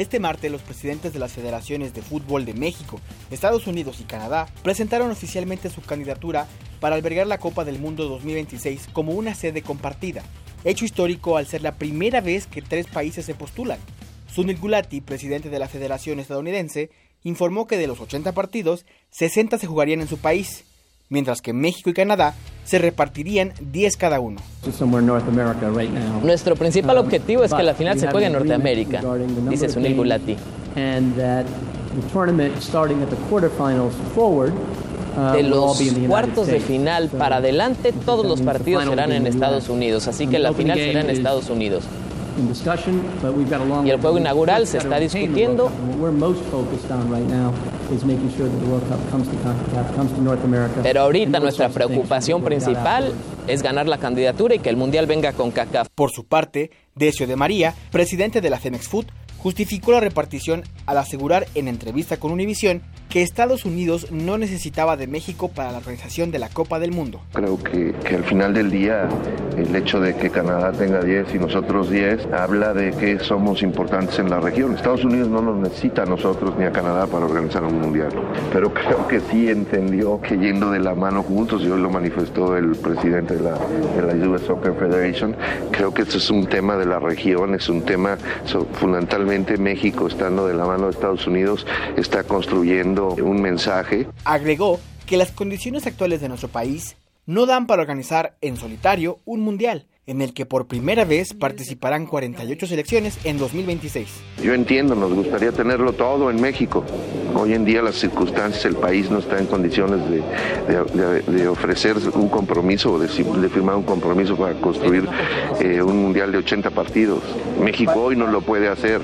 S46: Este martes los presidentes de las federaciones de fútbol de México, Estados Unidos y Canadá presentaron oficialmente su candidatura para albergar la Copa del Mundo 2026 como una sede compartida, hecho histórico al ser la primera vez que tres países se postulan. Sunil Gulati, presidente de la Federación estadounidense,
S36: informó que de los 80 partidos, 60 se jugarían en su país, mientras que México y Canadá se repartirían 10 cada uno.
S47: Nuestro principal objetivo es que la final se juegue en Norteamérica, dice Sunil Gulati. De los cuartos de final para adelante, todos los partidos serán en Estados Unidos, así que la final será en Estados Unidos. Y el juego inaugural se está discutiendo. Pero ahorita nuestra preocupación principal es ganar la candidatura y que el Mundial venga con CACAF.
S36: Por su parte, Decio de María, presidente de la Femex Food, justificó la repartición al asegurar en entrevista con Univisión que Estados Unidos no necesitaba de México para la organización de la Copa del Mundo.
S48: Creo que, que al final del día el hecho de que Canadá tenga 10 y nosotros 10 habla de que somos importantes en la región. Estados Unidos no nos necesita a nosotros ni a Canadá para organizar un mundial, pero (laughs) creo que sí entendió que yendo de la mano juntos, y hoy lo manifestó el presidente de la, de la US Soccer Federation, creo que esto es un tema de la región, es un tema so, fundamentalmente México estando de la mano de Estados Unidos está construyendo un mensaje.
S36: Agregó que las condiciones actuales de nuestro país no dan para organizar en solitario un mundial, en el que por primera vez participarán 48 selecciones en 2026.
S48: Yo entiendo, nos gustaría tenerlo todo en México. Hoy en día las circunstancias, el país no está en condiciones de, de, de, de ofrecer un compromiso o de, firmar un compromiso para construir eh, un mundial de 80 partidos. México hoy no lo puede hacer.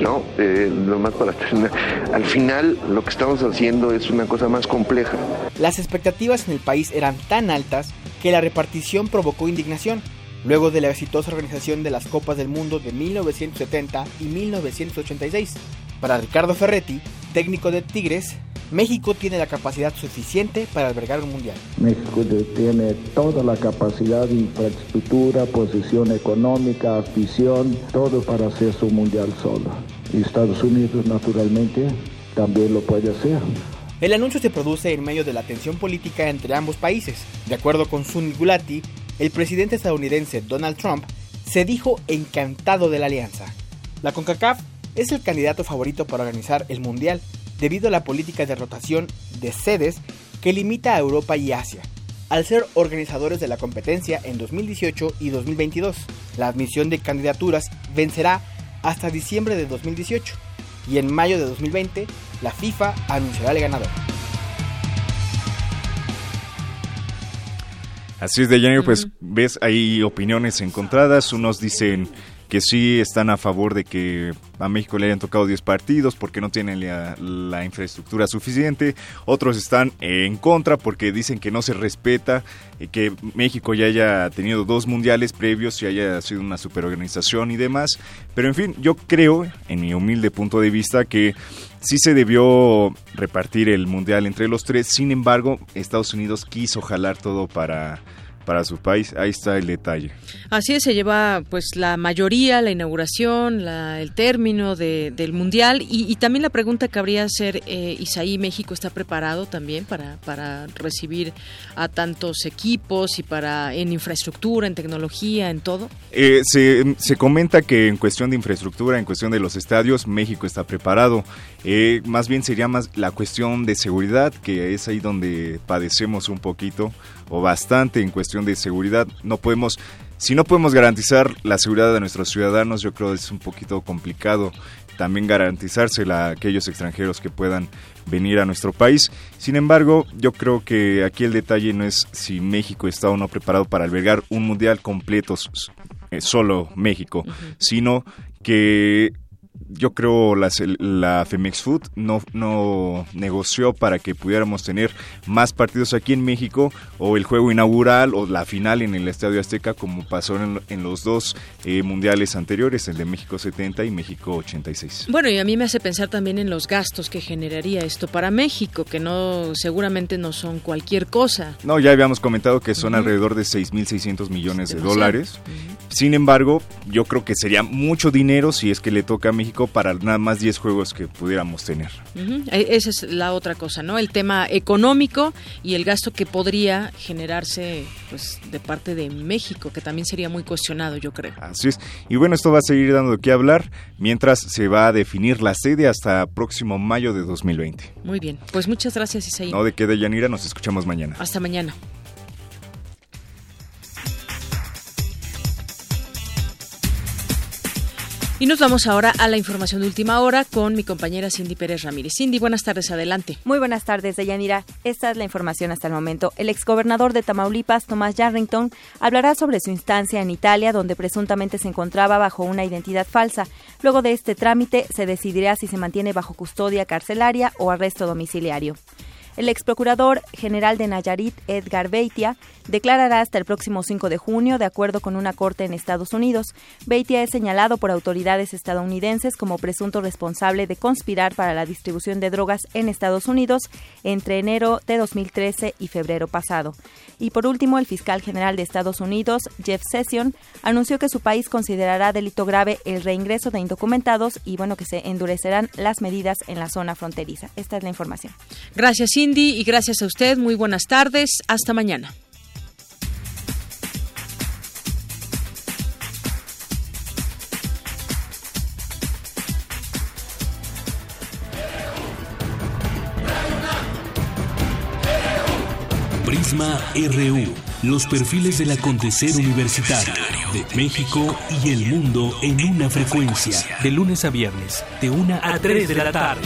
S48: No, eh, nomás para terminar. Al final lo que estamos haciendo es una cosa más compleja.
S36: Las expectativas en el país eran tan altas que la repartición provocó indignación luego de la exitosa organización de las Copas del Mundo de 1970 y 1986. Para Ricardo Ferretti, técnico de Tigres, México tiene la capacidad suficiente para albergar un mundial.
S49: México tiene toda la capacidad, infraestructura, posición económica, afición, todo para hacer su mundial solo. Y Estados Unidos, naturalmente, también lo puede hacer.
S36: El anuncio se produce en medio de la tensión política entre ambos países. De acuerdo con Sunil Gulati, el presidente estadounidense Donald Trump se dijo encantado de la alianza. La CONCACAF es el candidato favorito para organizar el Mundial debido a la política de rotación de sedes que limita a Europa y Asia, al ser organizadores de la competencia en 2018 y 2022. La admisión de candidaturas vencerá hasta diciembre de 2018 y en mayo de 2020 la FIFA anunciará el ganador.
S45: Así es, de pues ves, hay opiniones encontradas. Unos dicen que sí están a favor de que a México le hayan tocado 10 partidos porque no tienen la, infraestructura suficiente. Otros están en contra porque dicen que no se respeta que México ya haya tenido dos mundiales previos y haya sido una superorganización y demás. Pero en fin, yo creo, en mi humilde punto de vista, que sí se debió repartir el mundial entre los tres. Sin embargo, Estados Unidos quiso jalar todo para para su país. Ahí está el detalle.
S1: Así es, se lleva pues la mayoría, la inauguración, la, el término de, del mundial y, y, también la pregunta que habría ser eh, Isaí, México está preparado también para, para recibir a tantos equipos y para en infraestructura, en tecnología, en todo.
S45: Eh, se, se comenta que en cuestión de infraestructura, en cuestión de los estadios, México está preparado. Eh, más bien sería más la cuestión de seguridad, que es ahí donde padecemos un poquito o bastante en cuestión de seguridad. No podemos, si no podemos garantizar la seguridad de nuestros ciudadanos, yo creo que es un poquito complicado también garantizársela a aquellos extranjeros que puedan venir a nuestro país. Sin embargo, yo creo que aquí el detalle no es si México está o no preparado para albergar un mundial completo eh, solo México, uh -huh. sino que yo creo la, la Femex Food no, no negoció para que pudiéramos tener más partidos aquí en México o el juego inaugural o la final en el Estadio Azteca como pasó en, en los dos eh, mundiales anteriores, el de México 70 y México 86.
S1: Bueno, y a mí me hace pensar también en los gastos que generaría esto para México, que no seguramente no son cualquier cosa.
S45: No, ya habíamos comentado que son uh -huh. alrededor de 6.600 millones de dólares. Uh -huh Sin embargo, yo creo que sería mucho dinero si es que le toca a México para nada más 10 juegos que pudiéramos tener.
S1: E, esa es la otra cosa, ¿no? El tema económico y el gasto que podría generarse pues de parte de México, que también sería muy cuestionado, yo creo.
S45: Así es. Y bueno, esto va a seguir dando de qué hablar mientras se va a definir la sede hasta próximo mayo de 2020.
S1: Muy bien. Pues muchas gracias, Isaí.
S45: No de qué, Yanira, nos escuchamos mañana.
S1: Hasta mañana. Y nos vamos ahora a la información de última hora con mi compañera Cindy Pérez Ramírez. Cindy, buenas tardes, adelante.
S50: Muy buenas tardes, Deyanira. Esta es la información hasta el momento. El exgobernador de Tamaulipas, Tomás Yarrington, hablará sobre su instancia en Italia, donde presuntamente se encontraba bajo una identidad falsa. Luego de este trámite, se decidirá si se mantiene bajo custodia carcelaria o arresto domiciliario. El ex procurador general de Nayarit, Edgar Beitia, declarará hasta el próximo 5 de junio, de acuerdo con una corte en Estados Unidos. Beitia es señalado por autoridades estadounidenses como presunto responsable de conspirar para la distribución de drogas en Estados Unidos entre enero de 2013 y febrero pasado. Y por último, el fiscal general de Estados Unidos, Jeff Sessions, anunció que su país considerará delito grave el reingreso de indocumentados y bueno, que se endurecerán las medidas en la zona fronteriza. Esta es la información.
S1: Gracias, y gracias a usted. Muy buenas tardes. Hasta mañana.
S22: Prisma RU. Los perfiles del acontecer universitario de México y el mundo en una frecuencia. De lunes a viernes, de una a 3 de la tarde.